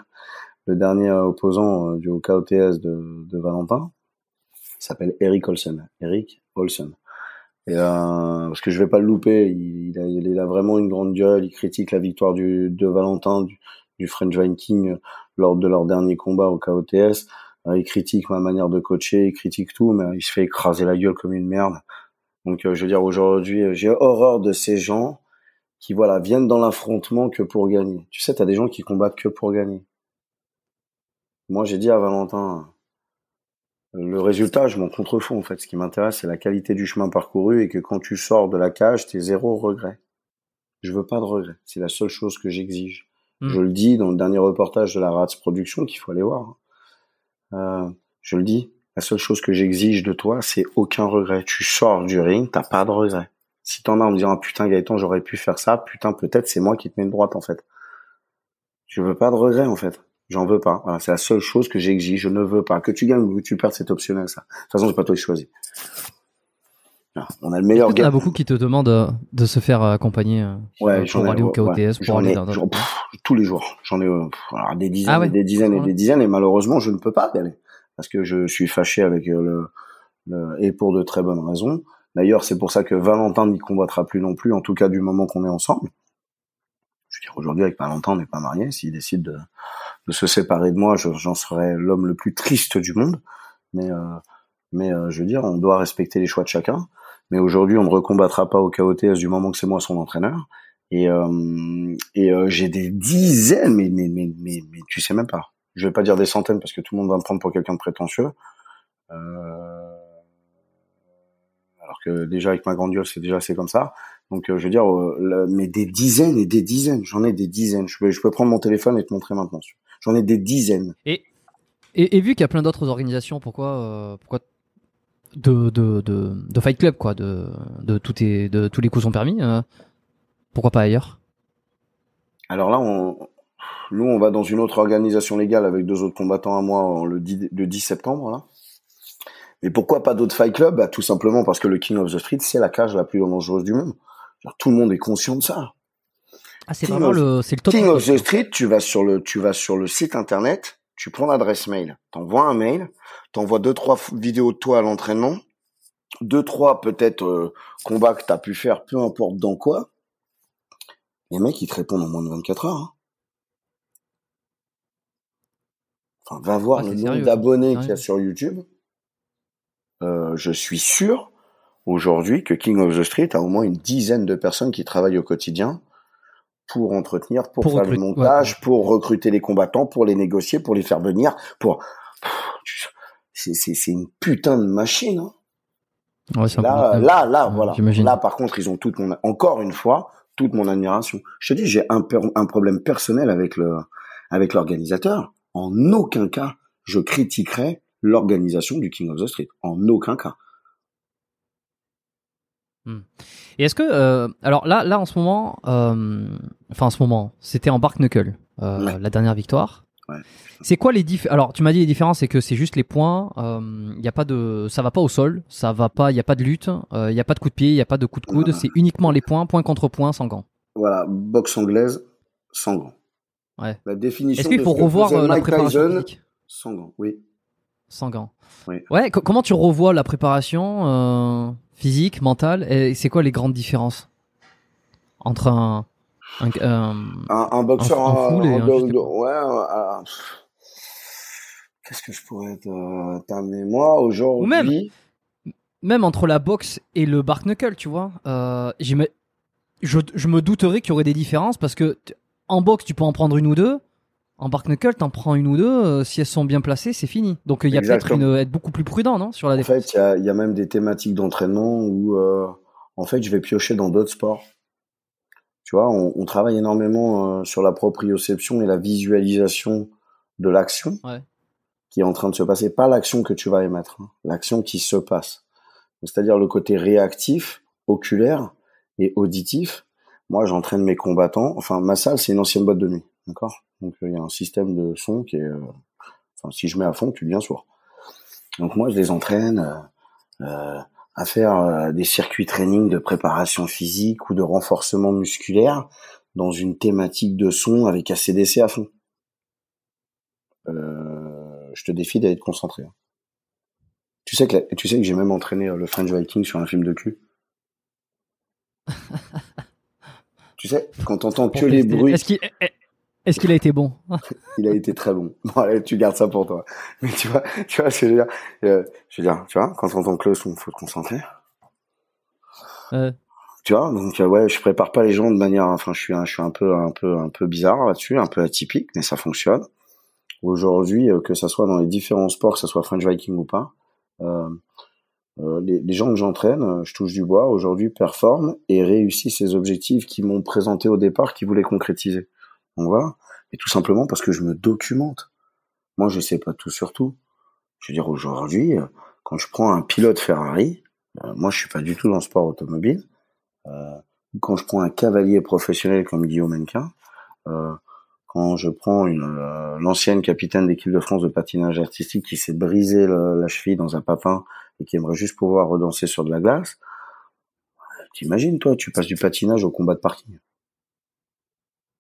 le dernier opposant euh, du KOTS de, de Valentin, il s'appelle Eric Olsen. Eric Olsen. Et euh, parce que je vais pas le louper, il, a, il, a, vraiment une grande gueule, il critique la victoire du, de Valentin, du, French Viking lors de leur dernier combat au KOTS. Euh, il critique ma manière de coacher, il critique tout, mais il se fait écraser la gueule comme une merde. Donc, euh, je veux dire, aujourd'hui, euh, j'ai horreur de ces gens qui, voilà, viennent dans l'affrontement que pour gagner. Tu sais, t'as des gens qui combattent que pour gagner. Moi, j'ai dit à Valentin, le résultat, je m'en contrefous, en fait. Ce qui m'intéresse, c'est la qualité du chemin parcouru et que quand tu sors de la cage, t'es zéro regret. Je veux pas de regret. C'est la seule chose que j'exige. Hmm. Je le dis dans le dernier reportage de la Rats Production qu'il faut aller voir. Euh, je le dis. La seule chose que j'exige de toi, c'est aucun regret. Tu sors du ring, t'as pas de regret. Si t'en as en me disant, ah, putain, Gaëtan, j'aurais pu faire ça, putain, peut-être c'est moi qui te mets une droite, en fait. Je veux pas de regret, en fait. J'en veux pas. Voilà, c'est la seule chose que j'exige. Je ne veux pas. Que tu gagnes ou que tu perds, c'est optionnel, ça. De toute façon, c'est pas toi qui choisis. on a le meilleur Il y a beaucoup qui te demandent euh, de se faire accompagner euh, ouais, pour aller au KOTS, pour aller dans, tous les jours. J'en ai euh, des dizaines, ah et des dizaines et des dizaines, et malheureusement, je ne peux pas y aller parce que je suis fâché avec euh, le, et pour de très bonnes raisons. D'ailleurs, c'est pour ça que Valentin n'y combattra plus non plus, en tout cas du moment qu'on est ensemble. Je veux dire, aujourd'hui, avec Valentin, on n'est pas marié. S'il décide de, de, se séparer de moi, j'en serais l'homme le plus triste du monde. Mais, euh, mais euh, je veux dire, on doit respecter les choix de chacun. Mais aujourd'hui, on ne recombattra pas au KOTS du moment que c'est moi son entraîneur. Et, euh, et j'ai des dizaines, mais, mais, mais, mais, tu sais même pas je vais pas dire des centaines parce que tout le monde va me prendre pour quelqu'un de prétentieux. Euh, alors que déjà avec ma grande gueule, c'est déjà assez comme ça. Donc euh, je veux dire, euh, mais des dizaines et des dizaines. J'en ai des dizaines. Je peux, je peux prendre mon téléphone et te montrer maintenant. J'en ai des dizaines. Et et, et vu qu'il y a plein d'autres organisations, pourquoi pourquoi de, de, de, de, Fight Club quoi, de de tout de tous les coups sont permis. pourquoi pas ailleurs? Alors là, on, nous, on va dans une autre organisation légale avec deux autres combattants à moi le 10, 10 septembre. Là. Mais pourquoi pas d'autres fight clubs bah, Tout simplement parce que le King of the Street, c'est la cage la plus dangereuse du monde. tout le monde est conscient de ça. Ah, c'est vraiment le, c'est le top. King of the Street, tu vas sur le, tu vas sur le site internet, tu prends l'adresse mail, t'envoies un mail, t'envoies deux trois vidéos de toi à l'entraînement, deux trois peut-être euh, combats que t'as pu faire, peu importe dans quoi. Les mecs ils te répondent en moins de 24 heures. Hein. Enfin, va voir Ah, le nombre d'abonnés qu'il y a sur YouTube. Euh, je suis sûr aujourd'hui que King of the Street a au moins une dizaine de personnes qui travaillent au quotidien pour entretenir, pour, Pour faire le ouais, montage, pour recruter les combattants, pour les négocier, pour les faire venir, pour. C'est une putain de machine. Hein. Ouais, Là, là, voilà. Là, par contre, ils ont toute mon, encore une fois, toute mon admiration. Je te dis, j'ai un, un problème personnel avec le, avec l'organisateur. En aucun cas, je critiquerai l'organisation du King of the Street. En aucun cas. Et est-ce que, euh, alors là, là en ce moment, euh, enfin en ce moment, c'était en Bark Knuckle, euh, Ouais. la dernière victoire. Ouais. C'est quoi les différences Alors tu m'as dit les différences, c'est que c'est juste les points. Il y a pas de, ça va pas au sol, ça va pas, il y a pas de lutte, il y a pas de coup de pied, il y a pas de coup de coude. C'est uniquement les points, point contre point, sans gants. Voilà, boxe anglaise, sans gants. Ouais. La définition Est-ce qu'il faut revoir la préparation Tyson, sans gants, oui. Sans gants Oui. Ouais. co- comment tu revois la préparation euh, physique, mentale Et c'est quoi les grandes différences entre un, un, un boxeur Un- un et juste- ouais, euh, euh, qu'est-ce que je pourrais euh, t'amener moi aujourd'hui? Ou même, même entre la boxe et le bark knuckle, tu vois, euh, je, je me douterais qu'il y aurait des différences parce que en boxe, tu peux en prendre une ou deux. En bark knuckle, t'en prends une ou deux. euh, si elles sont bien placées, c'est fini. Donc, il y a peut-être une, être beaucoup plus prudent, non, sur la En défense? fait, il y a, il y a même des thématiques d'entraînement où, euh, en fait, je vais piocher dans d'autres sports. Tu vois, on, on travaille énormément euh, sur la proprioception et la visualisation de l'action Ouais. qui est en train de se passer. Pas l'action que tu vas émettre, hein, l'action qui se passe. C'est-à-dire le côté réactif, oculaire et auditif. Moi, j'entraîne mes combattants. Enfin, ma salle, c'est une ancienne boîte de nuit, d'accord? Donc, euh, il y a un système de son qui est... euh, Enfin, si je mets à fond, tu deviens sourd. Donc moi, je les entraîne euh, à faire des circuits training de préparation physique ou de renforcement musculaire dans une thématique de son avec ACDC à fond. Euh, je te défie d'être concentré. hein. Tu sais que la- tu sais que j'ai même entraîné le French Viking sur un film de cul. tu sais, quand t'entends que les bruits, Est-ce qu'il est-ce qu'il a été bon il a été très bon. Bon, allez, tu gardes ça pour toi. Mais tu vois, tu vois ce que je veux dire. Euh, je veux dire, tu vois, quand t'entends que le son, faut te concentrer. Euh, Tu vois, donc euh, ouais, je prépare pas les gens de manière, enfin, je suis un, je suis un peu, un peu, un peu bizarre là-dessus, un peu atypique, mais ça fonctionne. Aujourd'hui, euh, que ça soit dans les différents sports, que ça soit French Viking ou pas, euh, les, les gens que j'entraîne, je touche du bois, aujourd'hui performent et réussissent ces objectifs qu'ils m'ont présentés au départ, qu'ils voulaient concrétiser. Voilà. Et tout simplement parce que je me documente. Moi, je sais pas tout sur tout. Je veux dire, aujourd'hui, euh, quand je prends un pilote Ferrari, euh, moi, je suis pas du tout dans le sport automobile. Euh, quand je prends un cavalier professionnel comme Guillaume Menquin, euh, quand je prends l'ancienne capitaine d'équipe de France de patinage artistique qui s'est brisé la cheville dans un papin et qui aimerait juste pouvoir redanser sur de la glace, t'imagines toi, tu passes du patinage au combat de parking.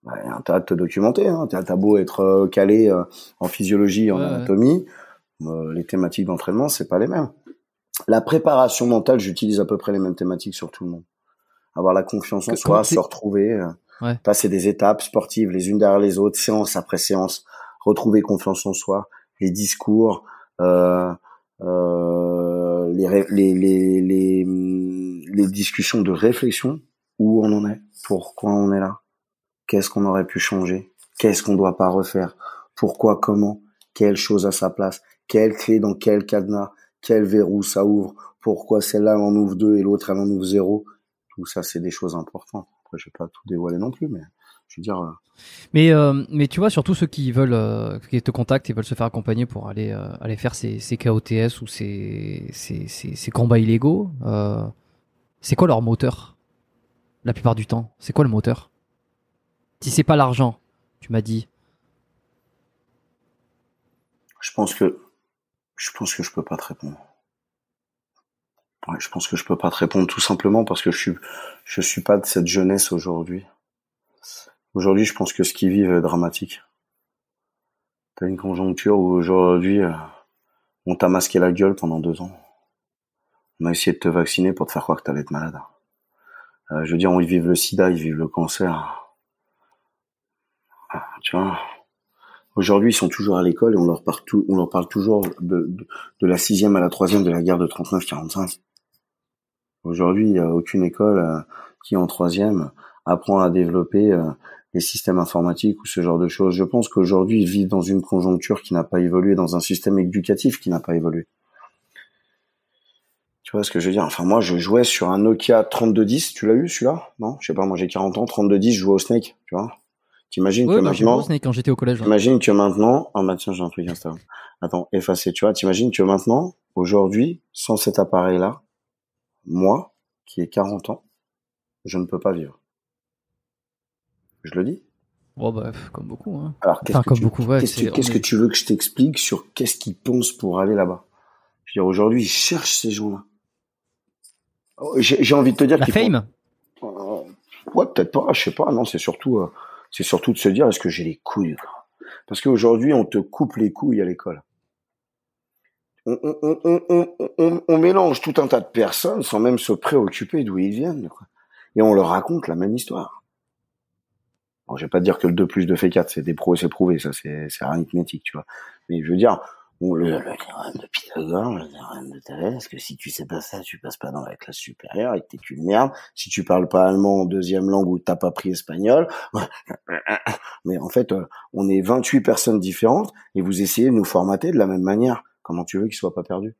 Bah, intérêt de te documenter, hein. t'as t'as beau être euh, calé euh, en physiologie, en Ouais, ouais. anatomie, euh, les thématiques d'entraînement, c'est pas les mêmes. La préparation mentale, j'utilise à peu près les mêmes thématiques sur tout le monde. Avoir la confiance en Que- soi, se retrouver, Ouais. passer des étapes sportives les unes derrière les autres, séance après séance, retrouver confiance en soi, les discours, euh, euh, les, les, les, les, les discussions de réflexion, où on en est, pourquoi on est là, qu'est-ce qu'on aurait pu changer, qu'est-ce qu'on doit pas refaire, pourquoi, comment, quelle chose à sa place, quelle clé dans quel cadenas, quel verrou ça ouvre, pourquoi celle-là elle en ouvre deux et l'autre elle en ouvre zéro? Tout ça, c'est des choses importantes. Après, je vais pas tout dévoiler non plus, mais je veux dire, euh, Mais, euh, mais tu vois, surtout ceux qui veulent, euh, qui te contactent et veulent se faire accompagner pour aller, faire ces, KOTS ou ces, combats illégaux, c'est quoi leur moteur? La plupart du temps, c'est quoi le moteur? Si c'est pas l'argent, tu m'as dit. je pense que, je pense que je peux pas te répondre. Ouais, je pense que je peux pas te répondre tout simplement parce que je suis, je suis pas de cette jeunesse aujourd'hui. Aujourd'hui, je pense que ce qu'ils vivent est dramatique. T'as une conjoncture où aujourd'hui, euh, on t'a masqué la gueule pendant deux ans. On a essayé de te vacciner pour te faire croire que t'allais être malade. Euh, je veux dire, ils vivent le sida, ils vivent le cancer. Ah, tu vois Aujourd'hui, ils sont toujours à l'école et on leur, parle on leur parle toujours de, de, la sixième à la troisième de la guerre de 39-45. Aujourd'hui, il n'y a aucune école euh, qui, en troisième, apprend à développer euh, les systèmes informatiques ou ce genre de choses. Je pense qu'aujourd'hui, ils vivent dans une conjoncture qui n'a pas évolué, dans un système éducatif qui n'a pas évolué. Tu vois ce que je veux dire? Enfin, moi, je jouais sur un Nokia 3210. Tu l'as eu, celui-là? Non? Je sais pas, moi j'ai 40 ans, 3210, je jouais au Snake, tu vois T'imagines que bah, maintenant... Quand j'étais au collège. T'imagines que maintenant... Oh bah tiens, j'ai un truc Instagram. Attends, effacer, tu vois T'imagines que maintenant, aujourd'hui, sans cet appareil-là, moi, qui ai 40 ans, je ne peux pas vivre. Je le dis Oh bah, comme beaucoup. Hein. Alors, qu'est-ce que, tu, beaucoup, qu'est-ce, que tu veux que je t'explique sur qu'est-ce qu'ils pensent pour aller là-bas? Je veux dire, aujourd'hui, ils cherchent ces gens-là. Oh, j'ai, envie de te dire La fame? Ouais, peut-être pas, je sais pas. Non, c'est surtout, euh, c'est surtout de se dire, est-ce que j'ai les couilles Parce qu'aujourd'hui, on te coupe les couilles à l'école. On, on, on, mélange tout un tas de personnes sans même se préoccuper d'où ils viennent. Et on leur raconte la même histoire. Bon, je vais pas dire que le 2 plus 2 fait 4, c'est des pros, c'est prouvé, ça c'est arithmétique, tu vois. Mais je veux dire, le, le théorème de Pythagore, le théorème de Thalès, que si tu sais pas ça, tu passes pas dans la classe supérieure et que t'es qu'une merde. Si tu parles pas allemand en deuxième langue ou t'as pas pris espagnol, mais en fait, euh, on est 28 personnes différentes et vous essayez de nous formater de la même manière. Comment tu veux qu'ils soient pas perdus?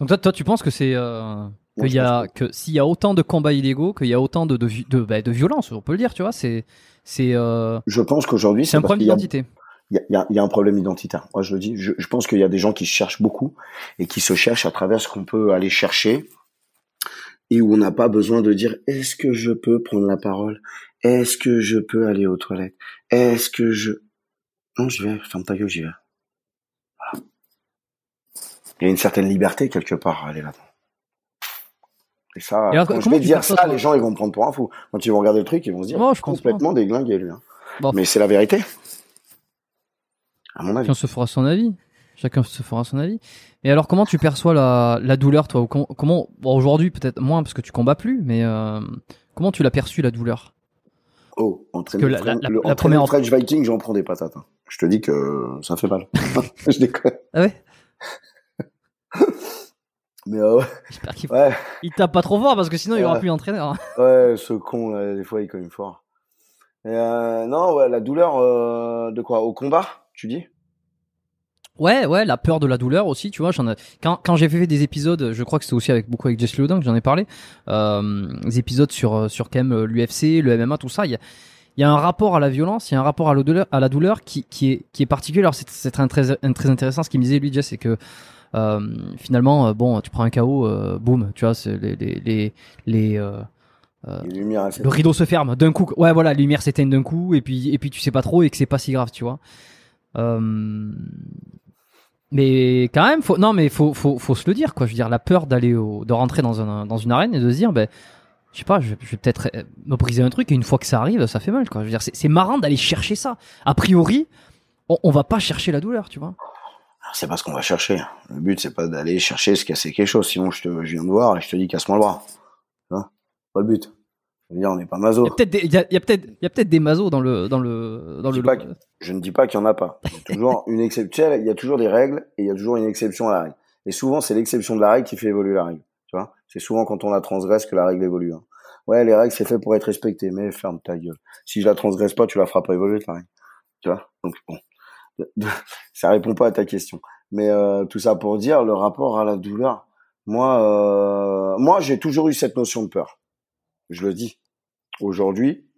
Donc toi, toi, tu penses que c'est euh, y a que s'il y a autant de combats illégaux, qu'il y a autant de de, de, bah, de, violence, on peut le dire, tu vois, c'est c'est. Euh... Je pense qu'aujourd'hui c'est un problème d'identité. Il y, a, y a, un problème identitaire. Moi, je le dis. Je, je pense qu'il y a des gens qui cherchent beaucoup et qui se cherchent à travers ce qu'on peut aller chercher et où on n'a pas besoin de dire est-ce que je peux prendre la parole, est-ce que je peux aller aux toilettes, est-ce que je non, je vais. Ferme ta gueule, j'y vais. Voilà. Il y a une certaine liberté quelque part à aller là-dedans. Et ça, quand je vais dire ça, les gens ils vont me prendre pour un fou. Quand ils vont regarder le truc, ils vont se dire oh, je complètement déglingué lui. Hein. Mais c'est la vérité. À mon avis. Chacun se fera son avis. Chacun se fera son avis. Et alors, comment tu perçois la, la douleur, toi? Comment aujourd'hui peut-être moins parce que tu combats plus, mais euh, comment tu l'as perçu la douleur? Oh, entraîner, la, la, le, la première French Viking, j'en prends des patates. Hein. Je te dis que ça fait mal. je déconne. Ah ouais? Mais euh, ouais. J'espère qu'il ouais. il tape pas trop fort parce que sinon il y aura plus d'entraîneur. Hein. Ouais, ce con là, des fois il cogne fort. euh, non, ouais, la douleur euh, de quoi? Au combat, tu dis? Ouais, ouais, la peur de la douleur aussi, tu vois. J'en ai... Quand, quand j'ai fait des épisodes, je crois que c'était aussi avec beaucoup avec Jess Loudon que j'en ai parlé, euh, des épisodes sur euh, sur quand même euh, l'UFC, le MMA, tout ça. Il y a il y a un rapport à la violence, il y a un rapport à la douleur, à la douleur qui, qui est qui est particulier. Alors c'est très, très très intéressant ce qu'il me disait lui, Jess, c'est que euh, finalement, euh, bon, tu prends un KO, euh, boum, tu vois, c'est les les les, les le rideau se ferme d'un coup. Ouais, voilà, la lumière s'éteint d'un coup, et puis et puis tu sais pas trop et que c'est pas si grave, tu vois. Mais quand même, faut non, mais faut faut faut se le dire quoi. Je veux dire, la peur d'aller de rentrer dans un dans une arène et de se dire, ben je sais pas, je, vais peut-être me briser un truc et une fois que ça arrive, ça fait mal quoi. Je veux dire, c'est marrant d'aller chercher ça. A priori, on, on va pas chercher la douleur, tu vois c'est pas ce qu'on va chercher. Le but, c'est pas d'aller chercher ce casser quelque chose. Sinon, je, te, je viens de voir et je te dis casse-moi le bras. Hein pas le but. Je veux dire, on n'est pas maso. Il y a peut-être, a, peut-être des masos dans le, dans le, dans je le. je ne dis pas qu'il y en a pas. Il y a toujours une exception. Il y a toujours des règles et il y a toujours une exception à la règle. Et souvent, c'est l'exception de la règle qui fait évoluer la règle. Tu vois, c'est souvent quand on la transgresse que la règle évolue. Hein. Ouais, les règles, c'est fait pour être respecté, mais ferme ta gueule. Si je la transgresse pas, tu la feras pas évoluer, ta règle. Tu vois, donc bon, ça répond pas à ta question. Mais euh, tout ça pour dire le rapport à la douleur. Moi, euh, moi, j'ai toujours eu cette notion de peur. Je le dis. Aujourd'hui,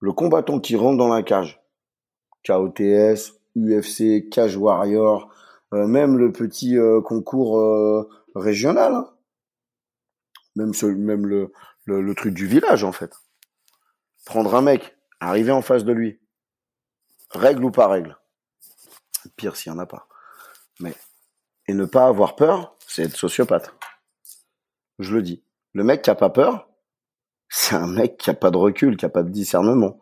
le combattant qui rentre dans la cage, KOTS, UFC, Cage Warrior, euh, même le petit concours régional, hein. même le, truc du village en fait. Prendre un mec, arriver en face de lui, règle ou pas règle. Pire s'il y en a pas. Mais et ne pas avoir peur, c'est être sociopathe. Je le dis. Le mec qui a pas peur, c'est un mec qui a pas de recul, qui a pas de discernement.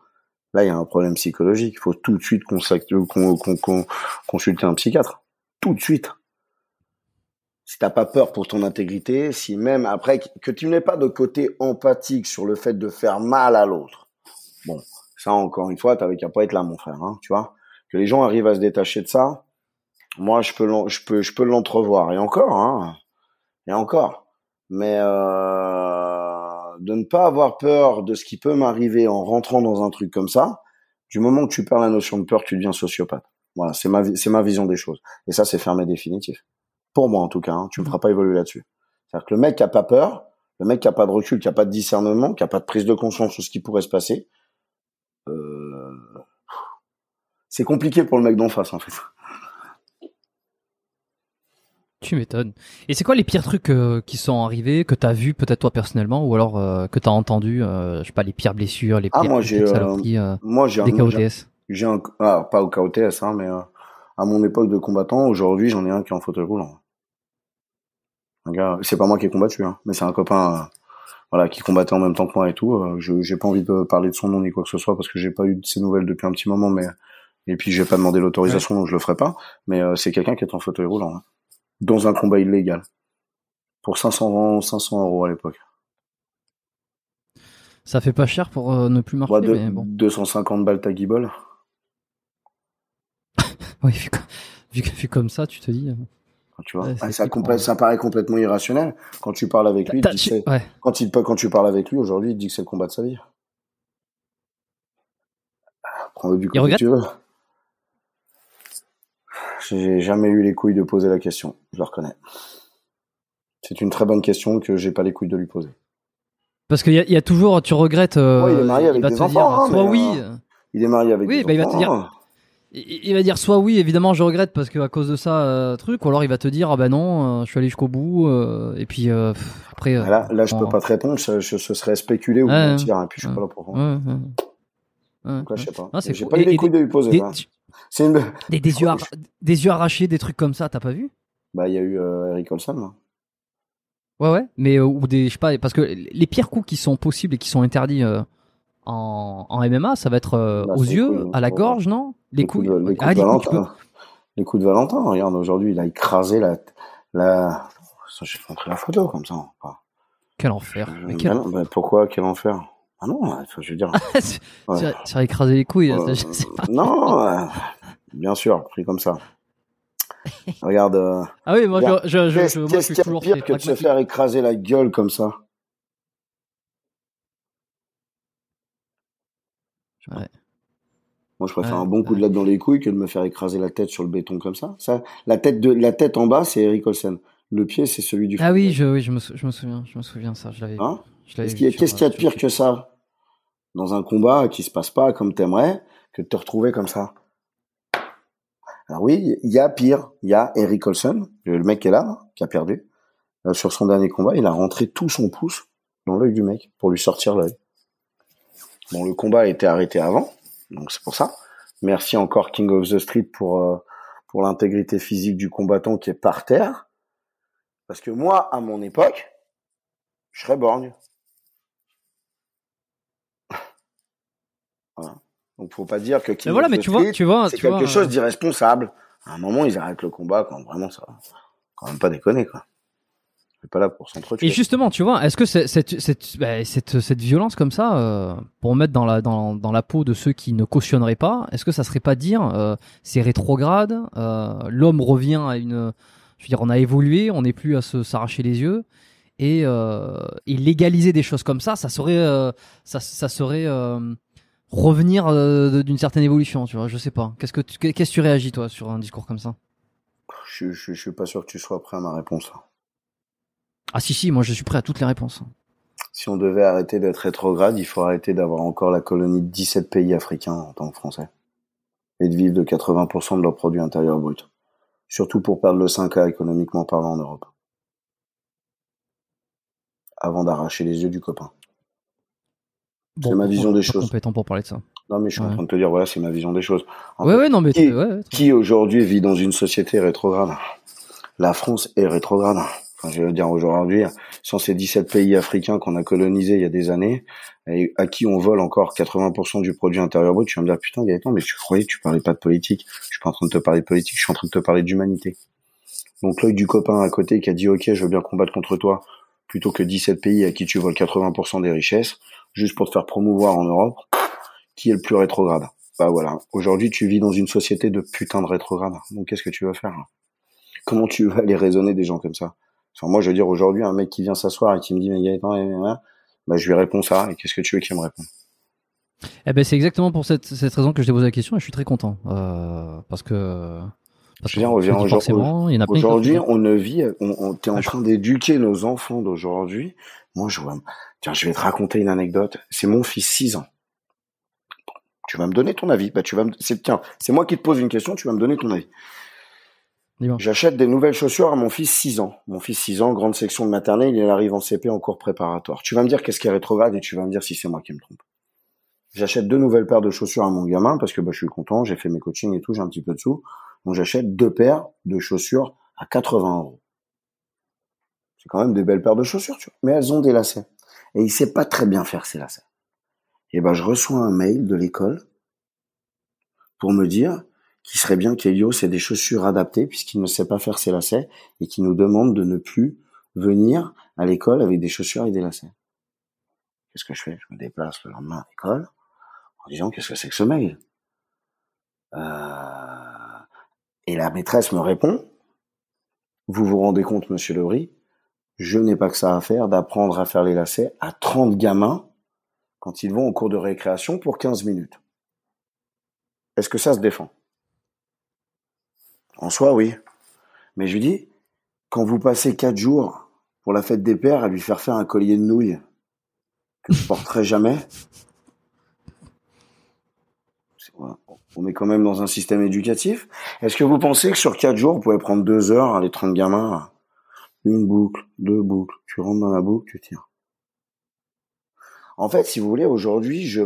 Là, il y a un problème psychologique. Il faut tout de suite consulter un psychiatre. Tout de suite. Si t'as pas peur pour ton intégrité, si même après que tu n'aies pas de côté empathique sur le fait de faire mal à l'autre. Bon, ça encore une fois, t'avais qu'à pas être là, mon frère. Hein, tu vois que les gens arrivent à se détacher de ça. Moi, je peux, je peux, je peux l'entrevoir. Et encore, hein, et encore. Mais euh, de ne pas avoir peur de ce qui peut m'arriver en rentrant dans un truc comme ça. Du moment que tu perds la notion de peur, tu deviens sociopathe. Voilà, c'est ma, c'est ma vision des choses. Et ça, c'est fermé définitif. Pour moi, en tout cas, hein, tu me feras pas évoluer là-dessus. C'est-à-dire que le mec qui a pas peur, le mec qui a pas de recul, qui a pas de discernement, qui a pas de prise de conscience sur ce qui pourrait se passer, euh, c'est compliqué pour le mec d'en face, en fait. Tu m'étonnes. Et c'est quoi les pires trucs euh, qui sont arrivés, que t'as vu peut-être toi personnellement, ou alors euh, que t'as entendu, euh, je sais pas, les pires blessures, les Ah, pires moi, j'ai, euh, euh, Moi, j'ai des un, KOTS j'ai un, ah, pas au KOTS, hein, mais à mon époque de combattant, aujourd'hui, j'en ai un qui est en fauteuil roulant. Un gars, c'est pas moi qui ai combattu, hein, mais c'est un copain, voilà, qui combattait en même temps que moi et tout. je, j'ai pas envie de parler de son nom ni quoi que ce soit parce que j'ai pas eu de ses nouvelles depuis un petit moment, mais et puis j'ai pas demandé l'autorisation, donc je le ferai pas. Mais euh, c'est quelqu'un qui est en fauteuil roulant, hein, dans un combat illégal, pour 500 500 euros à l'époque. Ça fait pas cher pour euh, ne plus marcher, Ouais, de- mais bon. 250 balles ta guibole. Oui, vu, vu, vu comme ça, tu te dis. euh, Tu vois, Ouais, Ah, ça, paraît complètement irrationnel. Quand tu parles avec lui, il dit tu- ouais. quand, il, quand tu parles avec lui aujourd'hui, il dit que c'est le combat de sa vie. Prends-le du côté que tu veux. J'ai jamais eu les couilles de poser la question, je le reconnais. C'est une très bonne question que j'ai pas les couilles de lui poser. Parce qu'il y, a- il y a toujours, tu regrettes. euh, Ouais, il est marié avec va des te enfants, dire hein, soit oui. euh, Il est marié avec Oui, des bah, il va te enfants. dire- hein. Il il va dire soit oui, évidemment, je regrette parce que à cause de ça, euh, truc, ou alors il va te dire ah ben non, euh, je suis allé jusqu'au bout, et puis pff, après. Là, là, je peux pas te répondre, je, je- ce serait spéculer ou mentir, et puis je suis pas là pour. Donc là, je sais pas. J'ai pas eu les couilles de lui poser. Des, ça. C'est une. des, des yeux, des yeux arrachés, des trucs comme ça, t'as pas vu? Bah, il y a eu euh, Eric Olson. là. Ouais, ouais. Mais euh, ou des, je sais pas, parce que les pires coups qui sont possibles et qui sont interdits euh, en, en MMA, ça va être Bah, aux yeux, couilles, à la ouais. gorge, non? Les, coups ah, de les coups, tu Valentin. peux- Les coups de Valentin. Regarde, aujourd'hui, il a écrasé la, la, j'ai montré la photo, comme ça. Quel enfer. Mais quel... bah, pourquoi, quel enfer? Ah non, enfin, je veux dire. c'est ouais. c'est écraser les couilles. là, Euh, je sais pas. non, euh, bien sûr, pris comme ça. Regarde, euh, Ah oui, moi, regarde, je, moi, je suis toujours pire que de se faire écraser la gueule comme ça? Ouais. Moi, je préfère Ouais, un bon coup de latte dans les couilles que de me faire écraser la tête sur le béton comme ça. Ça, la tête de, la tête en bas, c'est Eric Olsen. Le pied, c'est celui du Ah oui, je, oui, je me, sou- je me souviens, je me souviens ça, je l'avais. Hein? Qu'est-ce qu'il y a, y de pire que ça dans un combat qui se passe pas comme t'aimerais que de te retrouver comme ça? Alors oui, il y a pire. Il y a Eric Olsen, le mec qui est là, qui a perdu. Euh, sur son dernier combat, il a rentré tout son pouce dans l'œil du mec pour lui sortir l'œil. Bon, le combat a été arrêté avant, donc c'est pour ça. Merci encore King of the Street pour euh, pour l'intégrité physique du combattant qui est par terre. Parce que moi, à mon époque, je serais borgne. Voilà. Donc faut pas dire que King Mais voilà, mais tu vois, tu vois, c'est quelque vois, chose euh, d'irresponsable. À un moment, ils arrêtent le combat quand vraiment ça, quand même pas déconner quoi. C'est pas là pour s'entretuer. Et justement, tu vois, est-ce que cette, cette, bah, cette, cette violence comme ça, euh, pour mettre dans la, dans, dans la peau de ceux qui ne cautionneraient pas, est-ce que ça serait pas dire euh, c'est rétrograde, euh, l'homme revient à une. Je veux dire, on a évolué, on n'est plus à se s'arracher les yeux. Et, et légaliser des choses comme ça, ça serait, ça, ça serait revenir euh, d'une certaine évolution, tu vois. Je sais pas. Qu'est-ce que tu, qu'est-ce que tu réagis toi sur un discours comme ça? Je, je, je suis pas sûr que tu sois prêt à ma réponse. Ah si si, moi je suis prêt à toutes les réponses. Si on devait arrêter d'être rétrograde, il faut arrêter d'avoir encore la colonie de 17 pays africains en tant que Français. Et de vivre de 80% de leur produit intérieur brut. Surtout pour perdre le 5A économiquement parlant en Europe. Avant d'arracher les yeux du copain. C'est ma vision des choses. compétent pour parler de ça. Non mais je suis en train de te dire, voilà, c'est ma vision des choses. En ouais fait, ouais non mais qui- ouais, Qui aujourd'hui vit dans une société rétrograde? La France est rétrograde. Enfin, je veux dire aujourd'hui, sans ces 17 pays africains qu'on a colonisés il y a des années, et à qui on vole encore 80% du produit intérieur brut, tu vas me dire putain Gaëtan, mais tu croyais que tu parlais pas de politique Je suis pas en train de te parler de politique, je suis en train de te parler d'humanité. Donc l'œil du copain à côté qui a dit ok, je veux bien combattre contre toi, plutôt que 17 pays à qui tu voles 80% des richesses, juste pour te faire promouvoir en Europe, qui est le plus rétrograde Bah voilà, aujourd'hui tu vis dans une société de putain de rétrograde. Donc qu'est-ce que tu vas faire? Comment tu vas aller raisonner des gens comme ça? Moi, je veux dire, aujourd'hui, un mec qui vient s'asseoir et qui me dit, mais Gaëtan, bah, je lui réponds ça. Et qu'est-ce que tu veux qu'il me réponde? Eh ben, c'est exactement pour cette, cette raison que je t'ai posé la question et je suis très content. Euh, parce que. Je aujourd'hui, aujourd'hui, on ne vit, on, on t'es en train d'éduquer nos enfants d'aujourd'hui. Moi, je vois, tiens, je vais te raconter une anecdote. C'est mon fils, 6 ans. Tu vas me donner ton avis. Bah, tu vas me, c'est, tiens, c'est moi qui te pose une question, tu vas me donner ton avis. J'achète des nouvelles chaussures à mon fils 6 ans. Mon fils 6 ans, grande section de maternelle, il arrive en CP en cours préparatoire. Tu vas me dire qu'est-ce qui est rétrograde et tu vas me dire si c'est moi qui me trompe. J'achète deux nouvelles paires de chaussures à mon gamin parce que bah, je suis content, j'ai fait mes coachings et tout, j'ai un petit peu de sous. Donc j'achète deux paires de chaussures à 80 euros. C'est quand même des belles paires de chaussures, tu vois. Mais elles ont des lacets. Et il sait pas très bien faire ces lacets. Et ben je reçois un mail de l'école pour me dire qu'il serait bien qu'Elio ait des chaussures adaptées puisqu'il ne sait pas faire ses lacets et qui nous demande de ne plus venir à l'école avec des chaussures et des lacets. Qu'est-ce que je fais? Je me déplace le lendemain à l'école en disant qu'est-ce que c'est que ce mail? Euh... Et la maîtresse me répond Vous vous rendez compte, monsieur Lebris Je n'ai pas que ça à faire d'apprendre à faire les lacets à 30 gamins quand ils vont au cours de récréation pour 15 minutes. Est-ce que ça se défend? En soi, oui. Mais je lui dis, quand vous passez quatre jours pour la fête des pères à lui faire faire un collier de nouilles que je porterai jamais, on est quand même dans un système éducatif. Est-ce que vous pensez que sur quatre jours, vous pouvez prendre deux heures, les 30 gamins, une boucle, deux boucles, tu rentres dans la boucle, tu tires. En fait, si vous voulez, aujourd'hui, je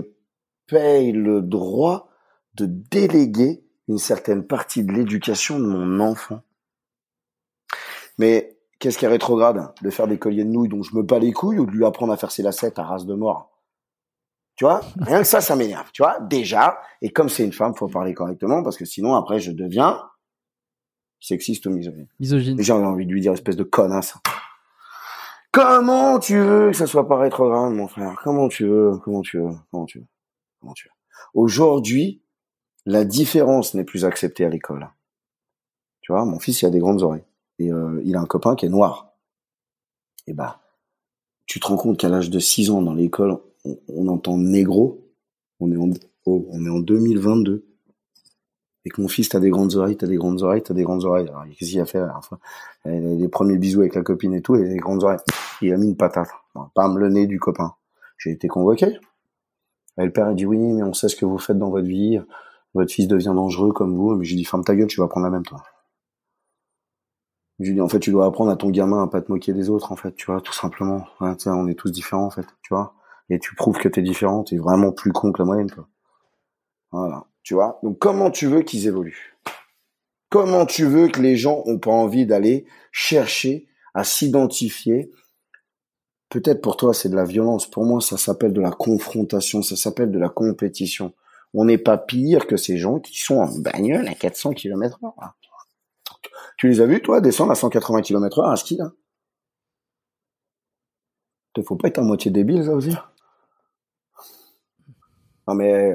paye le droit de déléguer une certaine partie de l'éducation de mon enfant. Mais qu'est-ce qui est rétrograde? De faire des colliers de nouilles dont je me bats les couilles ou de lui apprendre à faire ses lacets à race de mort? Tu vois Rien que ça, ça m'énerve. Tu vois Déjà. Et comme c'est une femme, faut parler correctement parce que sinon, après, je deviens sexiste ou misogyne. Misogyne. j'ai envie de lui dire espèce de connasse. Comment tu veux que ça soit pas rétrograde, mon frère? Comment tu veux? Comment tu veux? Comment tu veux? Comment tu veux? Aujourd'hui, la différence n'est plus acceptée à l'école. Tu vois, mon fils, il a des grandes oreilles. Et euh, il a un copain qui est noir. Et bah, tu te rends compte qu'à l'âge de 6 ans dans l'école, on, entend négro. On est en, oh, on est en 2022. Et que mon fils, t'as des grandes oreilles, t'as des grandes oreilles, t'as des grandes oreilles. Alors, qu'est-ce qu'il a fait Les premiers bisous avec la copine et tout, et des grandes oreilles. Il a mis une patate. Pam, le nez du copain. J'ai été convoqué. Et le père a dit oui, mais on sait ce que vous faites dans votre vie votre fils devient dangereux comme vous. Mais j'ai dit, ferme ta gueule, tu vas prendre la même, toi. J'ai dit, en fait, tu dois apprendre à ton gamin à pas te moquer des autres, en fait, tu vois, tout simplement. on est tous différents, en fait, tu vois. Et tu prouves que t'es différent, t'es vraiment plus con que la moyenne, quoi. Voilà, tu vois? Donc, comment tu veux qu'ils évoluent? Comment tu veux que les gens ont pas envie d'aller chercher à s'identifier? Peut-être pour toi, c'est de la violence. Pour moi, ça s'appelle de la confrontation, ça s'appelle de la compétition on n'est pas pire que ces gens qui sont en bagnole à 400 km heure. Tu les as vus, toi, descendre à 180 km heure à ski, là? Il faut pas être à moitié débile, ça. Non mais,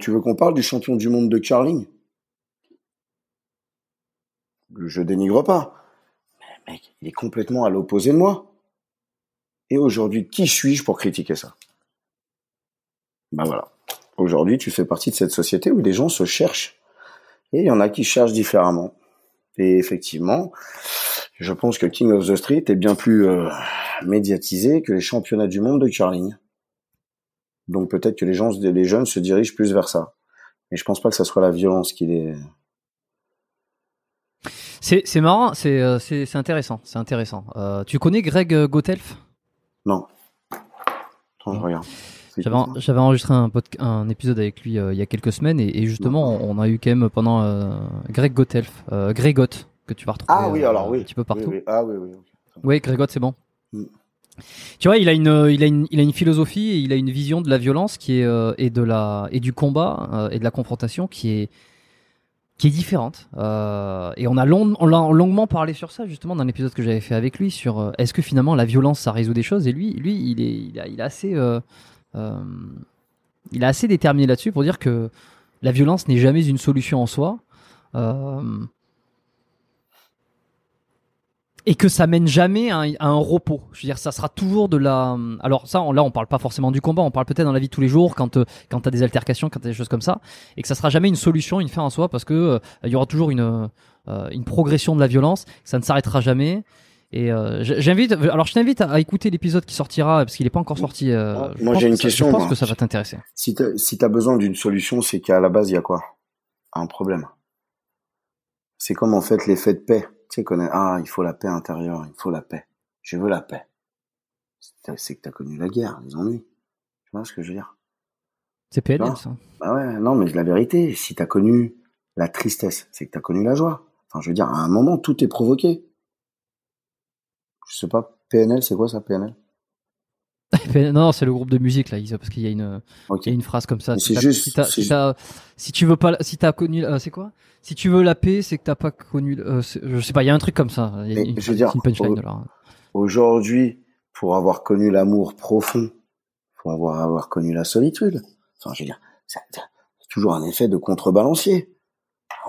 tu veux qu'on parle du champion du monde de curling? Je dénigre pas. Mais mec, il est complètement à l'opposé de moi. Et aujourd'hui, qui suis-je pour critiquer ça? Ben voilà. Aujourd'hui, tu fais partie de cette société où les gens se cherchent. Et il y en a qui cherchent différemment. Et effectivement, je pense que King of the Street est bien plus euh, médiatisé que les championnats du monde de curling. Donc peut-être que les gens, les jeunes se dirigent plus vers ça. Mais je pense pas que ça soit la violence qui les. C'est c'est marrant, c'est euh, c'est intéressant, c'est intéressant. Euh, tu connais Greg Gotelf Non. Attends, je regarde. J'avais enregistré un, un, épisode avec lui euh, il y a quelques semaines et, justement on, a eu quand même pendant euh, Greg Gotelf, euh, Grégot que tu vas retrouver ah, oui, alors, oui. un petit peu partout. Ah oui, oui. Oui, Grégotte, c'est bon. Mm. Tu vois, il a une, il a une, il a une philosophie et il a une vision de la violence qui est euh, et de la et du combat euh, et de la confrontation qui est qui est différente. Euh, et on a, long, on a longuement parlé sur ça justement dans l'épisode que j'avais fait avec lui sur est-ce que finalement la violence ça résout des choses? Et lui, lui, il est, il a, assez, il assez déterminé là-dessus pour dire que la violence n'est jamais une solution en soi. Et que ça mène jamais à un, à un repos. Je veux dire, ça sera toujours de la. Alors ça, on, là, on parle pas forcément du combat, on parle peut-être dans la vie de tous les jours, quand euh, quand t'as des altercations, quand t'as des choses comme ça, et que ça sera jamais une solution, une fin en soi, parce que euh, il y aura toujours une euh, une progression de la violence, ça ne s'arrêtera jamais. Et euh, j'invite, alors je t'invite à, à écouter l'épisode qui sortira parce qu'il est pas encore sorti. Moi, j'ai que une ça- question, Je pense moi. que ça va t'intéresser. Si t'as si t'as besoin d'une solution, c'est qu'à la base, il y a quoi? Un problème. C'est comme en fait l'effet de paix. Tu sais est, ah, il faut la paix intérieure, il faut la paix. Je veux la paix. C'est que t'as connu la guerre, les ennuis. Tu vois ce que je veux dire? C'est PNL ça. Bah ouais, non, mais la vérité, si t'as connu la tristesse, c'est que t'as connu la joie. Enfin, je veux dire, à un moment, tout est provoqué. Je sais pas, PNL, c'est quoi ça, PNL non, c'est le groupe de musique là, Isa, parce qu'il y a une. Il y a une phrase comme ça. Si juste- Si, si, tu veux pas, si t'as connu, euh, c'est quoi? Si tu veux la paix, c'est que t'as pas connu. euh, je sais pas. Il y a un truc comme ça. Il y a Mais une, je veux dire, là. Aujourd'hui, pour avoir connu l'amour profond, faut avoir, avoir connu la solitude. Enfin, je veux dire, c'est c'est toujours un effet de contrebalancier.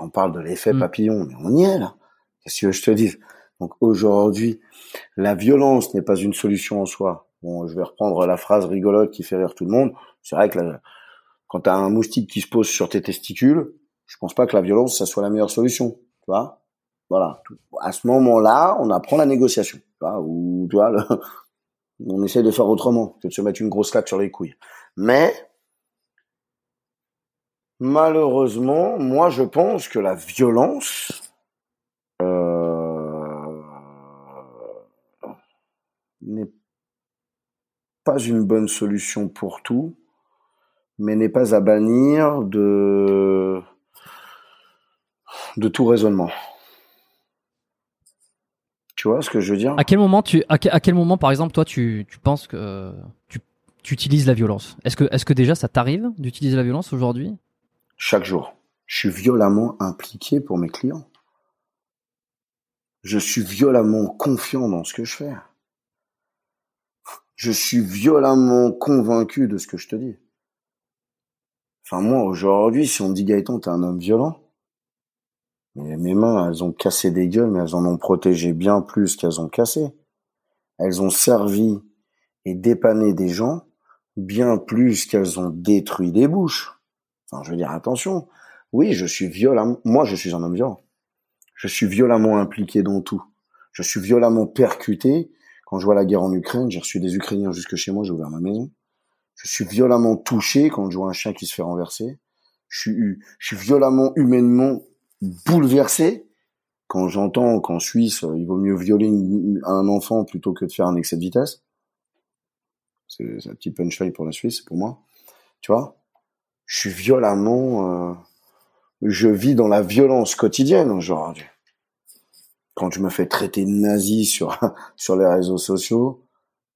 On parle de l'effet Mm. papillon, mais on y est là. Qu'est-ce que je te dis? Donc aujourd'hui, la violence n'est pas une solution en soi. Bon, je vais reprendre la phrase rigolote qui fait rire tout le monde. C'est vrai que la- quand t'as un moustique qui se pose sur tes testicules, je pense pas que la violence, ça soit la meilleure solution. Tu vois Voilà. À ce moment-là, on apprend la négociation. Tu vois Ou, tu vois, on essaie de faire autrement que de se mettre une grosse claque sur les couilles. Mais, malheureusement, moi, je pense que la violence, euh, n'est pas une bonne solution pour tout, mais n'est pas à bannir de de tout raisonnement. Tu vois ce que je veux dire? À quel moment tu, à, que- à quel moment, par exemple, toi, tu, tu penses que euh, tu, tu utilises la violence? Est-ce que, est-ce que déjà ça t'arrive d'utiliser la violence aujourd'hui? Chaque jour, je suis violemment impliqué pour mes clients. Je suis violemment confiant dans ce que je fais. Je suis violemment convaincu de ce que je te dis. Enfin, moi, aujourd'hui, si on me dit Gaëtan, t'es un homme violent, mais mes mains, elles ont cassé des gueules, mais elles en ont protégé bien plus qu'elles ont cassé. Elles ont servi et dépanné des gens bien plus qu'elles ont détruit des bouches. Enfin, je veux dire, attention. Oui, je suis violemment, moi, je suis un homme violent. Je suis violemment impliqué dans tout. Je suis violemment percuté. Quand je vois la guerre en Ukraine, j'ai reçu des Ukrainiens jusque chez moi, j'ai ouvert ma maison. Je suis violemment touché quand je vois un chien qui se fait renverser. Je suis, je suis violemment humainement bouleversé quand j'entends qu'en Suisse, il vaut mieux violer un enfant plutôt que de faire un excès de vitesse. C'est c'est un petit punchline pour la Suisse, pour moi. Tu vois? Je suis violemment... euh, je vis dans la violence quotidienne aujourd'hui. Quand je me fais traiter nazi sur, sur les réseaux sociaux,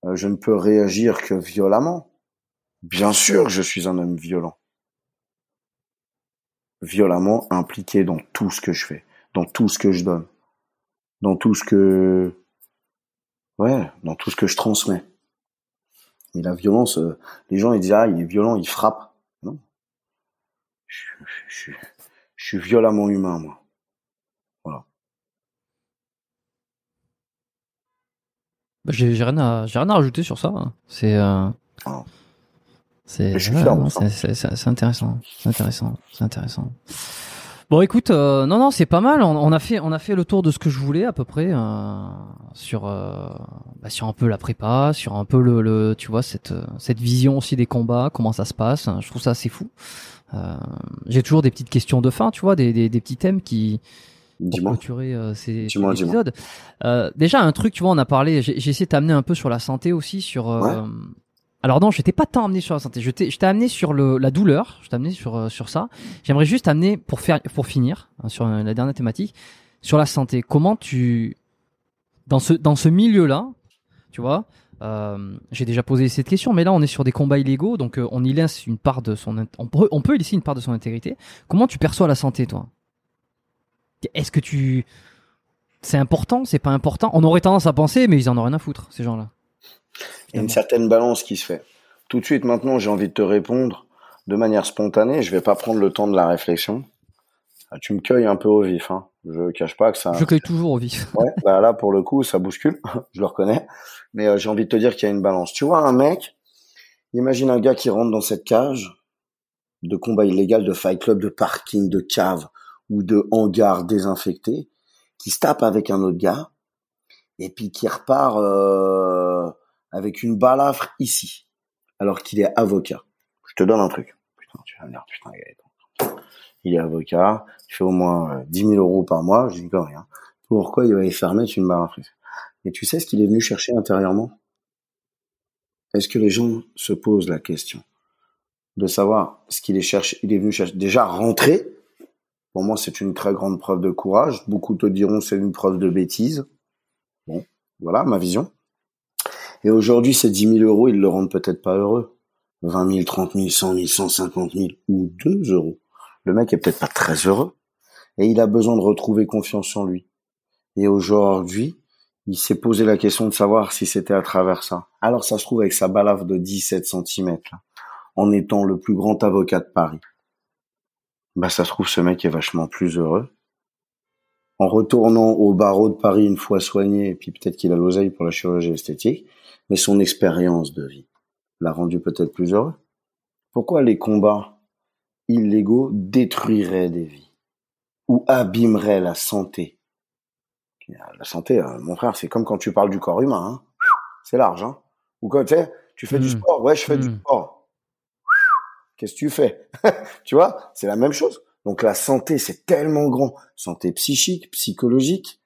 euh, je ne peux réagir que violemment. Bien sûr que je suis un homme violent. Violemment impliqué dans tout ce que je fais, dans tout ce que je donne, dans tout ce que... Ouais, dans tout ce que je transmets. Mais la violence, euh, les gens ils disent ah il est violent, il frappe. Non. Je, je- je suis violemment humain moi. Voilà. Bah, J'ai j'ai rien à, j'ai rien à rajouter sur ça. hein. C'est, euh, Ah. c'est, Mais je suis ouais, non, ça. c'est, c'est, c'est- c'est intéressant, c'est intéressant, c'est intéressant. Bon, écoute, euh, non, non, c'est pas mal. On, on a fait, on a fait le tour de ce que je voulais à peu près euh, sur, euh, bah, sur un peu la prépa, sur un peu le, le tu vois, cette, cette vision aussi des combats, comment ça se passe. Je trouve ça assez fou. Euh, J'ai toujours des petites questions de fin, tu vois, des, des, des petits thèmes qui, pour clôturer euh, ces, épisodes. Euh, déjà, un truc, tu vois, on a parlé, j'ai essayé de t'amener un peu sur la santé aussi, sur... euh, Alors non, je t'ai pas tant amené sur la santé, je t'ai je t'ai amené sur le, la douleur, je t'ai amené sur, euh, sur ça. J'aimerais juste amener, pour, faire, pour finir, hein, sur la dernière thématique, sur la santé. Comment tu... dans ce dans ce milieu-là, tu vois, euh, j'ai déjà posé cette question, mais là on est sur des combats illégaux, donc euh, on y laisse une part de son, on peut, on peut y laisser une part de son intégrité. Comment tu perçois la santé, toi? Est-ce que tu, c'est important, c'est pas important? On aurait tendance à penser, mais ils en ont rien à foutre, ces gens-là. Il y a une certaine balance qui se fait. Tout de suite, maintenant, j'ai envie de te répondre de manière spontanée. Je vais pas prendre le temps de la réflexion. Ah, tu me cueilles un peu au vif, hein. Je cache pas que ça. Je cueille toujours au vif. Ouais, bah là pour le coup ça bouscule, je le reconnais. Mais euh, j'ai envie de te dire qu'il y a une balance. Tu vois un mec, imagine un gars qui rentre dans cette cage de combat illégal, de fight club, de parking, de cave ou de hangar désinfecté, qui se tape avec un autre gars et puis qui repart euh, avec une balafre ici, alors qu'il est avocat. Je te donne un truc. Putain, tu vas me dire, putain, il est avocat, il fait au moins 10 euh, 000 euros par mois, je dis pas rien. Pourquoi il va y faire mettre une barre Mais tu sais ce qu'il est venu chercher intérieurement? Est-ce que les gens se posent la question? De savoir ce qu'il est cherché Il est venu chercher déjà rentrer. Pour moi, c'est une très grande preuve de courage. Beaucoup te diront c'est une preuve de bêtise. Bon, voilà ma vision. Et aujourd'hui, ces 10 000 euros, ils le rendent peut-être pas heureux. 20 000, 30 000, 100 000, 150 000 ou 2 euros le mec est peut-être pas très heureux et il a besoin de retrouver confiance en lui. Et aujourd'hui, il s'est posé la question de savoir si c'était à travers ça. Alors ça se trouve avec sa balafre de 17 cm, en étant le plus grand avocat de Paris. Bah ça se trouve ce mec est vachement plus heureux. En retournant au barreau de Paris une fois soigné, et puis peut-être qu'il a l'oseille pour la chirurgie esthétique, mais son expérience de vie l'a rendu peut-être plus heureux. Pourquoi les combats illégaux détruiraient des vies ou abîmeraient la santé? La santé, euh, mon frère, c'est comme quand tu parles du corps humain. Hein. C'est large. Hein. Ou quand tu fais du hmm. sport. Ouais, je fais du hmm. sport. Qu'est-ce que tu fais Tu vois, c'est la même chose. Donc la santé, c'est tellement grand. Santé psychique, psychologique.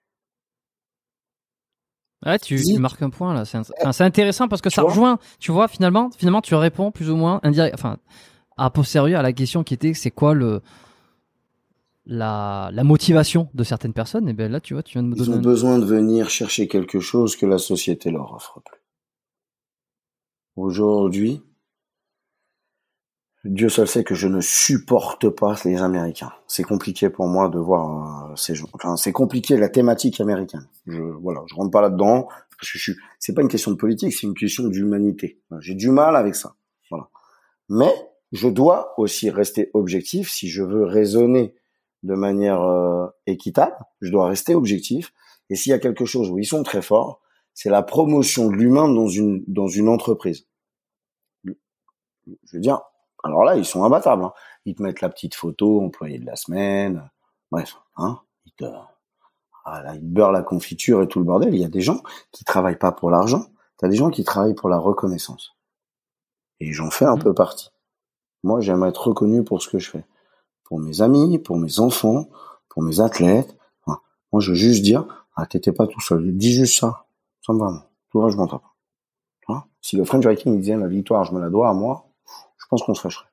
Ouais, tu, marques un point là. C'est intéressant parce que ça rejoint. Tu vois, finalement, finalement, tu réponds plus ou moins indirect. Enfin, a posteriori à la question qui était c'est quoi le la, la, motivation de certaines personnes, et bien là, tu vois, tu viens de me donner. Ils ont besoin de venir chercher quelque chose que la société leur offre plus. Aujourd'hui, Dieu seul sait que je ne supporte pas les Américains. C'est compliqué pour moi de voir euh, ces gens. Enfin, c'est compliqué la thématique américaine. Je voilà, je rentre pas là-dedans parce que je suis. C'est pas une question de politique, c'est une question d'humanité. J'ai du mal avec ça. Voilà. Mais je dois aussi rester objectif si je veux raisonner de manière euh, équitable. Je dois rester objectif. Et s'il y a quelque chose où ils sont très forts, c'est la promotion de l'humain dans une dans une entreprise. Je veux dire, alors là, ils sont imbattables. Hein. Ils te mettent la petite photo, employé de la semaine, bref, hein. Ils te, ah là, ils beurrent la confiture et tout le bordel. Il y a des gens qui travaillent pas pour l'argent. T'as des gens qui travaillent pour la reconnaissance. Et j'en fais un mmh. peu partie. Moi, j'aimerais être reconnu pour ce que je fais. Pour mes amis, pour mes enfants, pour mes athlètes. moi, je veux juste dire, ah, t'étais pas tout seul. Dis juste ça. Ça me va, Tout le reste, je m'en tape. Hein? Si le French Viking disait la victoire, je me la dois à moi, pense qu'on se fâcherait.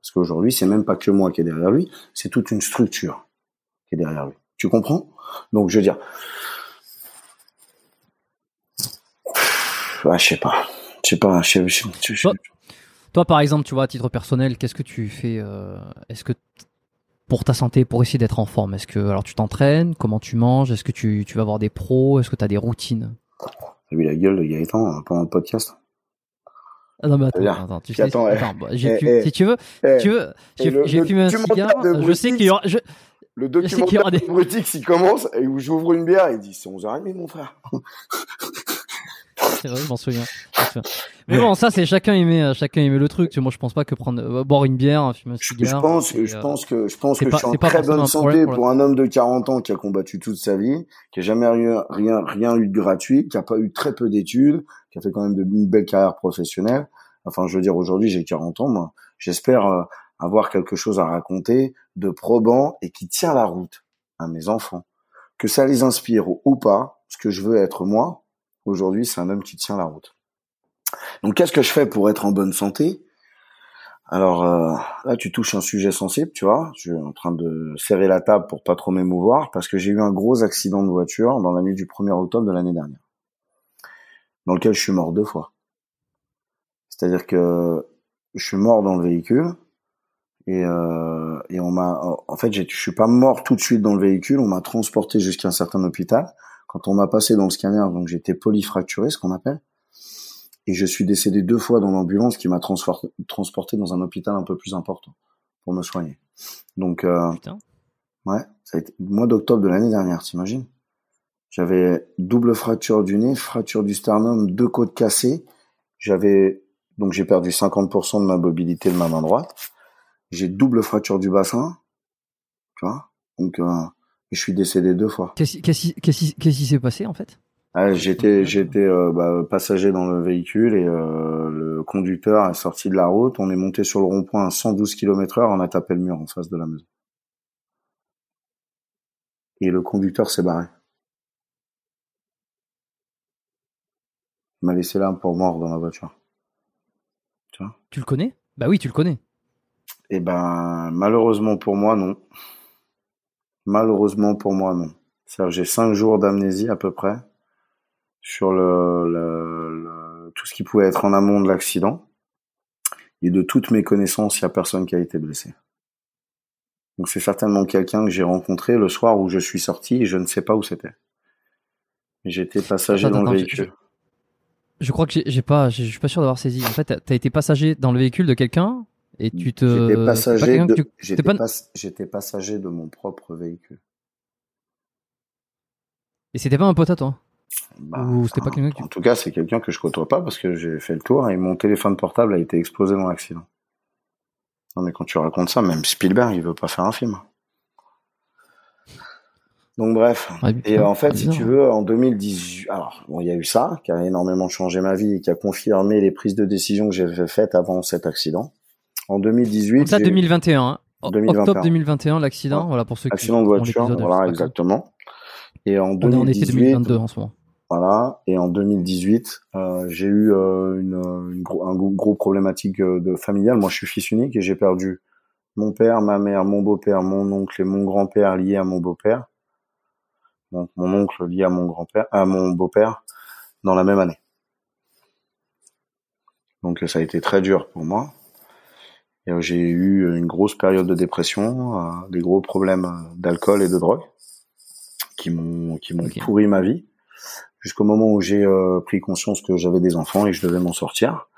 Parce qu'aujourd'hui, c'est même pas que moi qui est derrière lui, c'est toute une structure qui est derrière lui. Tu comprends? Donc, je veux dire, ah, je sais pas, je sais pas, je sais, je toi, par exemple, tu vois, à titre personnel, qu'est-ce que tu fais euh, Est-ce que pour ta santé, pour essayer d'être en forme, est-ce que alors tu t'entraînes? Comment tu manges? Est-ce que tu, tu vas voir des pros? Est-ce que tu as des routines? T'as vu la gueule de Gaëtan euh, pendant le podcast ah non mais attends, attends, tu sais, attends, attends bah, j'ai eh, si tu veux, eh, tu veux, j'ai fumé un cigare. Je sais qu'il y aura, je, le documentaire de Brutix, il commence et où j'ouvre une bière, il dit c'est 11h30 mon frère. C'est vrai, je m'en souviens. Mais bon, ça c'est chacun aimait, euh, chacun aimait le truc. Moi, je pense pas que prendre euh, boire une bière, fumer un cigare. Je pense, je euh, pense que je pense que je suis en très bonne santé pour, un homme de 40 ans qui a combattu toute sa vie, qui a jamais rien rien rien eu de gratuit, qui a pas eu très peu d'études, qui a fait quand même de, une belle carrière professionnelle. Enfin, je veux dire, aujourd'hui, j'ai 40 ans, moi. J'espère avoir quelque chose à raconter de probant et qui tient la route à mes enfants. Que ça les inspire ou pas, ce que je veux être moi, Aujourd'hui, c'est un homme qui tient la route. Donc, qu'est-ce que je fais pour être en bonne santé? Alors euh, là, tu touches un sujet sensible, tu vois. Je suis en train de serrer la table pour pas trop m'émouvoir parce que j'ai eu un gros accident de voiture dans la nuit du 1er octobre de l'année dernière, dans lequel je suis mort deux fois. C'est-à-dire que je suis mort dans le véhicule et, euh, et on m'a, en fait, je suis pas mort tout de suite dans le véhicule. On m'a transporté jusqu'à un certain hôpital. Quand on m'a passé dans le scanner, donc j'étais polyfracturé, ce qu'on appelle et je suis décédé deux fois dans l'ambulance qui m'a transporté dans un hôpital un peu plus important pour me soigner. Donc, euh, ouais, ça a été le mois d'octobre de l'année dernière, t'imagines? J'avais double fracture du nez, fracture du sternum, deux côtes cassées. J'avais donc j'ai perdu 50% de ma mobilité de ma main droite. J'ai double fracture du bassin, tu vois? Donc, euh, je suis décédé deux fois. Qu'est-ce qui s'est passé en fait? Ah, j'étais j'étais euh, bah, passager dans le véhicule et euh, le conducteur est sorti de la route. On est monté sur le rond-point à 112 km/h. On a tapé le mur en face de la maison. Et le conducteur s'est barré. Il m'a laissé là pour mort dans la voiture. Tu vois? Tu le connais? Bah oui, tu le connais. Eh ben, malheureusement pour moi, non. Malheureusement pour moi, non. cest j'ai cinq jours d'amnésie à peu près sur le, le, tout ce qui pouvait être en amont de l'accident. Et de toutes mes connaissances, il n'y a personne qui a été blessé. Donc c'est certainement quelqu'un que j'ai rencontré le soir où je suis sorti et je ne sais pas où c'était. J'étais passager dans le véhicule. Je, crois que j'ai pas, je suis pas sûr d'avoir saisi. En fait, tu as été passager dans le véhicule de quelqu'un et tu te. J'étais passager, de... j'étais pas... passager de mon propre véhicule. Et c'était pas un pote à toi? Bah, en, tout cas, c'est quelqu'un que je côtoie pas parce que j'ai fait le tour et mon téléphone portable a été explosé dans l'accident. Non mais quand tu racontes ça, même Spielberg, il veut pas faire un film. Donc bref. et en fait, si tu veux, en 2018, alors bon, il y a eu ça qui a énormément changé ma vie et qui a confirmé les prises de décision que j'avais faites avant cet accident. En 2018. Ça, 2021. Hein. Octobre 2021, l'accident. Voilà pour ceux qui. Accident de voiture. Voilà, exactement. Et en 2018. On est en 2022 en ce moment. Voilà. Et en 2018, euh, j'ai eu euh, une, une gros, un gros, problématique euh, de familiale. Moi, je suis fils unique et j'ai perdu mon père, ma mère, mon beau-père, mon oncle et mon grand-père liés à mon beau-père. Donc mon oncle lié à mon grand-père, à mon beau-père, dans la même année. Donc ça a été très dur pour moi. J'ai eu une grosse période de dépression, des gros problèmes d'alcool et de drogue qui m'ont qui m'ont pourri ma vie jusqu'au moment où j'ai euh, pris conscience que j'avais des enfants et que je devais m'en sortir.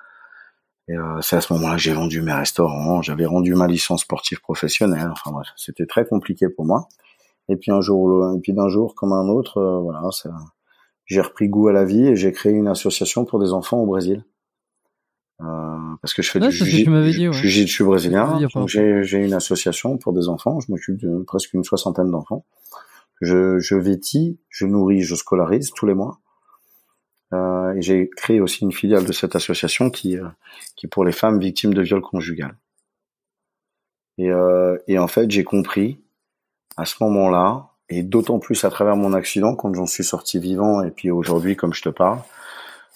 Et euh, c'est à ce moment-là que j'ai vendu mes restaurants, j'avais rendu ma licence sportive professionnelle. Enfin bref, c'était très compliqué pour moi. Et puis un jour, et puis d'un jour comme un autre, euh, voilà, j'ai repris goût à la vie et j'ai créé une association pour des enfants au Brésil. Euh, parce que je fais du jiu-jitsu brésilien. Donc j'ai une association pour des enfants. Je m'occupe de presque une soixantaine d'enfants je, je vêtis, je nourris, je scolarise tous les mois. Euh, et j'ai créé aussi une filiale de cette association qui, euh, qui est pour les femmes victimes de viol conjugal. Et, euh, et en fait, j'ai compris à ce moment-là, et d'autant plus à travers mon accident, quand j'en suis sorti vivant, et puis aujourd'hui, comme je te parle,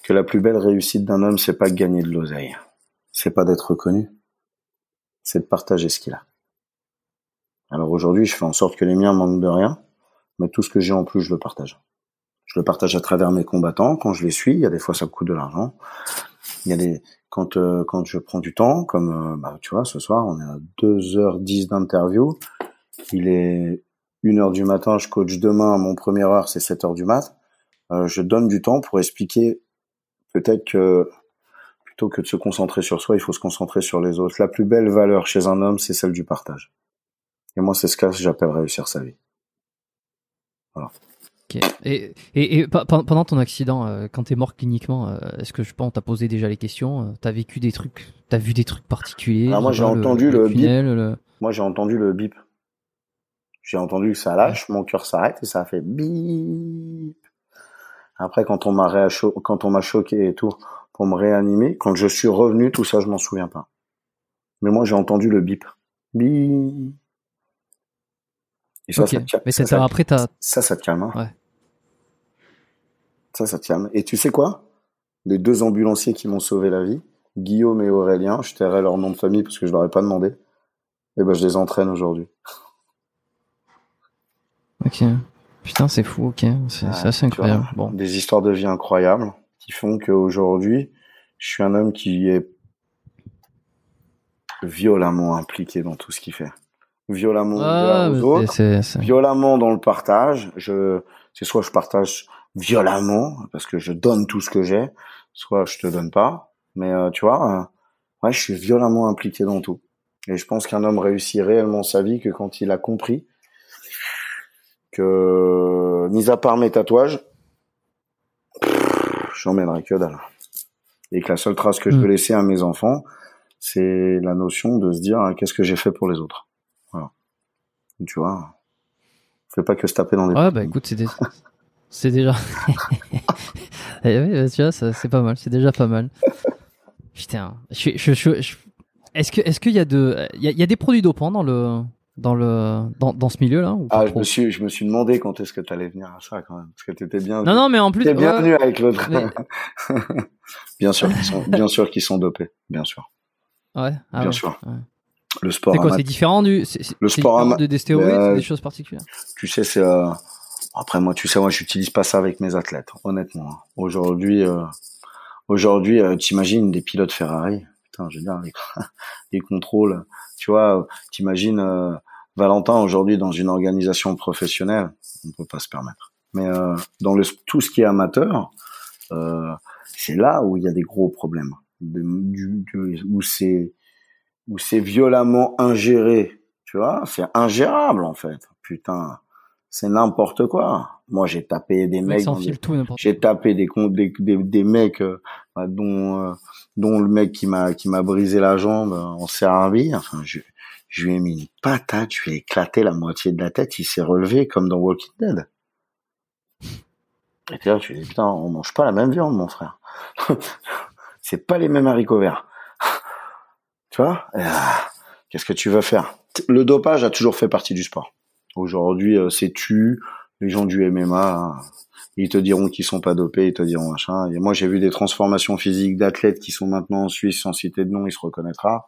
que la plus belle réussite d'un homme, c'est pas de gagner de l'oseille, c'est pas d'être reconnu, c'est de partager ce qu'il a. Alors aujourd'hui, je fais en sorte que les miens manquent de rien, mais tout ce que j'ai en plus, je le partage. Je le partage à travers mes combattants quand je les suis. Il y a des fois, ça coûte de l'argent. Il y a des quand euh, quand je prends du temps, comme euh, bah, tu vois, ce soir, on est à 2h10 d'interview. Il est 1h du matin, je coach demain, mon première heure, c'est 7h du mat. Euh, je donne du temps pour expliquer peut-être que plutôt que de se concentrer sur soi, il faut se concentrer sur les autres. La plus belle valeur chez un homme, c'est celle du partage. Et moi, c'est ce que j'appelle réussir sa vie. Et, et, pendant ton accident, euh, quand tu es mort cliniquement, euh, est-ce que je pense t'a posé déjà les questions euh, T'as vécu des trucs T'as vu des trucs particuliers moi j'ai entendu le, bip. Moi j'ai entendu le bip. J'ai entendu que ça lâche, mon cœur s'arrête et ça a fait bip. Après quand on m'a quand on m'a choqué et tout pour me réanimer, quand je suis revenu, tout ça je m'en souviens pas. Mais moi j'ai entendu le bip. Bip. Et ça, ça, te, Mais ça, après, ça, ça te calme. Hein. Ouais. Ça, ça te calme. Et tu sais quoi? Les deux ambulanciers qui m'ont sauvé la vie, Guillaume et Aurélien, je tairai leur nom de famille parce que je leur ai pas demandé. Et ben, je les entraîne aujourd'hui. Ok. Putain, c'est fou, ok. C'est assez incroyable. Bon. Des histoires de vie incroyables qui font qu'aujourd'hui, je suis un homme qui est violemment impliqué dans tout ce qu'il fait. Violemment ah, aux autres, violemment dans le partage. Je, c'est soit je partage violemment parce que je donne tout ce que j'ai, soit je te donne pas. Mais euh, tu vois, euh, ouais, je suis violemment impliqué dans tout. Et je pense qu'un homme réussit réellement sa vie que quand il a compris que, mis à part mes tatouages, j'emmènerai que dalle. Et que la seule trace que je veux mm. laisser à mes enfants, c'est la notion de se dire qu'est-ce que j'ai fait pour les autres. Voilà. Tu vois, fais pas que se taper dans des. Ouais, bah écoute, c'est c'est déjà. Eh oui, bah, tu vois, c'est pas mal. C'est déjà pas mal. Putain, je, je, je, est-ce que est-ce qu'il y a de il y, a, des produits dopants dans le dans le dans, dans ce milieu là Ah, je me suis je me suis demandé quand est-ce que tu allais venir à ça quand même parce que t'étais bien Non non, mais en plus t'es bien venu avec l'autre. bien sûr qu'ils sont bien sûr qu'ils sont dopés, bien sûr. Ouais, ah bien sûr. Ouais. Le sport C'est quoi C'est différent du le sport de des stéroïdes, euh, des choses particulières? Tu sais c'est euh... après moi tu sais moi j'utilise pas ça avec mes athlètes honnêtement. Aujourd'hui euh... aujourd'hui euh, t'imagines des pilotes Ferrari? Putain, je les, contrôles, tu vois, t'imagines euh, Valentin aujourd'hui dans une organisation professionnelle, on peut pas se permettre. Mais euh, dans le tout ce qui est amateur, euh, c'est là où il y a des gros problèmes, du, où c'est où c'est violemment ingéré, tu vois, c'est ingérable en fait. Putain, c'est n'importe quoi. Moi, j'ai tapé des mecs, j'ai tapé des, des, des, des mecs euh, dont euh, dont le mec qui m'a qui m'a brisé la jambe en servi. Enfin, je, je lui ai mis une patate, je lui ai éclaté la moitié de la tête. Il s'est relevé comme dans Walking Dead. Et là, tu dis putain, on mange pas la même viande, mon frère. c'est pas les mêmes haricots verts. tu vois? Euh, Qu'est-ce que tu veux faire? Le dopage a toujours fait partie du sport. Aujourd'hui, euh, c'est tu. Les gens du MMA, ils te diront qu'ils sont pas dopés, ils te diront machin. Et moi, j'ai vu des transformations physiques d'athlètes qui sont maintenant en Suisse, sans citer de nom, il se reconnaîtra.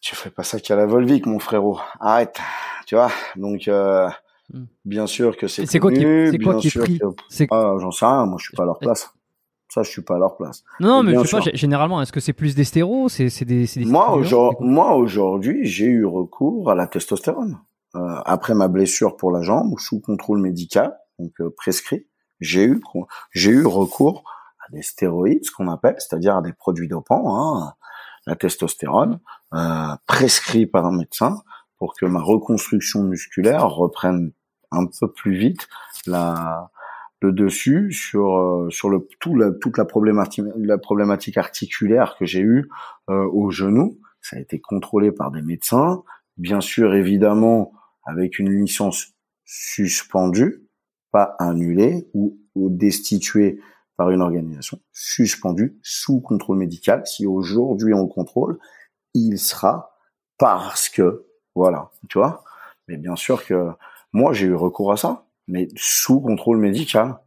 Tu fais pas ça qu'à la Volvic, mon frérot. Arrête. Tu vois. Donc, euh, hmm. bien sûr que c'est. C'est quoi qui, c'est quoi qui ah, J'en sais rien. Moi, je suis pas à leur place. Ça, je suis pas à leur place. Non, mais je sais pas. Généralement, est-ce que c'est plus des stéros C'est des, des. Moi, aujourd'hui, moi aujourd'hui, j'ai eu recours à la testostérone. Euh, après ma blessure pour la jambe, sous contrôle médical, donc euh, prescrit, j'ai eu j'ai eu recours à des stéroïdes, ce qu'on appelle, c'est-à-dire à des produits dopants, hein, la testostérone, euh, prescrit par un médecin pour que ma reconstruction musculaire reprenne un peu plus vite la le dessus sur euh, sur le tout la, toute la problématique la problématique articulaire que j'ai eue euh, au genou. Ça a été contrôlé par des médecins. Bien sûr évidemment avec une licence suspendue pas annulée ou, destituée par une organisation suspendue sous contrôle médical. Si aujourd'hui on le contrôle il sera parce que voilà tu vois. Mais bien sûr que moi j'ai eu recours à ça mais sous contrôle médical.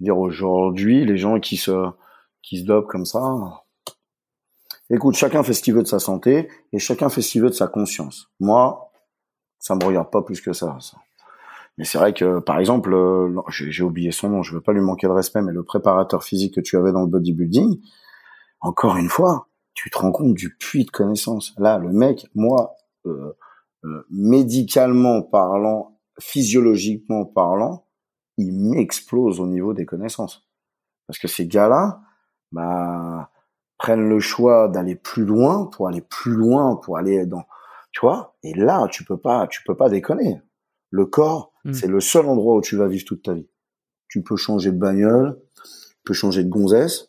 dire aujourd'hui, les gens qui se qui se dopent comme ça, écoute, chacun fait ce qu'il veut de sa santé et chacun fait ce qu'il veut de sa conscience. Moi, ça me regarde pas plus que ça. Mais c'est vrai que, par exemple, euh, j'ai oublié son nom, je veux pas lui manquer de respect, mais le préparateur physique que tu avais dans le bodybuilding, encore une fois, tu te rends compte du puits de connaissances. Là, le mec, moi, euh, euh, médicalement parlant, physiologiquement parlant, il m'explose au niveau des connaissances. Parce que ces gars-là, bah, prennent le choix d'aller plus loin pour aller plus loin, pour aller dans, tu vois? Et là, tu peux pas, tu peux pas déconner. Le corps, hmm. c'est le seul endroit où tu vas vivre toute ta vie. Tu peux changer de bagnole, tu peux changer de gonzesse,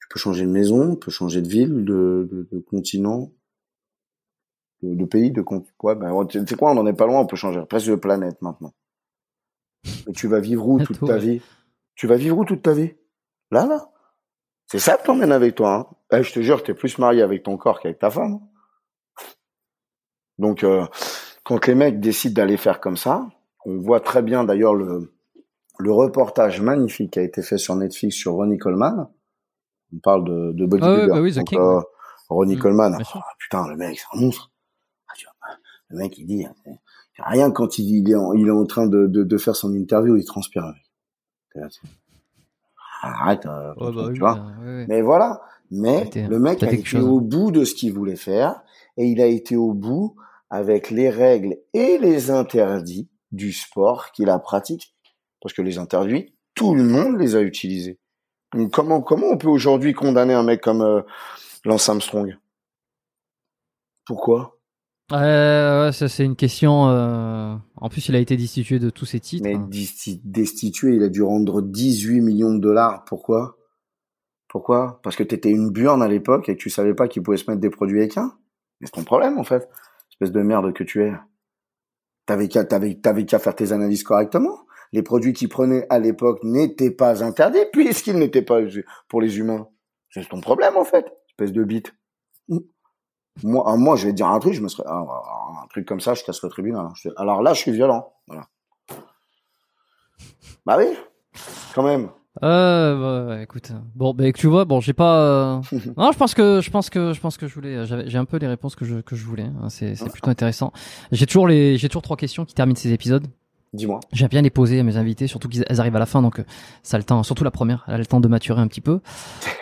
tu peux changer de maison, tu peux changer de ville, de, de, de continent, de, pays, de ouais, ben, tu sais quoi, on n'en est pas loin, on peut changer presque de planète maintenant. Et tu vas vivre où toute ta vie? Tu vas vivre où toute ta vie? Là, là. C'est ça que t'emmènes avec toi. Hein eh, je te jure, t'es plus marié avec ton corps qu'avec ta femme. Donc, euh, quand les mecs décident d'aller faire comme ça, on voit très bien d'ailleurs le, le reportage magnifique qui a été fait sur Netflix sur Ronnie Coleman. On parle de, de Ah bodybuilder. ouais, bah oui, euh. Ronnie Mm, Coleman. Ah, putain, le mec, c'est un monstre. Le mec, il dit, euh, rien quand il, il est en, il est en train de, de, de faire son interview, il transpire. Arrête, euh, Ouais, bah tu oui, vois. ouais, ouais. Mais voilà. Mais le mec a été chose. au bout de ce qu'il voulait faire et il a été au bout avec les règles et les interdits du sport qu'il a pratiqué. Parce que les interdits, tout le monde les a utilisés. Donc comment comment on peut aujourd'hui condamner un mec comme euh, Lance Armstrong? Pourquoi? Ouais, ça c'est une question. euh, En plus, il a été destitué de tous ses titres. Mais desti- destitué, il a dû rendre 18 millions de dollars. Pourquoi? Pourquoi? Parce que t'étais une burne à l'époque et que tu savais pas qu'il pouvait se mettre des produits équins. Mais c'est ton problème en fait. Espèce de merde que tu es. T'avais qu'à t'avais t'avais qu'à faire tes analyses correctement. Les produits qu'il prenait à l'époque n'étaient pas interdits puisqu'ils n'étaient pas pour les humains. C'est ton problème en fait. Espèce de bite. Moi, ah, moi, je vais te dire un truc, je me serais, un truc comme ça, je casse le tribunal. hein. Alors là, je suis violent. Voilà. Bah oui, quand même. Euh, bah, ouais, écoute. Bon, bah, tu vois, bon, j'ai pas. euh, non, je pense que, je pense que, je pense que je voulais. j'avais- J'ai un peu les réponses que je que je voulais. hein, C'est c'est plutôt intéressant. J'ai toujours les, j'ai toujours trois questions qui terminent ces épisodes. Dis-moi. J'aime bien les poser à mes invités, surtout qu'elles arrivent à la fin, donc euh, ça a le temps, surtout la première, elle a le temps de maturer un petit peu.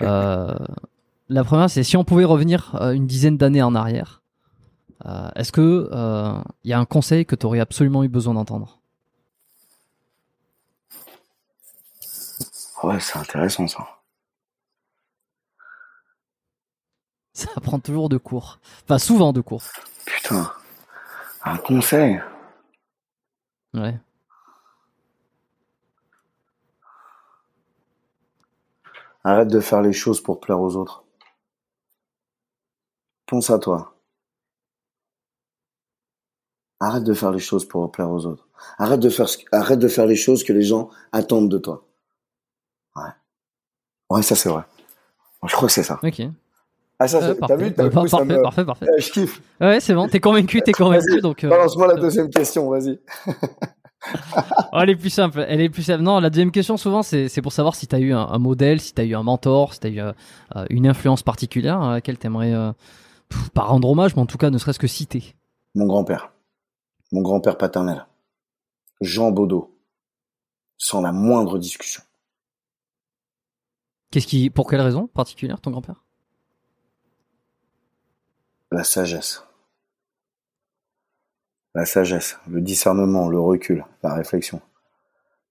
Euh, la première, c'est si on pouvait revenir euh, une dizaine d'années en arrière, euh, est-ce que il y a un conseil que tu aurais absolument eu besoin d'entendre? Ouais, c'est intéressant ça. Ça prend toujours de cours, enfin souvent de cours. Putain. Un conseil? Ouais. Arrête de faire les choses pour plaire aux autres. Pense à toi. Arrête de faire les choses pour plaire aux autres. Arrête de faire, ce- arrête de faire les choses que les gens attendent de toi. Ouais. Ouais, ça c'est vrai. Je crois que c'est ça. Ok. Ah ça, Euh, c'est- t'as parfait. vu, vu, parfait, me- parfait, parfait. Euh, Je kiffe. Ouais, c'est bon. T'es convaincu, t'es convaincu, donc. euh, Balance-moi la euh, deuxième question, vas-y. Oh, elle est plus simple. Elle est plus simple. Non, la deuxième question souvent c'est c'est pour savoir si t'as eu un, un modèle, si t'as eu un mentor, si t'as eu euh, euh, une influence particulière à laquelle t'aimerais pff, pas rendre hommage, mais en tout cas ne serait-ce que citer. Mon grand-père. Mon grand-père paternel. Jean Baudot. Sans la moindre discussion. Qu'est-ce qui, pour quelle raison particulière ton grand-père? La sagesse. La sagesse, le discernement, le recul, la réflexion.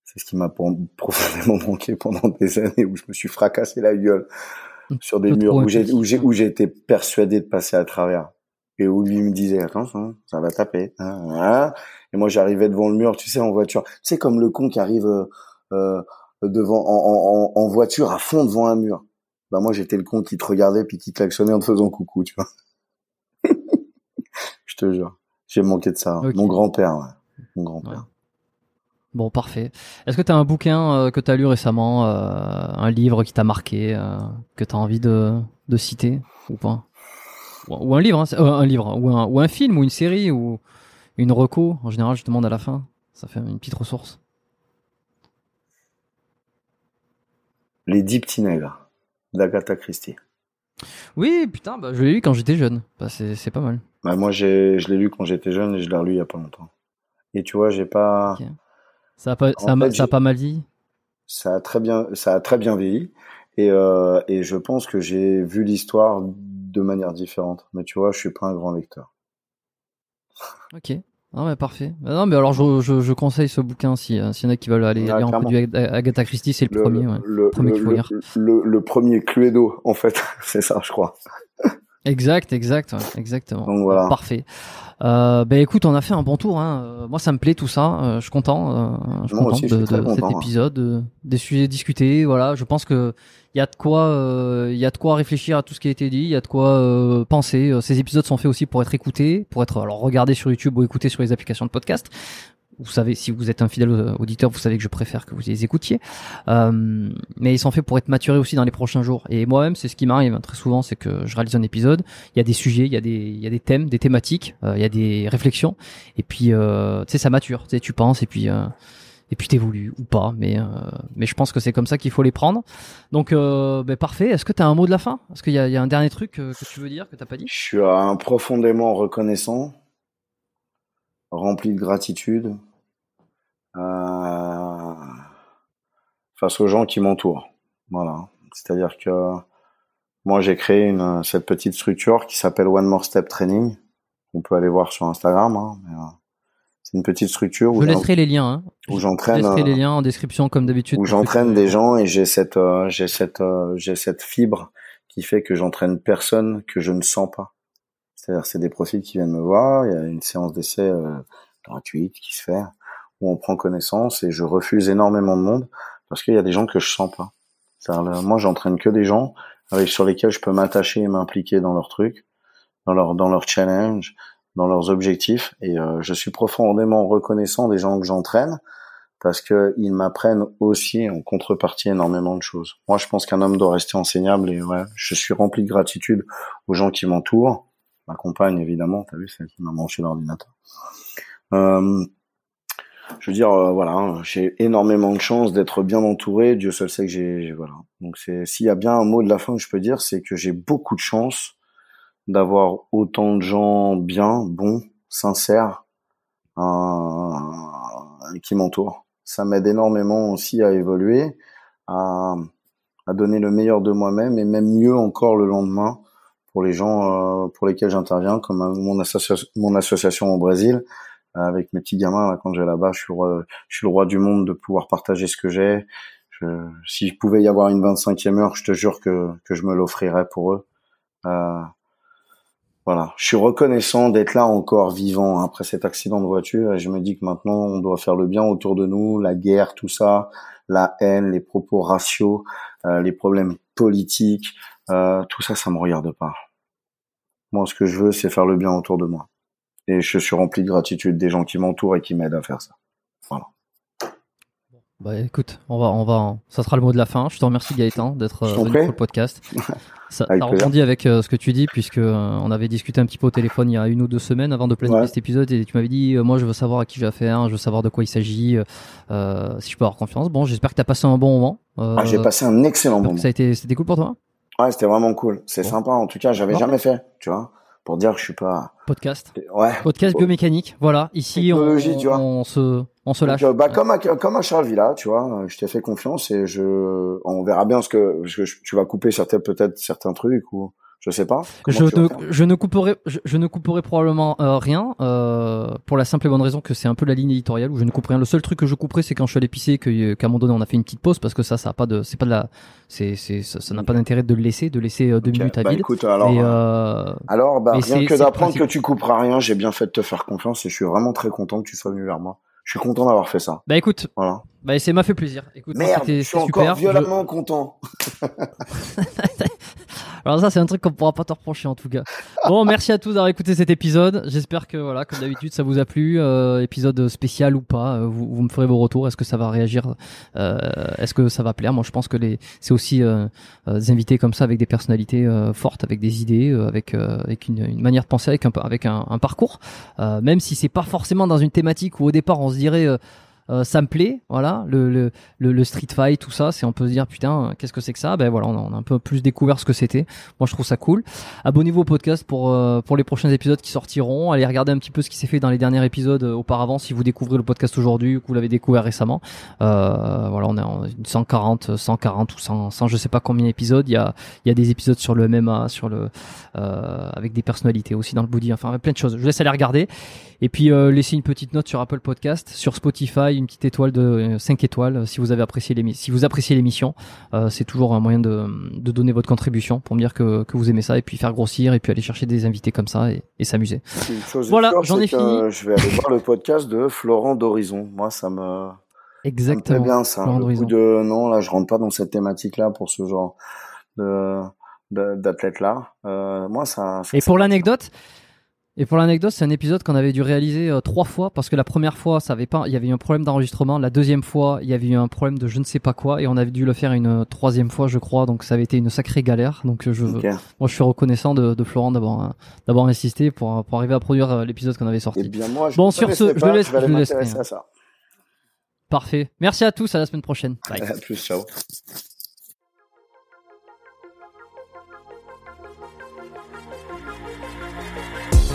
C'est ce qui m'a pro- profondément manqué pendant des années où je me suis fracassé la gueule sur des murs où j'ai, où j'ai, où j'ai été persuadé de passer à travers. Et où lui me disait, attention, ça va taper. hein, hein. Et moi, j'arrivais devant le mur, tu sais, en voiture. Tu sais, comme le con qui arrive euh, euh, devant, en, en, en, voiture à fond devant un mur. Bah, moi, j'étais le con qui te regardait puis qui klaxonnait en te faisant coucou, tu vois. Je te jure. J'ai manqué de ça. Mon grand-père, ouais. Mon grand-père. Ouais. Bon, parfait. Est-ce que t'as un bouquin euh, que t'as lu récemment, euh, un livre qui t'a marqué, euh, que t'as envie de, de citer ou pas? Ou, ou un livre, hein, un livre, ou un, ou un film, ou une série, ou une reco. En général, je demande à la fin. Ça fait une petite ressource. Les dix petits nègres d'Agatha Christie. Oui, putain, bah, je l'ai lu quand j'étais jeune. Bah, c'est c'est pas mal. Bah, moi, j'ai, je l'ai lu quand j'étais jeune et je l'ai relu il y a pas longtemps. Et tu vois, j'ai pas. Ça a pas, En ça a, fait, ça a j'ai- pas mal dit. ça a très bien, ça a très bien vieilli. Et, euh, et je pense que j'ai vu l'histoire de manière différente. Mais tu vois, je suis pas un grand lecteur. Ok. Non mais parfait. Bah, non mais alors je, je, je conseille ce bouquin si euh, s'il y en a qui veulent aller Ah, lire un peu clairement. du Ag- Agatha Christie, c'est le, premier. Ouais. le, Premier le, qu'il faut le, lire. le- le premier Cluedo, en fait. c'est ça, je crois. Exact, exact, ouais, exactement. Donc voilà. Parfait. Euh, ben écoute, on a fait un bon tour. Hein. Euh, Moi, ça me plaît tout ça. Euh, je suis content. euh, je suis content aussi, je de, suis très de content, cet hein. épisode, de- des sujets discutés. Voilà, je pense que il y a de quoi, euh, il y a de quoi réfléchir à tout ce qui a été dit. Il y a de quoi euh, penser. Euh, Ces épisodes sont faits aussi pour être écoutés, pour être alors regardés sur YouTube ou écoutés sur les applications de podcast. Vous savez, si vous êtes un fidèle auditeur, vous savez que je préfère que vous les écoutiez. Euh, mais ils sont faits pour être maturés aussi dans les prochains jours. Et moi-même, c'est ce qui m'arrive très souvent, c'est que je réalise un épisode, il y a des sujets, il y a des, thèmes, des thématiques, euh, il y a des réflexions, et puis euh, tu sais, ça mature. Tu penses, et puis euh, et puis t'évolues ou pas. Mais je pense que c'est comme ça qu'il faut les prendre. Donc ben, parfait. Est-ce que tu as un mot de la fin? Est-ce qu'il y a, un dernier truc que tu veux dire que t'as pas dit? Je suis profondément reconnaissant, rempli de gratitude face aux gens qui m'entourent. Voilà. C'est-à-dire que moi, j'ai créé une, cette petite structure qui s'appelle One More Step Training. On peut aller voir sur Instagram. Hein, euh, c'est une petite structure où je laisserai les liens. Hein. Où j'entraîne. Je laisserai les liens en description comme d'habitude. Où j'entraîne des gens et j'ai cette, euh, j'ai cette, euh, j'ai cette fibre qui fait que j'entraîne personne que je ne sens pas. C'est-à-dire, c'est des profils qui viennent me voir. Il y a une séance d'essai gratuite qui se fait où on prend connaissance et je refuse énormément de monde parce qu'il y a des gens que je sens pas. Moi, j'entraîne que des gens avec sur lesquels je peux m'attacher et m'impliquer dans leurs trucs, dans leur dans leurs challenges, dans leurs objectifs. Et euh, je suis profondément reconnaissant des gens que j'entraîne parce que ils m'apprennent aussi en contrepartie énormément de choses. Moi, je pense qu'un homme doit rester enseignable et ouais, je suis rempli de gratitude aux gens qui m'entourent. Ma compagne, évidemment, t'as vu, celle qui m'a branché l'ordinateur. Euh, je veux dire, euh, voilà, hein, j'ai énormément de chance d'être bien entouré. Dieu seul sait que j'ai, voilà. Donc s'il y a bien un mot de la fin que je peux dire, c'est que j'ai beaucoup de chance d'avoir autant de gens bien, bons, sincères, euh, qui m'entourent. Ça m'aide énormément aussi à évoluer, à, à donner le meilleur de moi-même et même mieux encore le lendemain pour les gens euh, pour lesquels j'interviens, comme mon, association, mon association au Brésil avec mes petits gamins quand j'ai là-bas. Je suis, je suis le roi du monde de pouvoir partager ce que j'ai. si je pouvais y avoir une 25e heure, je te jure que, que je me l'offrirais pour eux. Euh, voilà, je suis reconnaissant d'être là encore vivant après cet accident de voiture et je me dis que maintenant on doit faire le bien autour de nous, la guerre, tout ça, la haine, les propos raciaux, euh, les problèmes politiques, euh, tout ça, ça me regarde pas. Moi, ce que je veux, c'est faire le bien autour de moi et je suis rempli de gratitude des gens qui m'entourent et qui m'aident à faire ça. Voilà. Bah écoute, on va, on va, ça sera le mot de la fin. Je te remercie Gaëtan d'être euh, venu sur le podcast. Ça, ça rebondit avec euh, ce que tu dis puisque euh, on avait discuté un petit peu au téléphone il y a une ou deux semaines avant de planifier cet épisode et tu m'avais dit moi je veux savoir à qui j'ai affaire, je veux savoir de quoi il s'agit, si je peux avoir confiance. Bon, j'espère que tu as passé un bon moment. Ah, j'ai passé un excellent moment. Ça a été, c'était cool pour toi? Ouais, c'était vraiment cool. C'est sympa. En tout cas, j'avais jamais fait, tu vois pour dire que je suis pas podcast. Ouais. Podcast biomécanique. Voilà. Ici, on, se, on se lâche. Euh, bah, comme à, comme à Charles Villa, tu vois, je t'ai fait confiance et je, on verra bien ce que, ce que tu vas couper certains, peut-être certains trucs ou, je sais pas. Je ne, je ne, couperai, je, ne couperai probablement euh, rien euh, pour la simple et bonne raison que c'est un peu la ligne éditoriale où je ne coupe rien. Le seul truc que je couperai, c'est quand je suis allé pisser, qu'à un moment donné on a fait une petite pause parce que ça, ça a pas de, c'est pas de la, c'est, c'est, ça n'a pas d'intérêt de le laisser, de laisser euh, deux minutes à bah, vide. Écoute, alors, euh, alors, bah, rien que d'apprendre que tu couperas rien, j'ai bien fait de te faire confiance et je suis vraiment très content que tu sois venu vers moi. Je suis content d'avoir fait ça. Bah écoute, voilà. Bah ça m'a fait plaisir. Écoute, Merde, je suis encore violemment content. Alors ça, c'est un truc qu'on pourra pas te reprocher en tout cas. Bon, merci à tous d'avoir écouté cet épisode. J'espère que voilà, comme d'habitude, ça vous a plu. Euh, épisode spécial ou pas, euh, vous, vous, me ferez vos retours. Est-ce que ça va réagir euh, Est-ce que ça va plaire? Moi, je pense que les, c'est aussi euh, euh des invités comme ça avec des personnalités fortes, avec des idées, avec avec une, une, manière de penser, avec un avec un, un parcours. même si c'est pas forcément dans une thématique où au départ on se dirait euh, ça me plaît, voilà, le, le, le, street fight, tout ça, c'est on peut se dire putain, qu'est-ce que c'est que ça? Ben voilà, on a, un peu plus découvert ce que c'était. Moi, je trouve ça cool. Abonnez-vous au podcast pour euh, pour les prochains épisodes qui sortiront. Allez regarder un petit peu ce qui s'est fait dans les derniers épisodes euh, auparavant, si vous découvrez le podcast aujourd'hui ou que vous l'avez découvert récemment. voilà, on est en 140, 140 ou 100, 100 je sais pas combien d'épisodes. Il y a y a des épisodes sur le MMA, sur le avec des personnalités aussi dans le body. Enfin, plein de choses. Je vous laisse aller regarder. Et puis laissez une petite note sur Apple Podcast, sur Spotify, une petite étoile de 5 euh, étoiles euh, si vous avez apprécié l'émission. Si vous appréciez l'émission, c'est toujours un moyen de, de, donner votre contribution pour me dire que, que, vous aimez ça et puis faire grossir et puis aller chercher des invités comme ça et, et s'amuser. Voilà, j'en ai fini. Je vais aller voir le podcast de Florent d'Horizon. Moi, ça me Exactement. Ça bien ça. Le de non, là, je rentre pas dans cette thématique là pour ce genre de d'athlète là. Euh, moi, ça et pour l'anecdote, et pour l'anecdote, c'est un épisode qu'on avait dû réaliser euh, trois fois parce que la première fois, ça avait pas, il y avait eu un problème d'enregistrement. La deuxième fois, il y avait eu un problème de je ne sais pas quoi et on avait dû le faire une euh, troisième fois, je crois. Donc ça avait été une sacrée galère. Donc je, moi, je suis reconnaissant de, de Florent d'avoir euh, d'avoir insisté pour pour arriver à produire l'épisode qu'on avait sorti. Eh bien moi, je bon sur ce, je, laisse, je, laisse, à ça. Parfait. Merci à tous. À la semaine prochaine. Bye. À plus, ciao.